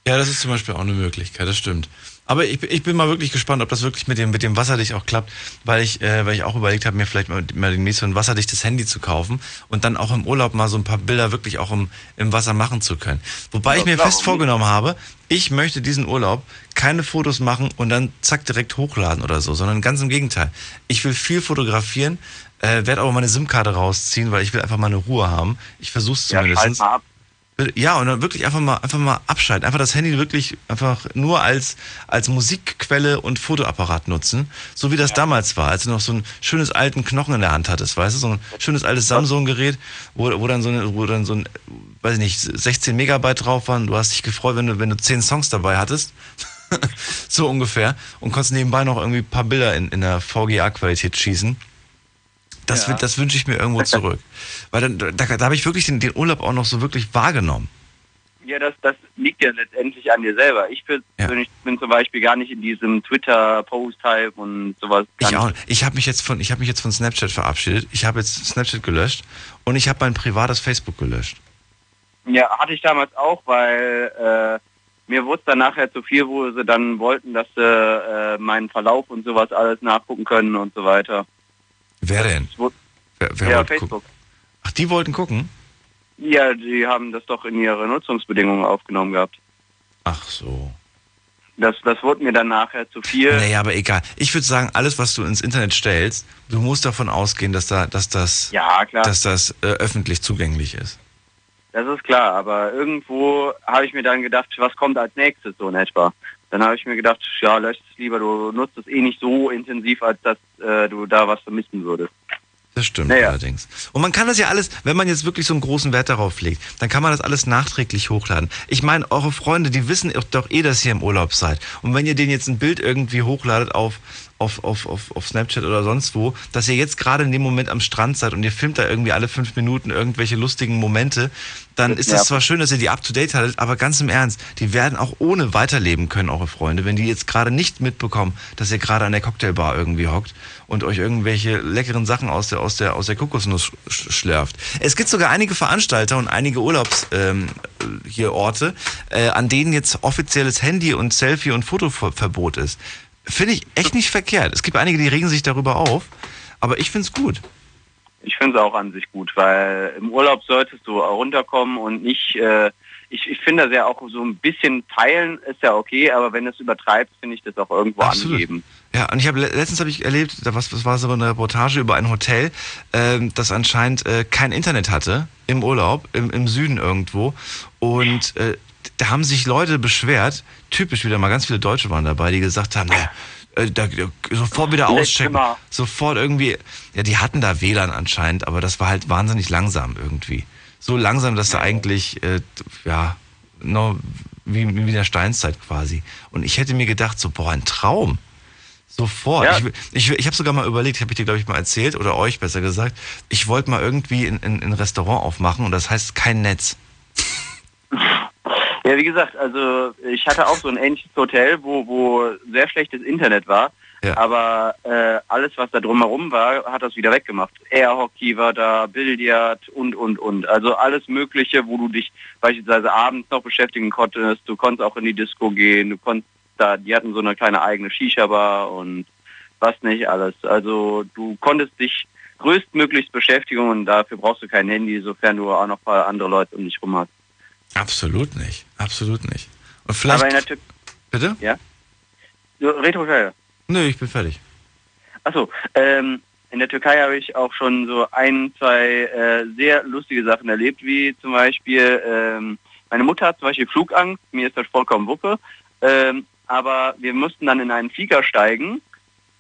Ja, das ist zum Beispiel auch eine Möglichkeit, das stimmt. Aber ich, ich bin mal wirklich gespannt, ob das wirklich mit dem, mit dem wasserdicht auch klappt, weil ich, äh, weil ich auch überlegt habe, mir vielleicht mal, mal demnächst so ein wasserdichtes Handy zu kaufen und dann auch im Urlaub mal so ein paar Bilder wirklich auch im, im Wasser machen zu können. Wobei ich mir klar, fest warum vorgenommen habe, ich möchte diesen Urlaub keine Fotos machen und dann zack direkt hochladen oder so, sondern ganz im Gegenteil. Ich will viel fotografieren, äh, werde aber meine SIM-Karte rausziehen, weil ich will einfach mal eine Ruhe haben. Ich versuche es Ja, zumindest. schalt mal ab. Ja, und dann wirklich einfach mal, einfach mal abschalten. Einfach das Handy wirklich einfach nur als, als Musikquelle und Fotoapparat nutzen. So wie das damals war, als du noch so ein schönes alten Knochen in der Hand hattest, weißt du? So ein schönes altes Samsung-Gerät, wo, wo dann so eine, wo dann so ein, weiß ich nicht, 16 Megabyte drauf waren. Du hast dich gefreut, wenn du, wenn du 10 Songs dabei hattest. so ungefähr. Und konntest nebenbei noch irgendwie ein paar Bilder in, in der VGA-Qualität schießen. Das, Ja. das wünsche ich mir irgendwo zurück. Weil dann, da, da habe ich wirklich den, den Urlaub auch noch so wirklich wahrgenommen. Ja, das, das liegt ja letztendlich an dir selber. Ich persönlich bin zum Beispiel gar nicht in diesem Twitter-Post-Hype und sowas. Ich auch. Ich habe mich jetzt von, ich habe mich jetzt von Snapchat verabschiedet. Ich habe jetzt Snapchat gelöscht und ich habe mein privates Facebook gelöscht. Ja, hatte ich damals auch, weil äh, mir wurde es dann nachher zu viel, wo sie dann wollten, dass sie äh, meinen Verlauf und sowas alles nachgucken können und so weiter. Wer denn? Wer, wer ja, wollte Facebook. gucken? Ach, die wollten gucken? Ja, die haben das doch in ihre Nutzungsbedingungen aufgenommen gehabt. Ach so. Das, das wurde mir dann nachher zu viel. Naja, aber egal. Ich würde sagen, alles, was du ins Internet stellst, du musst davon ausgehen, dass da, dass das, Ja, klar. dass das äh, öffentlich zugänglich ist. Das ist klar, aber irgendwo habe ich mir dann gedacht, was kommt als nächstes so in etwa. Dann habe ich mir gedacht, ja, lösch es lieber, du nutzt es eh nicht so intensiv, als dass äh, du da was vermissen würdest. Das stimmt allerdings. Und man kann das ja alles, wenn man jetzt wirklich so einen großen Wert darauf legt, dann kann man das alles nachträglich hochladen. Ich meine, eure Freunde, die wissen doch eh, dass ihr im Urlaub seid. Und wenn ihr denen jetzt ein Bild irgendwie hochladet auf, auf, auf, auf, auf Snapchat oder sonst wo, dass ihr jetzt gerade in dem Moment am Strand seid und ihr filmt da irgendwie alle fünf Minuten irgendwelche lustigen Momente, dann ist Ja. zwar schön, dass ihr die up to date haltet, aber ganz im Ernst, die werden auch ohne weiterleben können, eure Freunde, wenn die jetzt gerade nicht mitbekommen, dass ihr gerade an der Cocktailbar irgendwie hockt und euch irgendwelche leckeren Sachen aus der, aus der, aus der Kokosnuss sch- schlürft. Es gibt sogar einige Veranstalter und einige Urlaubs, ähm, hier Orte, äh, an denen jetzt offizielles Handy- und Selfie- und Fotoverbot ist. Finde ich echt nicht verkehrt. Es gibt einige, die regen sich darüber auf, aber ich finde es gut. Ich finde es auch an sich gut, weil im Urlaub solltest du runterkommen und nicht, äh, ich, ich finde das ja auch so ein bisschen teilen ist ja okay, aber wenn es übertreibst, finde ich das auch irgendwo Absolut. angeben. Ja, und ich habe letztens habe ich erlebt, da was, was war so eine Reportage über ein Hotel, ähm, das anscheinend äh, kein Internet hatte im Urlaub im, im Süden irgendwo und äh, da haben sich Leute beschwert, typisch wieder mal ganz viele Deutsche waren dabei, die gesagt haben, naja, äh, da, sofort wieder auschecken, sofort irgendwie, ja, die hatten da WLAN anscheinend, aber das war halt wahnsinnig langsam irgendwie. So langsam, dass da eigentlich, äh, ja, no, wie, wie in der Steinzeit quasi. Und ich hätte mir gedacht, so, boah, ein Traum. Sofort. Ja. Ich, ich, ich habe sogar mal überlegt, habe ich dir, glaube ich, mal erzählt, oder euch besser gesagt, ich wollte mal irgendwie ein in, in Restaurant aufmachen und das heißt kein Netz. Ja, wie gesagt, also ich hatte auch so ein ähnliches Hotel, wo, wo sehr schlechtes Internet war. Aber äh, alles, was da drumherum war, hat das wieder weggemacht. Airhockey war da, Billard und, und, und. Also alles Mögliche, wo du dich beispielsweise abends noch beschäftigen konntest. Du konntest auch in die Disco gehen. Du konntest da, die hatten so eine kleine eigene Shisha-Bar und was nicht alles. Also du konntest dich größtmöglichst beschäftigen und dafür brauchst du kein Handy, sofern du auch noch ein paar andere Leute um dich rum hast. Absolut nicht. Absolut nicht. Und vielleicht. Aber in der Tür Bitte? Ja? Red ruhig weiter. Nö, ich bin fertig. Achso, ähm, in der Türkei habe ich auch schon so ein, zwei äh, sehr lustige Sachen erlebt, wie zum Beispiel, ähm, meine Mutter hat zum Beispiel Flugangst, mir ist das vollkommen Wuppe, ähm, aber wir mussten dann in einen Flieger steigen,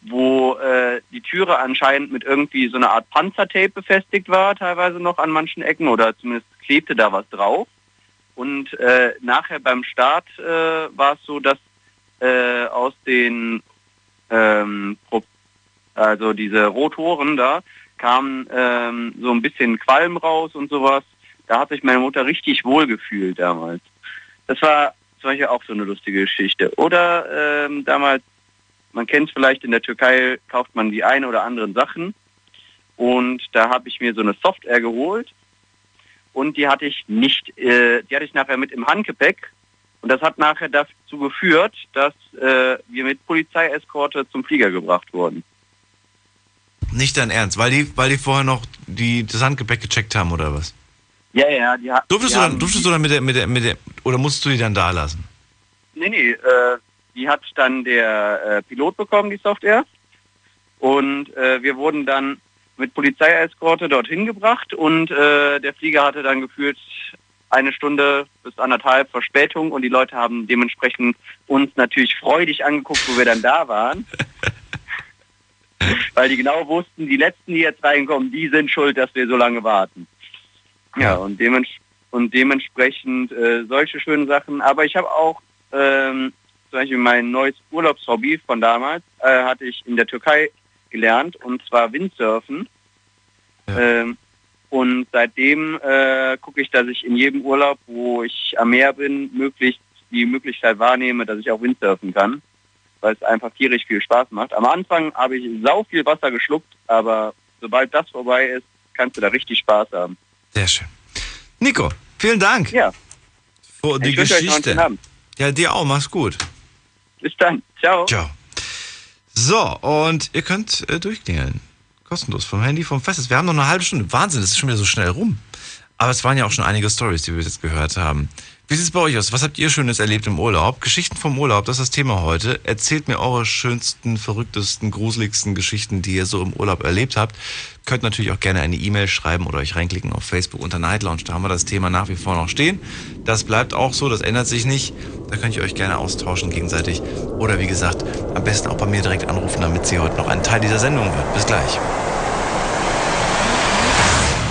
wo äh, die Türe anscheinend mit irgendwie so einer Art Panzertape befestigt war, teilweise noch an manchen Ecken oder zumindest klebte da was drauf. Und äh, nachher beim Start äh, war es so, dass äh, aus den ähm, also diese Rotoren da, kam ähm, so ein bisschen Qualm raus und sowas. Da hat sich meine Mutter richtig wohl gefühlt damals. Das war zum Beispiel auch so eine lustige Geschichte. Oder ähm, damals, man kennt es vielleicht, in der Türkei kauft man die ein oder anderen Sachen. Und da habe ich mir so eine Software geholt. Und die hatte ich nicht, äh, die hatte ich nachher mit im Handgepäck. Und das hat nachher dazu geführt, dass äh, wir mit Polizeieskorte zum Flieger gebracht wurden. Nicht dein Ernst, weil die, weil die vorher noch die, das Handgepäck gecheckt haben oder was? Ja, ja, die hat. Durftest, du dann, durftest du dann mit der, mit der, mit der, oder musst du die dann da lassen? Nee, nee, äh, die hat dann der äh, Pilot bekommen, die Software. Und äh, wir wurden dann mit Polizeieskorte dorthin gebracht und äh, der Flieger hatte dann gefühlt eine Stunde bis anderthalb Verspätung und die Leute haben dementsprechend uns natürlich freudig angeguckt, wo wir dann da waren. Weil die genau wussten, die letzten, die jetzt reinkommen, die sind schuld, dass wir so lange warten. Ja, und, dements und dementsprechend äh, solche schönen Sachen. Aber ich habe auch ähm, zum Beispiel mein neues Urlaubshobby von damals, äh, hatte ich in der Türkei gelernt, und zwar Windsurfen. Ähm, und seitdem äh, gucke ich, dass ich in jedem Urlaub, wo ich am Meer bin, möglichst die Möglichkeit wahrnehme, dass ich auch Windsurfen kann, weil es einfach tierisch viel Spaß macht. Am Anfang habe ich sau viel Wasser geschluckt, aber sobald das vorbei ist, kannst du da richtig Spaß haben. Sehr schön. Nico, vielen Dank. Ja. Für die Ich wünsche euch noch einen Geschichte. Ja, dir auch, mach's gut. Bis dann. Ciao. Ciao. So, und ihr könnt äh, durchklingeln. Kostenlos vom Handy, vom Festes. Wir haben noch eine halbe Stunde. Wahnsinn, das ist schon wieder so schnell rum. Aber es waren ja auch schon einige Stories, die wir jetzt gehört haben. Wie sieht es bei euch aus? Was habt ihr Schönes erlebt im Urlaub? Geschichten vom Urlaub, das ist das Thema heute. Erzählt mir eure schönsten, verrücktesten, gruseligsten Geschichten, die ihr so im Urlaub erlebt habt. Könnt natürlich auch gerne eine E-Mail schreiben oder euch reinklicken auf Facebook unter Night Lounge. Da haben wir das Thema nach wie vor noch stehen. Das bleibt auch so, das ändert sich nicht. Da könnt ihr euch gerne austauschen gegenseitig. Oder wie gesagt, am besten auch bei mir direkt anrufen, damit sie heute noch ein Teil dieser Sendung wird. Bis gleich.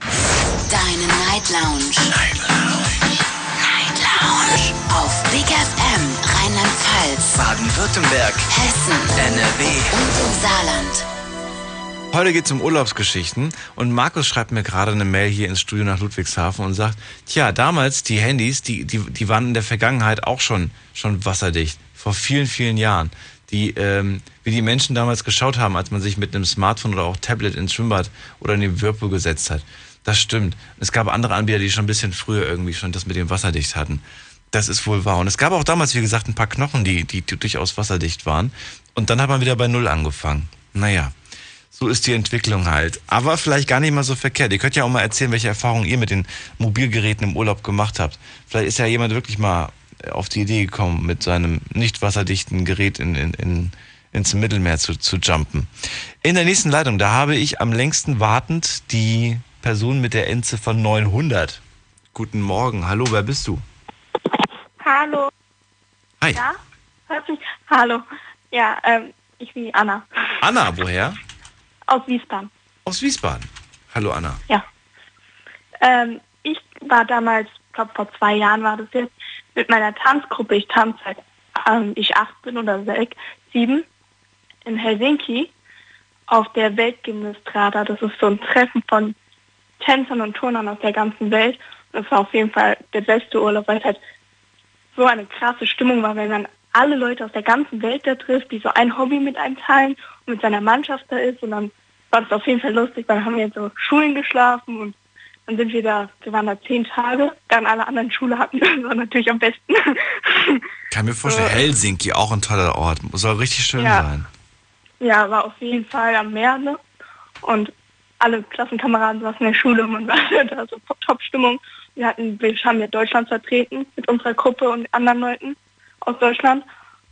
Deine Night Lounge. Night Lounge. Night Lounge. Auf Big FM Rheinland-Pfalz, Baden-Württemberg, Hessen NRW und im Saarland. Heute geht es um Urlaubsgeschichten und Markus schreibt mir gerade eine Mail hier ins Studio nach Ludwigshafen und sagt, tja, damals die Handys, die, die, die waren in der Vergangenheit auch schon, schon wasserdicht, vor vielen, vielen Jahren. Die, ähm, wie die Menschen damals geschaut haben, als man sich mit einem Smartphone oder auch Tablet ins Schwimmbad oder in den Whirlpool gesetzt hat. Das stimmt. Es gab andere Anbieter, die schon ein bisschen früher irgendwie schon das mit dem wasserdicht hatten. Das ist wohl wahr. Und es gab auch damals, wie gesagt, ein paar Knochen, die, die durchaus wasserdicht waren. Und dann hat man wieder bei Null angefangen. Naja. So ist die Entwicklung halt. Aber vielleicht gar nicht mal so verkehrt. Ihr könnt ja auch mal erzählen, welche Erfahrungen ihr mit den Mobilgeräten im Urlaub gemacht habt. Vielleicht ist ja jemand wirklich mal auf die Idee gekommen, mit seinem nicht wasserdichten Gerät in, in, in, ins Mittelmeer zu, zu jumpen. In der nächsten Leitung, da habe ich am längsten wartend die Person mit der Endziffer 900. Guten Morgen, hallo, wer bist du? Hallo. Hi. Ja? Hört mich? Hallo. Ja, ähm, ich bin Anna. Anna, woher? Aus Wiesbaden. Aus Wiesbaden. Hallo Anna. Ja. Ähm, ich war damals, ich glaube vor zwei Jahren war das jetzt, mit meiner Tanzgruppe, ich tanze seit ähm, ich acht bin oder sechs, sieben, in Helsinki auf der Weltgymnastrada. Das ist so ein Treffen von Tänzern und Turnern aus der ganzen Welt. Und das war auf jeden Fall der beste Urlaub, weil es halt so eine krasse Stimmung war, weil man alle Leute aus der ganzen Welt da trifft, die so ein Hobby mit einem teilen und mit seiner Mannschaft da ist. Und dann war das auf jeden Fall lustig, weil dann haben wir in so Schulen geschlafen und dann sind wir da, wir waren da zehn Tage, dann alle anderen Schule hatten, das war natürlich am besten. Kann mir vorstellen, Helsinki, auch ein toller Ort. Soll richtig schön Ja. sein. Ja, war auf jeden Fall am Meer, ne? Und alle Klassenkameraden saßen in der Schule und man war da so Top-Stimmung. Wir hatten, wir haben ja Deutschland vertreten mit unserer Gruppe und anderen Leuten aus Deutschland.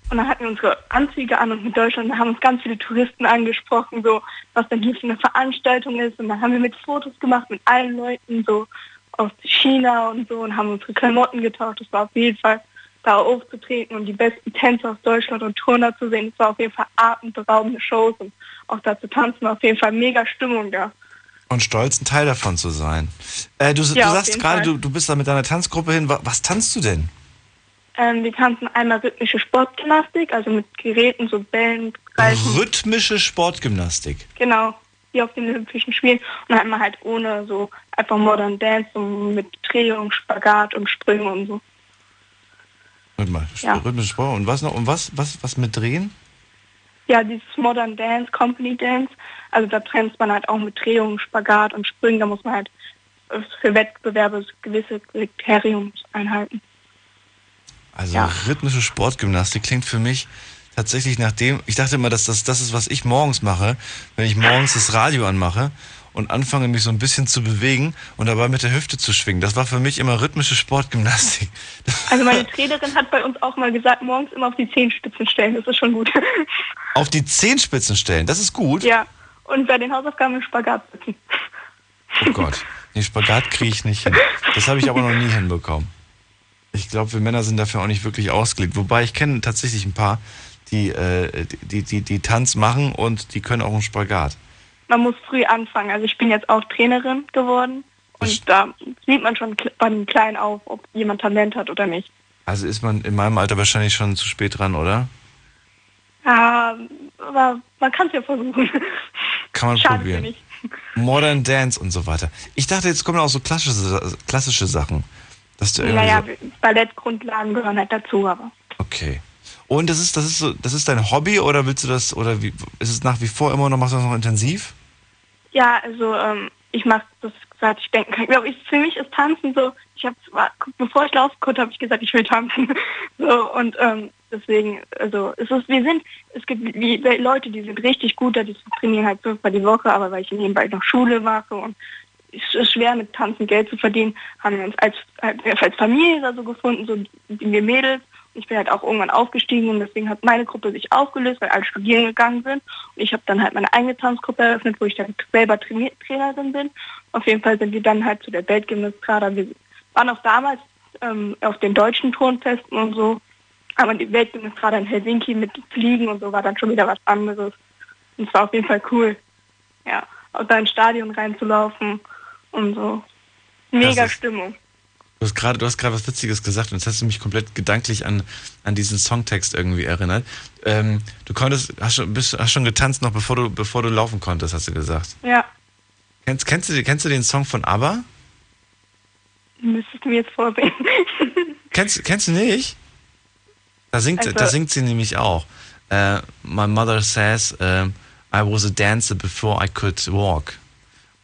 Und dann hatten wir unsere Anzüge an und mit Deutschland da haben uns ganz viele Touristen angesprochen, so was denn hier für eine Veranstaltung ist. Und dann haben wir mit Fotos gemacht mit allen Leuten, so aus China und so und haben unsere Klamotten getauscht. Das war auf jeden Fall da aufzutreten und die besten Tänzer aus Deutschland und Turner zu sehen. Es war auf jeden Fall atemberaubende Shows und auch da zu tanzen auf jeden Fall mega Stimmung da. Und stolz, ein Teil davon zu sein. Äh, du, Ja, du sagst gerade, du, du bist da mit deiner Tanzgruppe hin. Wa- Was tanzt du denn? Ähm, wir tanzen einmal rhythmische Sportgymnastik, also mit Geräten, so Bällen, Greifen, Rhythmische Sportgymnastik. genau, wie auf den Olympischen Spielen. Und einmal halt ohne so einfach Modern Dance, so mit Drehung, Spagat und Sprünge und so. Mal, Ja. rhythmische Sport. Und was noch? Und was, was, was mit Drehen? Ja, dieses Modern Dance, Company Dance, also da trennt man halt auch mit Drehung, Spagat und Sprüngen, da muss man halt äh, für Wettbewerbe gewisse Kriterien einhalten. Also rhythmische Sportgymnastik klingt für mich tatsächlich nach dem, ich dachte immer, dass das das ist, was ich morgens mache, wenn ich morgens das Radio anmache und anfange, mich so ein bisschen zu bewegen und dabei mit der Hüfte zu schwingen. Das war für mich immer rhythmische Sportgymnastik. Also meine Trainerin hat bei uns auch mal gesagt, morgens immer auf die Zehenspitzen stellen, das ist schon gut. Auf die Zehenspitzen stellen, das ist gut. ja, und bei den Hausaufgaben im Spagat sitzen. Oh Gott, den Spagat kriege ich nicht hin. Das habe ich aber noch nie hinbekommen. Ich glaube, wir Männer sind dafür auch nicht wirklich ausgelegt. Wobei ich kenne tatsächlich ein paar, die, äh, die, die, die Tanz machen und die können auch einen Spagat. Man muss früh anfangen. Also ich bin jetzt auch Trainerin geworden und da sieht man schon beim Kleinen auf, ob jemand Talent hat oder nicht. Also ist man in meinem Alter wahrscheinlich schon zu spät dran, oder? Ja, aber man kann es ja versuchen. Kann man Schadet probieren. Modern Dance und so weiter. Ich dachte, jetzt kommen auch so klassische, klassische Sachen. Dass du Naja, so, Ballettgrundlagen gehören halt dazu, aber okay. Und das ist, das ist so, das ist dein Hobby oder willst du das, oder wie, ist es nach wie vor immer noch, machst du das noch intensiv? ja, also ähm, ich mache das, seit ich denken kann. Ich glaube, ich, für mich ist Tanzen so, ich habe, bevor ich laufen konnte, habe ich gesagt, ich will tanzen. so, und ähm, deswegen, also es ist, wir sind, es gibt wie, Leute, die sind richtig gut, da die trainieren halt fünfmal die Woche, aber weil ich nebenbei noch Schule mache und es ist schwer mit Tanzen Geld zu verdienen, haben wir uns als, als, Familie da so gefunden, so die- wir Mädels. Ich bin halt auch irgendwann aufgestiegen und deswegen hat meine Gruppe sich aufgelöst, weil alle studieren gegangen sind. Und ich habe dann halt meine eigene Tanzgruppe eröffnet, wo ich dann selber Trainerin bin. Auf jeden Fall sind wir dann halt zu der Weltgymnastrada. Wir waren auch damals ähm, auf den deutschen Turnfesten und so. Aber die Weltgymnastrada in Helsinki mit Fliegen und so war dann schon wieder was anderes. Und es war auf jeden Fall cool. Ja, da ins Stadion reinzulaufen und so. Mega Stimmung. Du hast gerade, du hast gerade was Witziges gesagt und jetzt hast du mich komplett gedanklich an, an diesen Songtext irgendwie erinnert. Ähm, du konntest, hast schon, bist, hast schon getanzt noch bevor du, bevor du laufen konntest, hast du gesagt. Ja, Kennst, kennst, du, kennst du den Song von ABBA? müsstest du mir jetzt vorsehen. Kennst, kennst du nicht? Da singt, Also- da singt sie nämlich auch. Äh, my mother says ähm, I was a dancer before I could walk.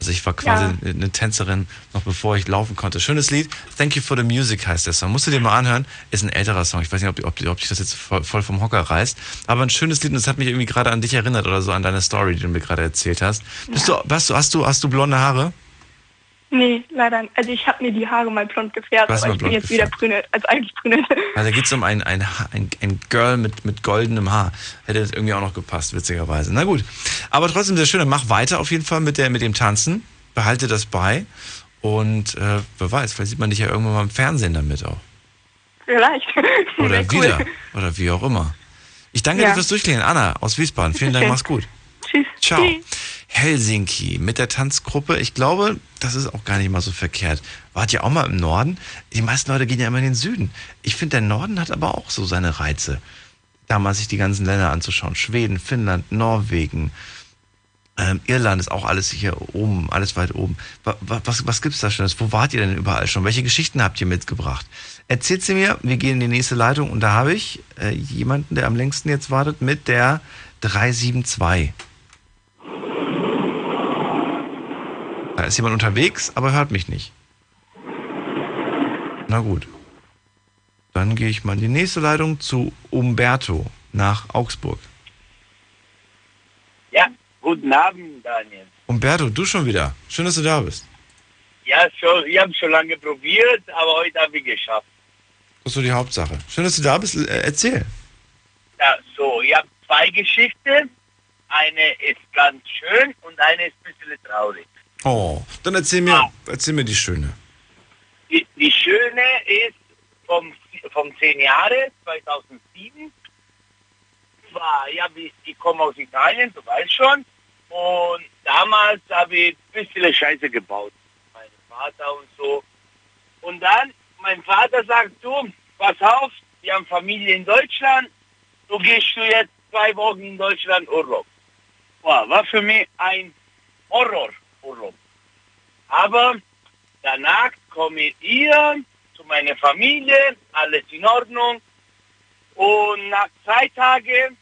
Also ich war quasi Ja. eine Tänzerin, noch bevor ich laufen konnte. Schönes Lied. Thank you for the music heißt der Song. Musst du dir mal anhören. Ist ein älterer Song. Ich weiß nicht, ob, ob, ob dich das jetzt voll, vom Hocker reißt. Aber ein schönes Lied und das hat mich irgendwie gerade an dich erinnert oder so, an deine Story, die du mir gerade erzählt hast. Bist du, hast du, hast du, hast du blonde Haare? Nee, leider nicht. Also ich habe mir die Haare mal blond gefärbt, aber ich bin jetzt wieder brünett, also eigentlich brünett. Also da geht es um ein, ein, ein, ein Girl mit, mit goldenem Haar. Hätte das irgendwie auch noch gepasst, witzigerweise. Na gut. Aber trotzdem sehr schön. Dann mach weiter auf jeden Fall mit, der, mit dem Tanzen. Behalte das bei. Und äh, wer weiß, vielleicht sieht man dich ja irgendwann mal im Fernsehen damit auch. Vielleicht. Oder cool. wieder. Oder wie auch immer. Ich danke Ja. dir fürs Durchklingen. Anna aus Wiesbaden. Vielen Dank, mach's gut. Tschüss. Ciao. Tschüss. Helsinki mit der Tanzgruppe. Ich glaube, das ist auch gar nicht mal so verkehrt. Wart ihr auch mal im Norden? Die meisten Leute gehen ja immer in den Süden. Ich finde, der Norden hat aber auch so seine Reize. Da mal sich die ganzen Länder anzuschauen. Schweden, Finnland, Norwegen, ähm, Irland ist auch alles hier oben, alles weit oben. Wa- wa- Was, was gibt's da Schönes? Wo wart ihr denn überall schon? Welche Geschichten habt ihr mitgebracht? Erzählt sie mir, wir gehen in die nächste Leitung und da habe ich äh, jemanden, der am längsten jetzt wartet, mit der 372. Da ist jemand unterwegs, aber hört mich nicht. Na gut. Dann gehe ich mal in die nächste Leitung zu Umberto nach Augsburg. Ja, guten Abend, Daniel. Umberto, du schon wieder. Schön, dass du da bist. Ja, schon, ich habe schon lange probiert, aber heute habe ich geschafft. Das ist so die Hauptsache. Schön, dass du da bist. Äh, erzähl. Ja, so, ich habe zwei Geschichten. Eine ist ganz schön und eine ist ein bisschen traurig. Oh, dann erzähl mir, erzähl mir die schöne. Die, die schöne ist vom, vom 10 Jahre, 2007. Zwar, ja, ich, komme aus Italien, du weißt schon. Und damals habe ich ein bisschen Scheiße gebaut. Mein Vater und so. Und dann, mein Vater sagt, du, pass auf, wir haben Familie in Deutschland. Du gehst du jetzt zwei Wochen in Deutschland Urlaub. Boah, war für mich ein Horrorurlaub. Aber danach komme ich hier zu meiner Familie, alles in Ordnung. Und nach zwei Tagen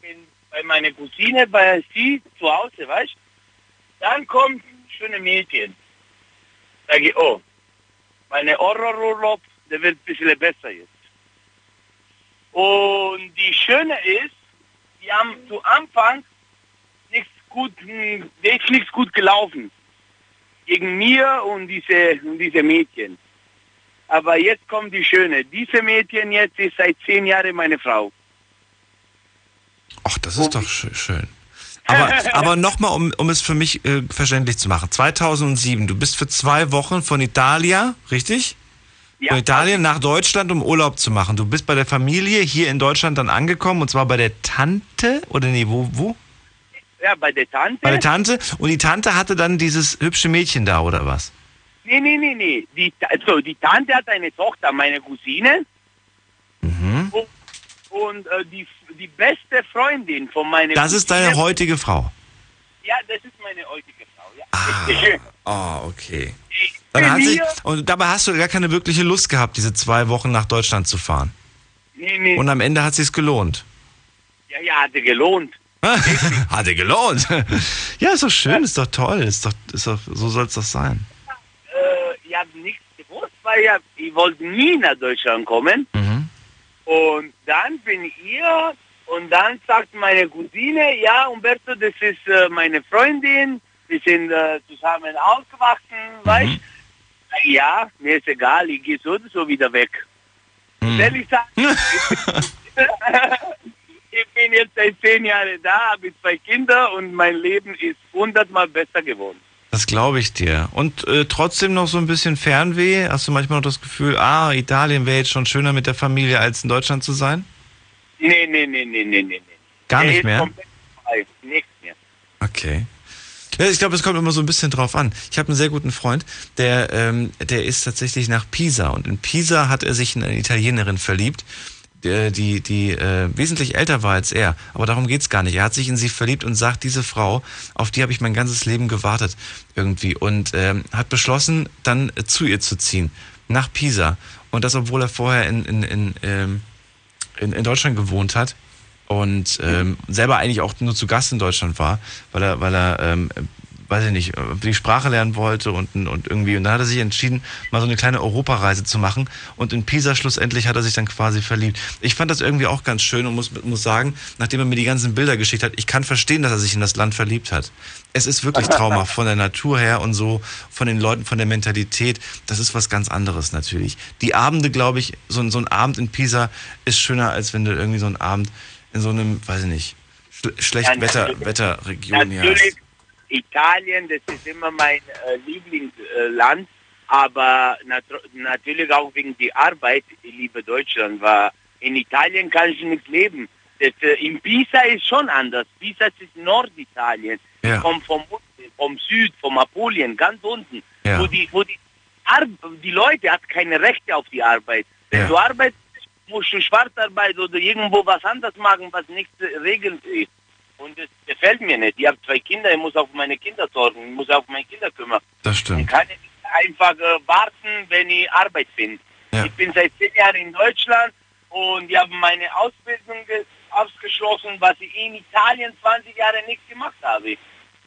bin bei meiner Cousine, bei sie zu Hause, weißt Dann kommt schöne Mädchen. Sage ich, oh, meine Horrorurlaub, der wird ein bisschen besser jetzt. Und die Schöne ist, die haben zu Anfang gut, hm, ist nichts gut gelaufen. Gegen mir und diese, und diese Mädchen. Aber jetzt kommt die Schöne. Diese Mädchen jetzt ist seit zehn Jahren meine Frau. Ach, das ist doch schö- schön. Aber, aber nochmal, um, um es für mich äh, verständlich zu machen. 2007, du bist für zwei Wochen von Italia, richtig? Ja. Von Italien nach Deutschland, um Urlaub zu machen. Du bist bei der Familie hier in Deutschland dann angekommen und zwar bei der Tante, oder nee, wo, wo? Ja, bei der Tante. Bei der Tante. Und die Tante hatte dann dieses hübsche Mädchen da, oder was? Nee, nee, nee, nee. Die, also, die Tante hat eine Tochter, meine Cousine. Mhm. Und, und äh, die, die beste Freundin von meiner Das ist Cousine. deine heutige Frau. Ja, das ist meine heutige Frau. Ja. Ah, okay. Ich Dann hat sich, und dabei hast du gar keine wirkliche Lust gehabt, diese zwei Wochen nach Deutschland zu fahren. Nee, nee. Und am Ende hat sich's gelohnt. ja, ja, hatte gelohnt. Hatte gelohnt. Ja, ist doch schön, ist doch toll. Ist doch, ist doch, so soll es doch sein. Äh, ich habe nichts gewusst, weil ja, ich wollte nie nach Deutschland kommen. Mhm. Und dann bin ich hier und dann sagt meine Cousine, ja, Umberto, das ist äh, meine Freundin, wir sind äh, zusammen aufgewachsen, weißt Ja, mir ist egal, ich gehe so oder so wieder weg. Und ehrlich sagen, ich bin jetzt seit zehn Jahren da, habe zwei Kinder und mein Leben ist hundertmal besser geworden. Das glaube ich dir. Und äh, trotzdem noch so ein bisschen Fernweh? Hast du manchmal noch das Gefühl, ah, Italien wäre jetzt schon schöner mit der Familie, als in Deutschland zu sein? Nee, nee, nee, nee, nee, nee. nee. Gar Der nicht mehr? Nichts mehr. Okay. Ja, ich glaube, es kommt immer so ein bisschen drauf an. Ich habe einen sehr guten Freund, der, ähm, der ist tatsächlich nach Pisa und in Pisa hat er sich in eine Italienerin verliebt, die, die, die äh, wesentlich älter war als er. Aber darum geht's gar nicht. Er hat sich in sie verliebt und sagt, diese Frau, auf die habe ich mein ganzes Leben gewartet irgendwie und ähm, hat beschlossen, dann zu ihr zu ziehen, nach Pisa. Und das, obwohl er vorher in, in, in, ähm, in, in Deutschland gewohnt hat und ähm, selber eigentlich auch nur zu Gast in Deutschland war, weil er, weil er ähm, weiß ich nicht, die Sprache lernen wollte und, und irgendwie. Und dann hat er sich entschieden, mal so eine kleine Europareise zu machen. Und in Pisa schlussendlich hat er sich dann quasi verliebt. Ich fand das irgendwie auch ganz schön und muss, muss sagen, nachdem er mir die ganzen Bilder geschickt hat, ich kann verstehen, dass er sich in das Land verliebt hat. Es ist wirklich traumhaft von der Natur her und so, von den Leuten, von der Mentalität. Das ist was ganz anderes natürlich. Die Abende, glaube ich, so, ein- so ein Abend in Pisa ist schöner, als wenn du irgendwie so einen Abend in so einem, weiß ich nicht, schl schlecht Ja, Wetter. Wetterregion hier hast. Italien, das ist immer mein äh, Lieblingsland, aber nat natürlich auch wegen der Arbeit, ich liebe Deutschland, weil in Italien kann ich nicht leben. Das, äh, in Pisa ist schon anders. Pisa ist Norditalien. Ja. Ich komme vom, vom Süd, vom Apulien, ganz unten, Ja. wo die, wo die, Ar die Leute hat keine Rechte auf die Arbeit. Wenn Ja. du arbeitest, musst du Schwarzarbeit oder irgendwo was anderes machen, was nicht äh, regelt ist. Und das gefällt mir nicht. Ich habe zwei Kinder, ich muss auf meine Kinder sorgen, ich muss auf meine Kinder kümmern. Das Ich stimmt. kann nicht einfach äh, warten, wenn ich Arbeit finde. Ja. Ich bin seit zehn Jahren in Deutschland und ich habe meine Ausbildung ge- abgeschlossen, was ich in Italien 20 Jahre nicht gemacht habe.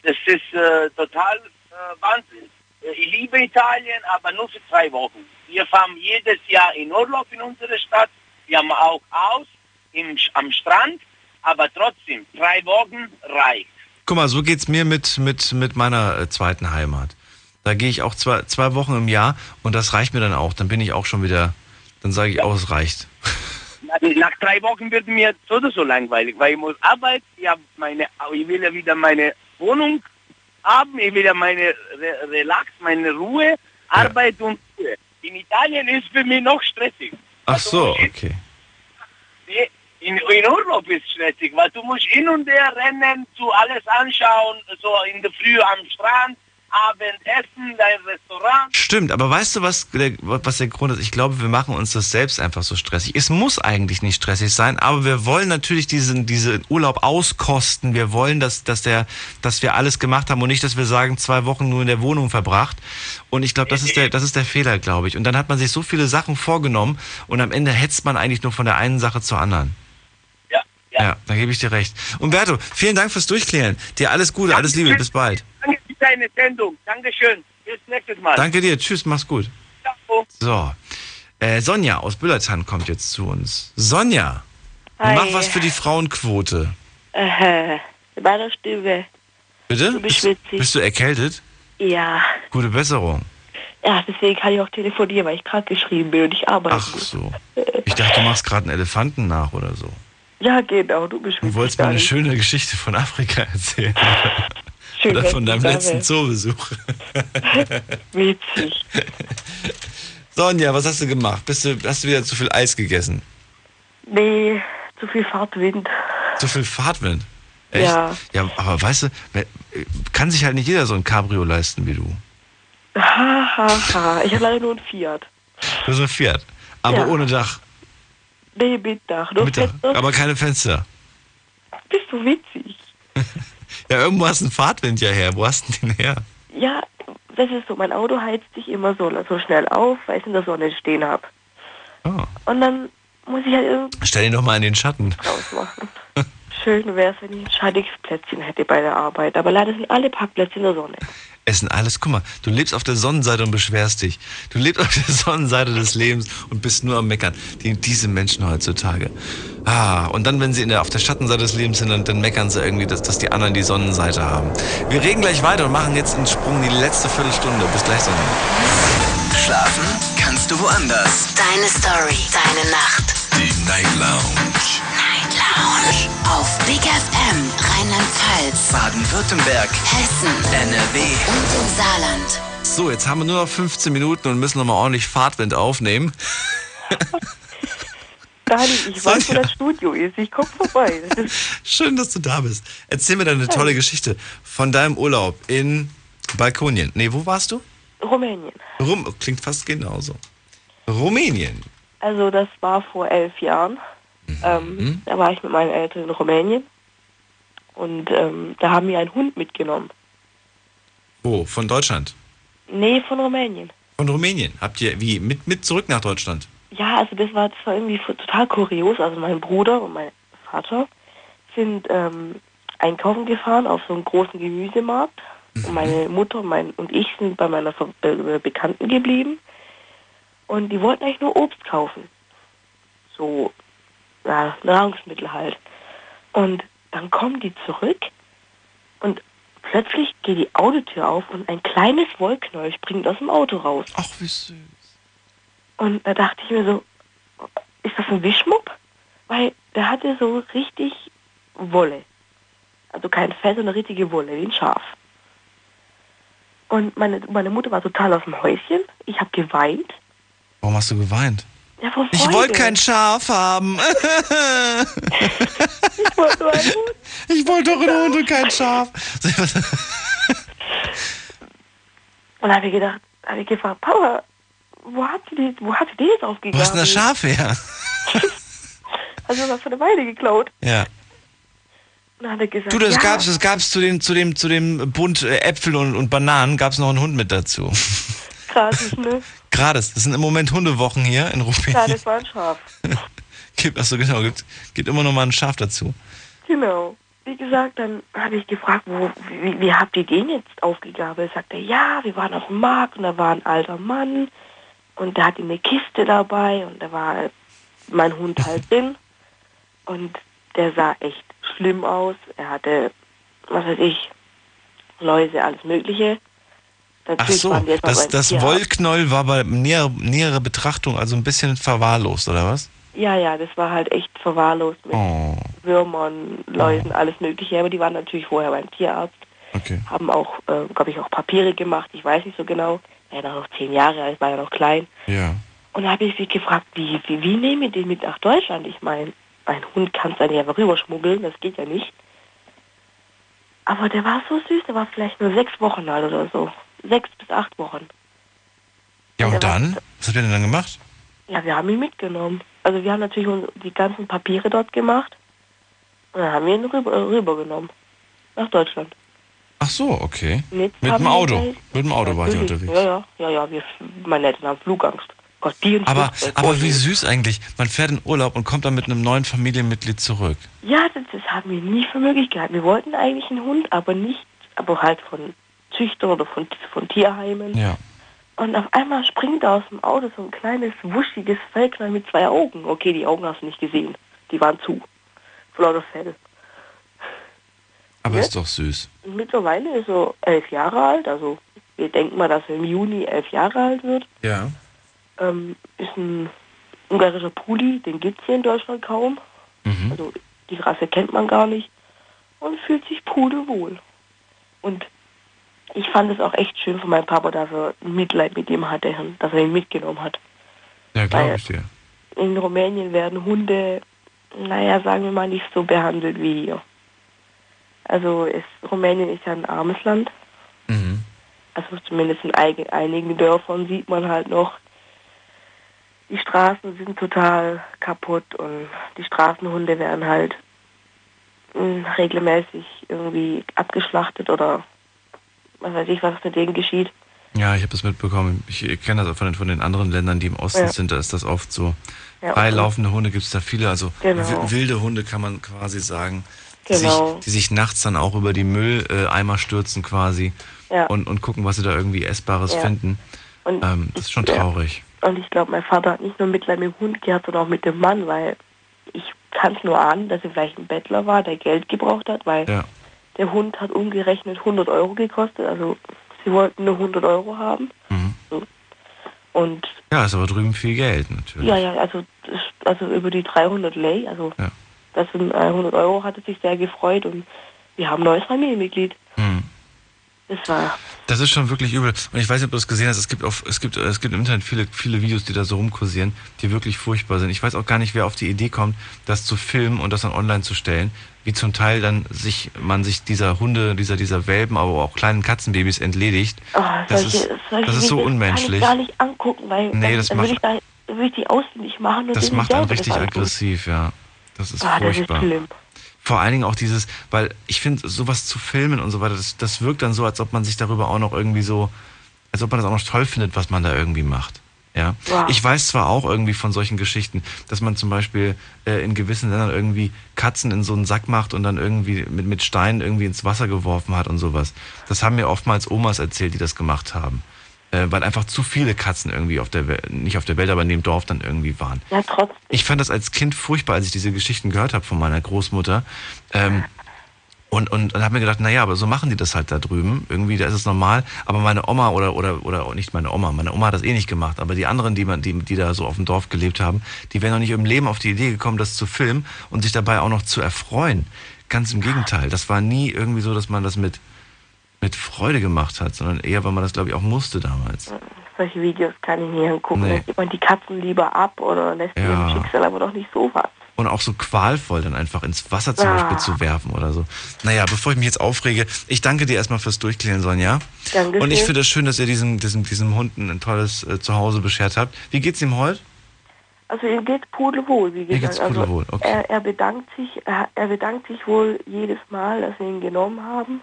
Das ist äh, total äh, Wahnsinn. Äh, Ich liebe Italien, aber nur für zwei Wochen. Wir fahren jedes Jahr in Urlaub in unsere Stadt. Wir haben auch Haus im, am Strand, aber trotzdem, drei Wochen reicht. Guck mal, so geht's mir mit, mit, mit meiner äh, zweiten Heimat. Da gehe ich auch zwei, zwei Wochen im Jahr und das reicht mir dann auch. Dann bin ich auch schon wieder, dann sage ich auch, es reicht. Nach, drei Wochen wird mir so oder so langweilig, weil ich muss arbeiten, ich, meine, ich will ja wieder meine Wohnung haben, ich will ja meine Re Relax, meine Ruhe, Arbeit und Ruhe. In Italien ist für mich noch stressig. Ach so, okay. In, in Urlaub ist stressig, weil du musst hin und her rennen, zu alles anschauen, so in der Früh am Strand, Abend essen, dein Restaurant. Stimmt, aber weißt du, was der, was der Grund ist? Ich glaube, wir machen uns das selbst einfach so stressig. Es muss eigentlich nicht stressig sein, aber wir wollen natürlich diesen, diesen Urlaub auskosten. Wir wollen, dass, dass, der, dass wir alles gemacht haben und nicht, dass wir sagen, zwei Wochen nur in der Wohnung verbracht. Und ich glaube, das ist der, das ist der Fehler, glaube ich. Und dann hat man sich so viele Sachen vorgenommen und am Ende hetzt man eigentlich nur von der einen Sache zur anderen. Ja, ja. da gebe ich dir recht. Umberto, vielen Dank fürs Durchklären. Dir alles Gute, alles Liebe, bis bald. Danke für deine Sendung. Dankeschön. Bis nächstes Mal. Danke dir, tschüss, mach's gut. Ciao. So. Äh, Sonja aus Büllertan kommt jetzt zu uns. Sonja, Hi. mach was für die Frauenquote. Äh, meine Stimme. Bitte? Du bist bist du erkältet? Ja. Gute Besserung. Ja, deswegen kann ich auch telefonieren, weil ich krank geschrieben bin und ich arbeite. Ach so. Ich dachte, du machst gerade einen Elefanten nach oder so. Ja, genau, du bist Du wolltest mir eine schöne Geschichte von Afrika erzählen. Schön, oder von deinem letzten Zoobesuch. Witzig. Sonja, was hast du gemacht? Bist du, hast du wieder zu viel Eis gegessen? Nee, zu viel Fahrtwind. Zu viel Fahrtwind? Echt? Ja. Ja, aber weißt du, kann sich halt nicht jeder so ein Cabrio leisten wie du. Ha, ha, ha. Ich habe leider nur ein Fiat. Du hast ein Fiat. Aber Ja. ohne Dach. Nee, mit Dach. Nur Mit Dach. Fenster. Aber keine Fenster. Bist du witzig? Ja, irgendwo hast du einen Fahrtwind ja her. Wo hast du den her? Ja, das ist so. Mein Auto heizt sich immer so, so schnell auf, weil ich in der Sonne stehen habe. Oh. Und dann muss ich halt irgendwas Stell ihn doch mal in den Schatten. Schön wäre es, wenn ich ein schattiges Plätzchen hätte bei der Arbeit. Aber leider sind alle Parkplätze in der Sonne. Es sind alles, guck mal, du lebst auf der Sonnenseite und beschwerst dich. Du lebst auf der Sonnenseite des Lebens und bist nur am Meckern. Die, diese Menschen heutzutage. Ah, und dann, wenn sie in der, auf der Schattenseite des Lebens sind, dann, dann meckern sie irgendwie, dass, dass die anderen die Sonnenseite haben. Wir reden gleich weiter und machen jetzt einen Sprung in die letzte Viertelstunde. Bis gleich, Sonja. Schlafen kannst du woanders. Deine Story, deine Nacht. Die Night Lounge. Lounge. Auf Big FM, Rheinland-Pfalz, Baden-Württemberg. Hessen, NRW. und im Saarland. So, jetzt haben wir nur noch 15 Minuten und müssen nochmal ordentlich Fahrtwind aufnehmen. Dani, ich weiß, wo das Studio ist. Ich komme vorbei. Schön, dass du da bist. Erzähl mir deine tolle Geschichte von deinem Urlaub in Balkonien. Nee, wo warst du? Rumänien. Rum, klingt fast genauso. Rumänien. Also das war vor elf Jahren. Ähm, da war ich mit meinen Eltern in Rumänien. Und ähm, da haben wir einen Hund mitgenommen. Wo? Von Deutschland? Nee, von Rumänien. Von Rumänien. Habt ihr wie mit, mit zurück nach Deutschland? Ja, also das war, das war irgendwie total kurios. Also mein Bruder und mein Vater sind ähm, einkaufen gefahren auf so einen großen Gemüsemarkt. Und meine Mutter mein, und ich sind bei meiner Ver äh, Bekannten geblieben. Und die wollten eigentlich nur Obst kaufen. So, ja, Nahrungsmittel halt. Und dann kommen die zurück und plötzlich geht die Autotür auf und ein kleines Wollknäuel springt aus dem Auto raus. Ach, wie süß. Und da dachte ich mir so, ist das ein Wischmopp? Weil der hatte so richtig Wolle. Also kein Fell, sondern richtige Wolle, wie ein Schaf. Und meine, meine Mutter war total aus dem Häuschen. Ich habe geweint. Warum hast du geweint? Ja, Ich wollte kein Schaf haben. Ich wollte nur einen Hund. Ich wollte doch einen Hund und kein Schaf. Und da habe ich gedacht, habe ich gefragt, Papa, wo hat sie die, wo hat sie die jetzt Wo aufgegeben? ist denn das Schaf her? Also was von der Weide geklaut. Ja. Und dann hat er gesagt, Du, das ja, gab's, das gab's zu dem, zu dem, zu dem Bund äh, Äpfel und, und Bananen gab's noch einen Hund mit dazu. gratis, ne? Gratis. Das sind im Moment Hundewochen hier in Rumänien. ein Schaf. Gibt, achso, genau, gibt, gibt immer noch mal ein Schaf dazu. Genau. Wie gesagt, dann habe ich gefragt, wo, wie, wie habt ihr den jetzt aufgegabelt? Sagt er, ja, wir waren auf dem Markt und da war ein alter Mann und der hatte eine Kiste dabei und da war mein Hund halt drin und der sah echt schlimm aus. Er hatte, was weiß ich, Läuse, alles Mögliche. Ach so, das, das. Wollknäuel war bei näher, näherer Betrachtung also ein bisschen verwahrlost, oder was? Ja, ja, das war halt echt verwahrlost mit Oh, Würmern, Läusen, alles Mögliche. Aber die waren natürlich vorher beim Tierarzt. okay. haben auch, äh, glaube ich, auch Papiere gemacht, ich weiß nicht so genau. Er war noch zehn Jahre alt, war ja noch klein. Ja. Und da habe ich sie gefragt, wie, wie, wie nehme ich den mit nach Deutschland? Ich meine, ein Hund kann es ja nicht einfach rüberschmuggeln, das geht ja nicht. Aber der war so süß, der war vielleicht nur sechs Wochen alt oder so. Sechs bis acht Wochen. Ja, und dann? Was habt ihr denn dann gemacht? Ja, wir haben ihn mitgenommen. Also wir haben natürlich die ganzen Papiere dort gemacht. Und dann haben wir ihn rüber, äh, rübergenommen. Nach Deutschland. Ach so, okay. Mit haben dem Auto. gleich- Mit dem Auto war ich unterwegs. Ja, ja, ja, ja, wir, meine Eltern haben Flugangst. Gott, die Aber, Flugzeug aber wie süß eigentlich. Man fährt in Urlaub und kommt dann mit einem neuen Familienmitglied zurück. Ja, das, das haben wir nie für möglich gehalten. Wir wollten eigentlich einen Hund, aber nicht, aber halt von Züchtern oder von, von Tierheimen. Ja. Und auf einmal springt da aus dem Auto so ein kleines, wuschiges Fellknall mit zwei Augen. Okay, die Augen hast du nicht gesehen. Die waren zu. Vor lauter Fell. Aber Ja? ist doch süß. Mittlerweile ist er elf Jahre alt. Also wir denken mal, dass er im Juni elf Jahre alt wird. Ja. Ähm, ist ein ungarischer Puli, den gibt es hier in Deutschland kaum. Mhm. Also die Rasse kennt man gar nicht. Und fühlt sich pudelwohl. Und ich fand es auch echt schön von meinem Papa, dass er Mitleid mit ihm hatte, dass er ihn mitgenommen hat. Ja, glaube ich dir. In Rumänien werden Hunde, naja, sagen wir mal, nicht so behandelt wie hier. Also ist, Rumänien ist ja ein armes Land. Mhm. Also zumindest in einigen Dörfern sieht man halt noch, die Straßen sind total kaputt und die Straßenhunde werden halt mh, regelmäßig irgendwie abgeschlachtet oder was weiß ich, was mit denen geschieht. Ja, ich habe das mitbekommen. Ich kenne das auch von den, von den anderen Ländern, die im Osten Ja. sind. Da ist das oft so. Ja, Freilaufende Hunde gibt es da viele. Also Genau. wi- wilde Hunde kann man quasi sagen. Die, Genau. sich, die sich nachts dann auch über die Mülleimer stürzen quasi Ja. und, und gucken, was sie da irgendwie Essbares finden. Und Ähm, das ist schon ja. traurig. Und ich glaube, mein Vater hat nicht nur Mitleid mit dem Hund gehabt, sondern auch mit dem Mann, weil ich kann es nur ahnen, dass er vielleicht ein Bettler war, der Geld gebraucht hat, weil Ja. Der Hund hat umgerechnet 100 Euro gekostet, also sie wollten nur 100 Euro haben. Mhm. So. Und Ja, ist aber drüben viel Geld natürlich. ja, ja, also, also über die 300 Lei, also Ja. das sind äh, 100 Euro, hat er sich sehr gefreut und wir haben ein neues Familienmitglied. Mhm. Das war, Das ist schon wirklich übel. Und ich weiß nicht, ob du das gesehen hast. Es gibt, auf, es gibt, es gibt im Internet viele, viele Videos, die da so rumkursieren, die wirklich furchtbar sind. Ich weiß auch gar nicht, wer auf die Idee kommt, das zu filmen und das dann online zu stellen. Wie zum Teil dann sich, man sich dieser Hunde, dieser, dieser Welpen, aber auch kleinen Katzenbabys entledigt. oh, Das solche, ist, solche das ist so Videos kann unmenschlich. ich gar nicht angucken, weil Nee, dann, das dann würde macht- ich, da, würde ich die auswendig machen und Das macht einen richtig aggressiv, ja. Das ist Ah, das ist furchtbar. schlimm. Vor allen Dingen auch dieses, weil ich finde, sowas zu filmen und so weiter, das, das wirkt dann so, als ob man sich darüber auch noch irgendwie so, als ob man das auch noch toll findet, was man da irgendwie macht. Ja. Wow. Ich weiß zwar auch irgendwie von solchen Geschichten, dass man zum Beispiel äh, in gewissen Ländern irgendwie Katzen in so einen Sack macht und dann irgendwie mit, mit Steinen irgendwie ins Wasser geworfen hat und sowas. Das haben mir oftmals Omas erzählt, die das gemacht haben. Äh, weil einfach zu viele Katzen irgendwie auf der Welt, nicht auf der Welt, aber in dem Dorf dann irgendwie waren. Ja, trotzdem. Ich fand das als Kind furchtbar, als ich diese Geschichten gehört habe von meiner Großmutter. Ähm, und, und, und habe mir gedacht, naja, aber so machen die das halt da drüben. Irgendwie, da ist es normal. Aber meine Oma oder, oder, oder nicht meine Oma, meine Oma hat das eh nicht gemacht. Aber die anderen, die, man, die, die da so auf dem Dorf gelebt haben, die wären noch nicht im Leben auf die Idee gekommen, das zu filmen und sich dabei auch noch zu erfreuen. Ganz im Gegenteil. Das war nie irgendwie so, dass man das mit, mit Freude gemacht hat, sondern eher, weil man das, glaube ich, auch musste damals. Solche Videos kann ich nie angucken. Nee. Da die Katzen lieber ab oder lässt Ja. im Schicksal, aber doch nicht sowas. Und auch so qualvoll dann einfach ins Wasser zum Ah. Beispiel zu werfen oder so. Naja, bevor ich mich jetzt aufrege, ich danke dir erstmal fürs Durchklären, Sonja. Dankeschön. Und ich finde es schön, dass ihr diesem, diesem, diesem Hund ein tolles äh, Zuhause beschert habt. Wie geht's ihm heute? Also ihm geht pudelwohl, wie gesagt. geht's also pudelwohl, okay. er, er bedankt sich, er, er bedankt sich wohl jedes Mal, dass wir ihn genommen haben.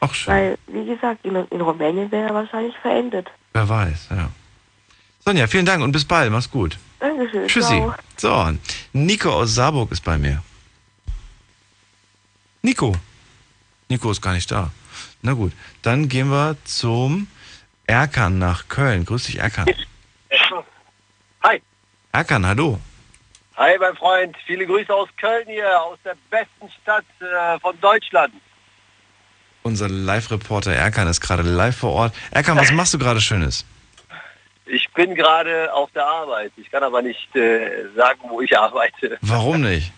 Ach schön. Weil, wie gesagt, in, in Rumänien wäre er wahrscheinlich verendet. Wer weiß, ja. Sonja, vielen Dank und bis bald. Mach's gut. Dankeschön. Tschüssi. Ciao. So, Nico aus Saarburg ist bei mir. Nico. Nico ist gar nicht da. Na gut, dann gehen wir zum Erkan nach Köln. Grüß dich, Erkan. Hi. Erkan, hallo. Hi, mein Freund. Viele Grüße aus Köln hier, aus der besten Stadt äh, von Deutschland. Unser Live-Reporter Erkan ist gerade live vor Ort. Erkan, was machst du gerade Schönes? Ich bin gerade auf der Arbeit. Ich kann aber nicht äh, sagen, wo ich arbeite. Warum nicht?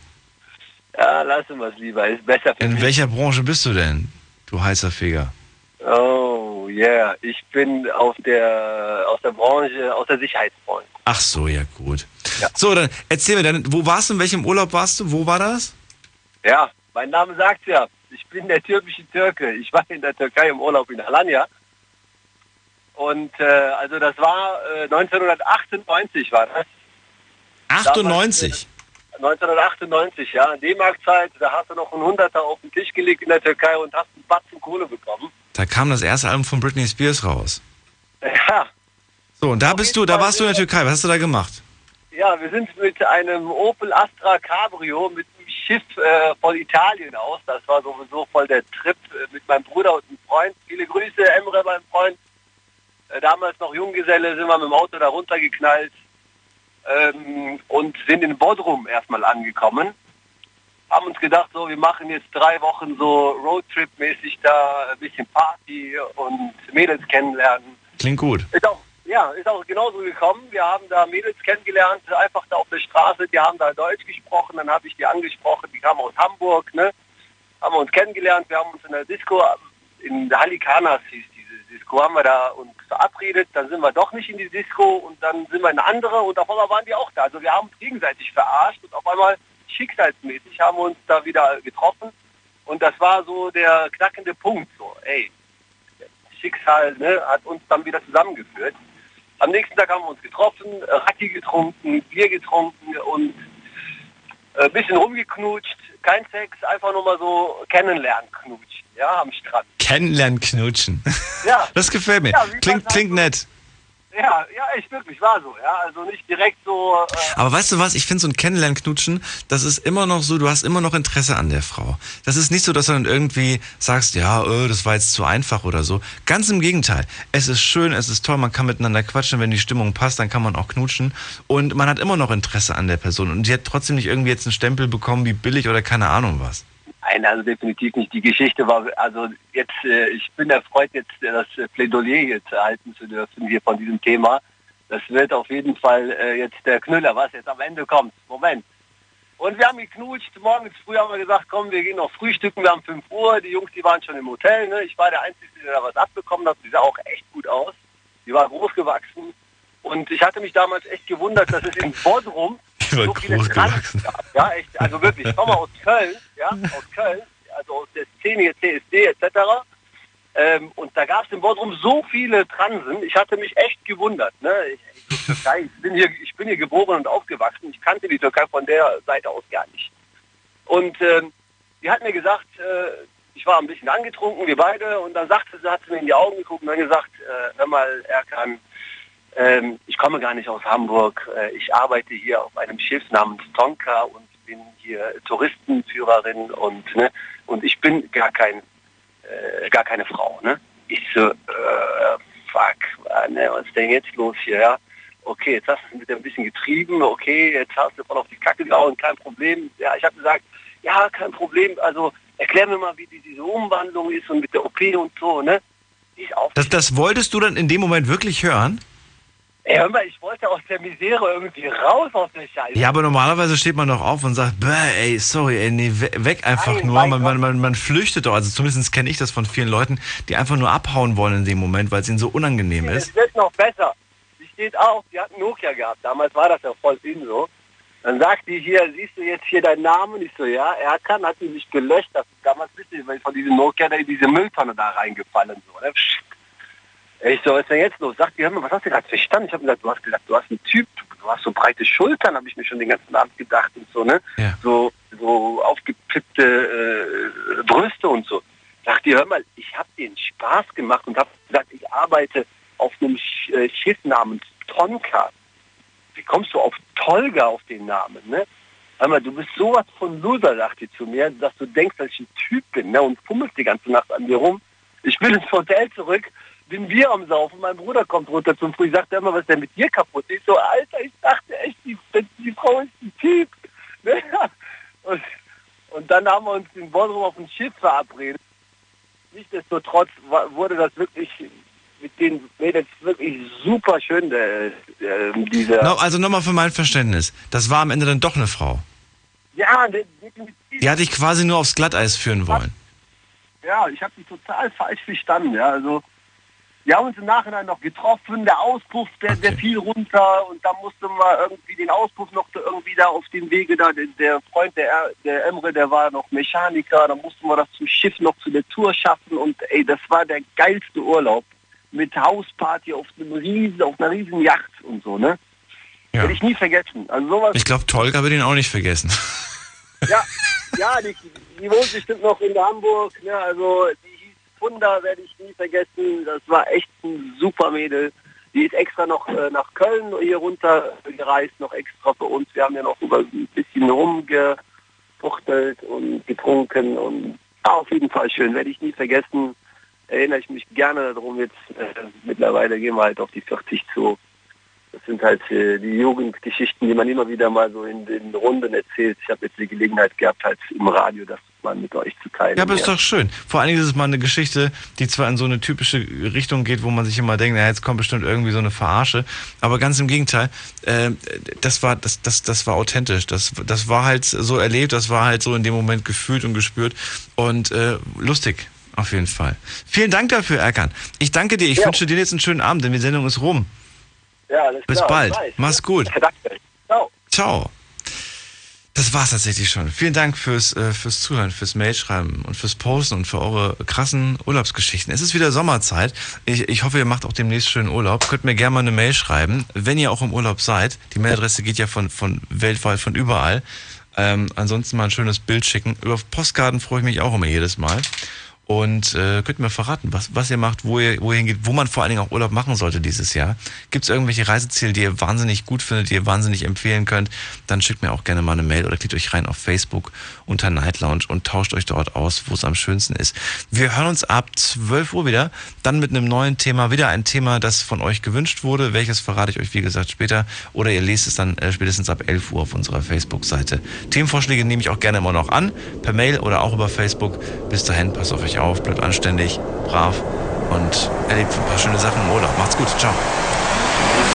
Ja, lassen wir es lieber. Ist besser für In mich. welcher Branche bist du denn, du heißer Feger? Oh, yeah. Ich bin auf der, aus der Branche, aus der Sicherheitsbranche. Ach so, ja gut. So, dann erzähl mir, dann, wo warst du, in welchem Urlaub warst du, wo war das? Ja, mein Name sagt ja. Ich bin der türkische Türke. Ich war in der Türkei im Urlaub in Alanya. Und äh, also das war äh, 1998 war das. 98? Damals, äh, 1998, ja. D-Mark-Zeit, da hast du noch einen Hunderter auf den Tisch gelegt in der Türkei und hast einen Batzen Kohle bekommen. Da kam das erste Album von Britney Spears raus. Ja, So, und da bist du, da warst du in der Türkei. Was hast du da gemacht? ja, wir sind mit einem Opel Astra Cabrio mit Schiff äh, von Italien aus. Das war sowieso voll der Trip äh, mit meinem Bruder und einem Freund. Viele Grüße, Emre, mein Freund. Äh, damals noch Junggeselle, sind wir mit dem Auto da runtergeknallt ähm, und sind in Bodrum erstmal angekommen. Haben uns gedacht, so, wir machen jetzt drei Wochen so Roadtrip-mäßig da ein bisschen Party und Mädels kennenlernen. Klingt gut. Ist auch, ja, ist auch genauso gekommen. Wir haben da Mädels kennengelernt, einfach da auf der Straße, die haben da Deutsch gesprochen, dann habe ich die angesprochen, die kamen aus Hamburg, ne? Haben wir uns kennengelernt, wir haben uns in der Disco, in der Halikanas hieß diese Disco, haben wir da uns verabredet, dann sind wir doch nicht in die Disco und dann sind wir in eine andere und auf einmal waren die auch da. Also wir haben uns gegenseitig verarscht und auf einmal schicksalsmäßig haben wir uns da wieder getroffen und das war so der knackende Punkt, so, ey, Schicksal ne, hat uns dann wieder zusammengeführt. Am nächsten Tag haben wir uns getroffen, äh, Raki getrunken, Bier getrunken und äh, ein bisschen rumgeknutscht. Kein Sex, einfach nur mal so kennenlernen knutschen, ja, am Strand. Kennenlernen, knutschen. Ja. Das gefällt mir. Ja, Klingt, klingt nett. Ja, ja, echt wirklich, war so, ja. Also nicht direkt so, äh, Aber weißt du was, ich finde so ein Kennenlernen, knutschen, das ist immer noch so, du hast immer noch Interesse an der Frau. Das ist nicht so, dass du dann irgendwie sagst, ja, äh, das war jetzt zu einfach oder so. Ganz im Gegenteil. Es ist schön, es ist toll, man kann miteinander quatschen, wenn die Stimmung passt, dann kann man auch knutschen. Und man hat immer noch Interesse an der Person. Und die hat trotzdem nicht irgendwie jetzt einen Stempel bekommen wie billig oder keine Ahnung was. Nein, also definitiv nicht. Die Geschichte war, also jetzt, äh, ich bin erfreut, jetzt äh, das Plädoyer jetzt erhalten zu dürfen hier von diesem Thema. Das wird auf jeden Fall äh, jetzt der Knüller, was jetzt am Ende kommt. Moment. Und wir haben geknutscht. Morgens früh haben wir gesagt, komm, wir gehen noch frühstücken. Wir haben 5 Uhr. Die Jungs, die waren schon im Hotel. Ne? Ich war der Einzige, der da was abbekommen hat. Die sah auch echt gut aus. Die war groß gewachsen. Und ich hatte mich damals echt gewundert, dass es in Bodrum Die war so viele groß gab. Ja, echt. Also wirklich, ich komme aus Köln, ja, aus Köln, also aus der Szene CSD etc. Ähm, und da gab es in Bodrum so viele Transen. Ich hatte mich echt gewundert. Ne? Ich, ich, Türkei, ich, bin hier, ich bin hier geboren und aufgewachsen. Ich kannte die Türkei von der Seite aus gar nicht. Und ähm, die hat mir gesagt, äh, ich war ein bisschen angetrunken, wir beide, und dann sagte sie, hat sie mir in die Augen geguckt und dann gesagt, äh, hör mal, Erkan, ähm, ich komme gar nicht aus Hamburg. Äh, ich arbeite hier auf einem Schiff namens Tonka und bin hier Touristenführerin und ne, und ich bin gar kein äh, gar keine Frau. Ne? Ich so, äh, fuck, ne, was ist denn jetzt los hier? Ja? Okay, jetzt hast du mit ein bisschen getrieben. Okay, jetzt hast du voll auf die Kacke gehauen, kein Problem. Ja, ich habe gesagt, ja, kein Problem. Also erklär mir mal, wie die, diese Umwandlung ist und mit der OP und so. Ne? Das, das wolltest du dann in dem Moment wirklich hören? Ey, hör mal, ich wollte aus der Misere irgendwie raus aus der Scheiße. Ja, aber normalerweise steht man doch auf und sagt, bäh, ey, sorry, ey, nee, we- weg einfach Nein, nur. Man, man, man, man flüchtet doch. Also zumindest kenne ich das von vielen Leuten, die einfach nur abhauen wollen in dem Moment, weil es ihnen so unangenehm ist. Es wird noch besser. Sie steht auf, die hat einen Nokia gehabt. Damals war das ja voll in so. Dann sagt die hier, siehst du jetzt hier deinen Namen? Ich so, ja, er kann, hat die mich gelöscht. Das damals witzig, weil ich von diesem Nokia da in diese Mülltonne da reingefallen. So, ne? Ich so, was ist denn jetzt los? Sagt die, hör mal, was hast du gerade verstanden? Ich habe gesagt, du hast gesagt, du hast einen Typ, du, hast so breite Schultern, habe ich mir schon den ganzen Abend gedacht und so, ne? So, so aufgepippte äh, Brüste und so. Sagt die, hör mal, ich habe den Spaß gemacht und habe gesagt, ich arbeite auf einem Sch äh, Schiff namens Tonka. Wie kommst du auf Tolga auf den Namen, ne? Hör mal, du bist sowas von Loser, sagt die zu mir, dass du denkst, dass ich ein Typ bin, ne? Und fummelst die ganze Nacht an mir rum. Ich bin ins Hotel zurück, bin Bier am Saufen, mein Bruder kommt runter zum Früh, sagt er immer, was ist denn mit dir kaputt? Ich so, Alter, ich dachte echt, die, die Frau ist ein Typ. Ne? Und, und dann haben wir uns in Bodrum auf dem Schiff verabredet. Nichtsdestotrotz wurde das wirklich mit den Mädels wirklich super schön, äh, dieser... No, also nochmal für mein Verständnis. Das war am Ende dann doch eine Frau. Ja, de- definitiv. Die hatte ich quasi nur aufs Glatteis führen wollen. Ja, ich habe die total falsch verstanden. Ja, also wir haben uns im Nachhinein noch getroffen, der Auspuff, der, der fiel runter und da musste man irgendwie den Auspuff noch irgendwie da auf dem Wege da, der, der Freund, der, Er- der Emre, der war noch Mechaniker, da mussten wir das zum Schiff noch zu der Tour schaffen und ey, das war der geilste Urlaub mit Hausparty auf einem riesen, auf einer riesen Yacht und so, ne? Werde ich nie vergessen. Also sowas Ich glaube, Tolga wird ihn auch nicht vergessen. ja, ja, die, die wohnt bestimmt noch in Hamburg. Ne? Also die Funda, werde ich nie vergessen. Das war echt ein super Mädel. Die ist extra noch äh, nach Köln hier runter gereist, noch extra für uns. Wir haben ja noch über ein bisschen rumgefuchtelt und getrunken und ja, auf jeden Fall schön. Werde ich nie vergessen. Erinnere ich mich gerne darum. Jetzt äh, mittlerweile gehen wir halt auf die 40 zu. Das sind halt äh, die Jugendgeschichten, die man immer wieder mal so in den Runden erzählt. Ich habe jetzt die Gelegenheit gehabt, halt im Radio das mal mit euch zu teilen. Ja, aber ist doch schön. Vor allen Dingen ist es mal eine Geschichte, die zwar in so eine typische Richtung geht, wo man sich immer denkt, na, jetzt kommt bestimmt irgendwie so eine Verarsche. Aber ganz im Gegenteil, äh, das war, das, das, das war authentisch. Das, das war halt so erlebt, das war halt so in dem Moment gefühlt und gespürt und äh, lustig. Auf jeden Fall. Vielen Dank dafür, Erkan. Ich danke dir. Ich Ja. wünsche dir jetzt einen schönen Abend, denn die Sendung ist rum. Ja, alles Bis klar, bald. weiß. Mach's gut. Danke. Ciao. Ciao. Das war's tatsächlich schon. Vielen Dank fürs, äh, fürs Zuhören, fürs Mailschreiben und fürs Posten und für eure krassen Urlaubsgeschichten. Es ist wieder Sommerzeit. Ich, ich hoffe, ihr macht auch demnächst schönen Urlaub. Könnt mir gerne mal eine Mail schreiben, wenn ihr auch im Urlaub seid. Die Mailadresse geht ja von, von weltweit, von überall. Ähm, ansonsten mal ein schönes Bild schicken. Über Postkarten freue ich mich auch immer jedes Mal. Und äh, könnt ihr mir verraten, was, was ihr macht, wo ihr, wo ihr hingeht, wo man vor allen Dingen auch Urlaub machen sollte dieses Jahr. Gibt es irgendwelche Reiseziele, die ihr wahnsinnig gut findet, die ihr wahnsinnig empfehlen könnt, dann schickt mir auch gerne mal eine Mail oder klickt euch rein auf Facebook unter Night Lounge und tauscht euch dort aus, wo es am schönsten ist. Wir hören uns ab 12 Uhr wieder, dann mit einem neuen Thema, wieder ein Thema, das von euch gewünscht wurde. Welches verrate ich euch, wie gesagt, später. Oder ihr lest es dann äh, spätestens ab 11 Uhr auf unserer Facebook-Seite. Themenvorschläge nehme ich auch gerne immer noch an, per Mail oder auch über Facebook. Bis dahin, passt auf euch auf, bleibt anständig, brav und erlebt ein paar schöne Sachen im Urlaub. Macht's gut, ciao.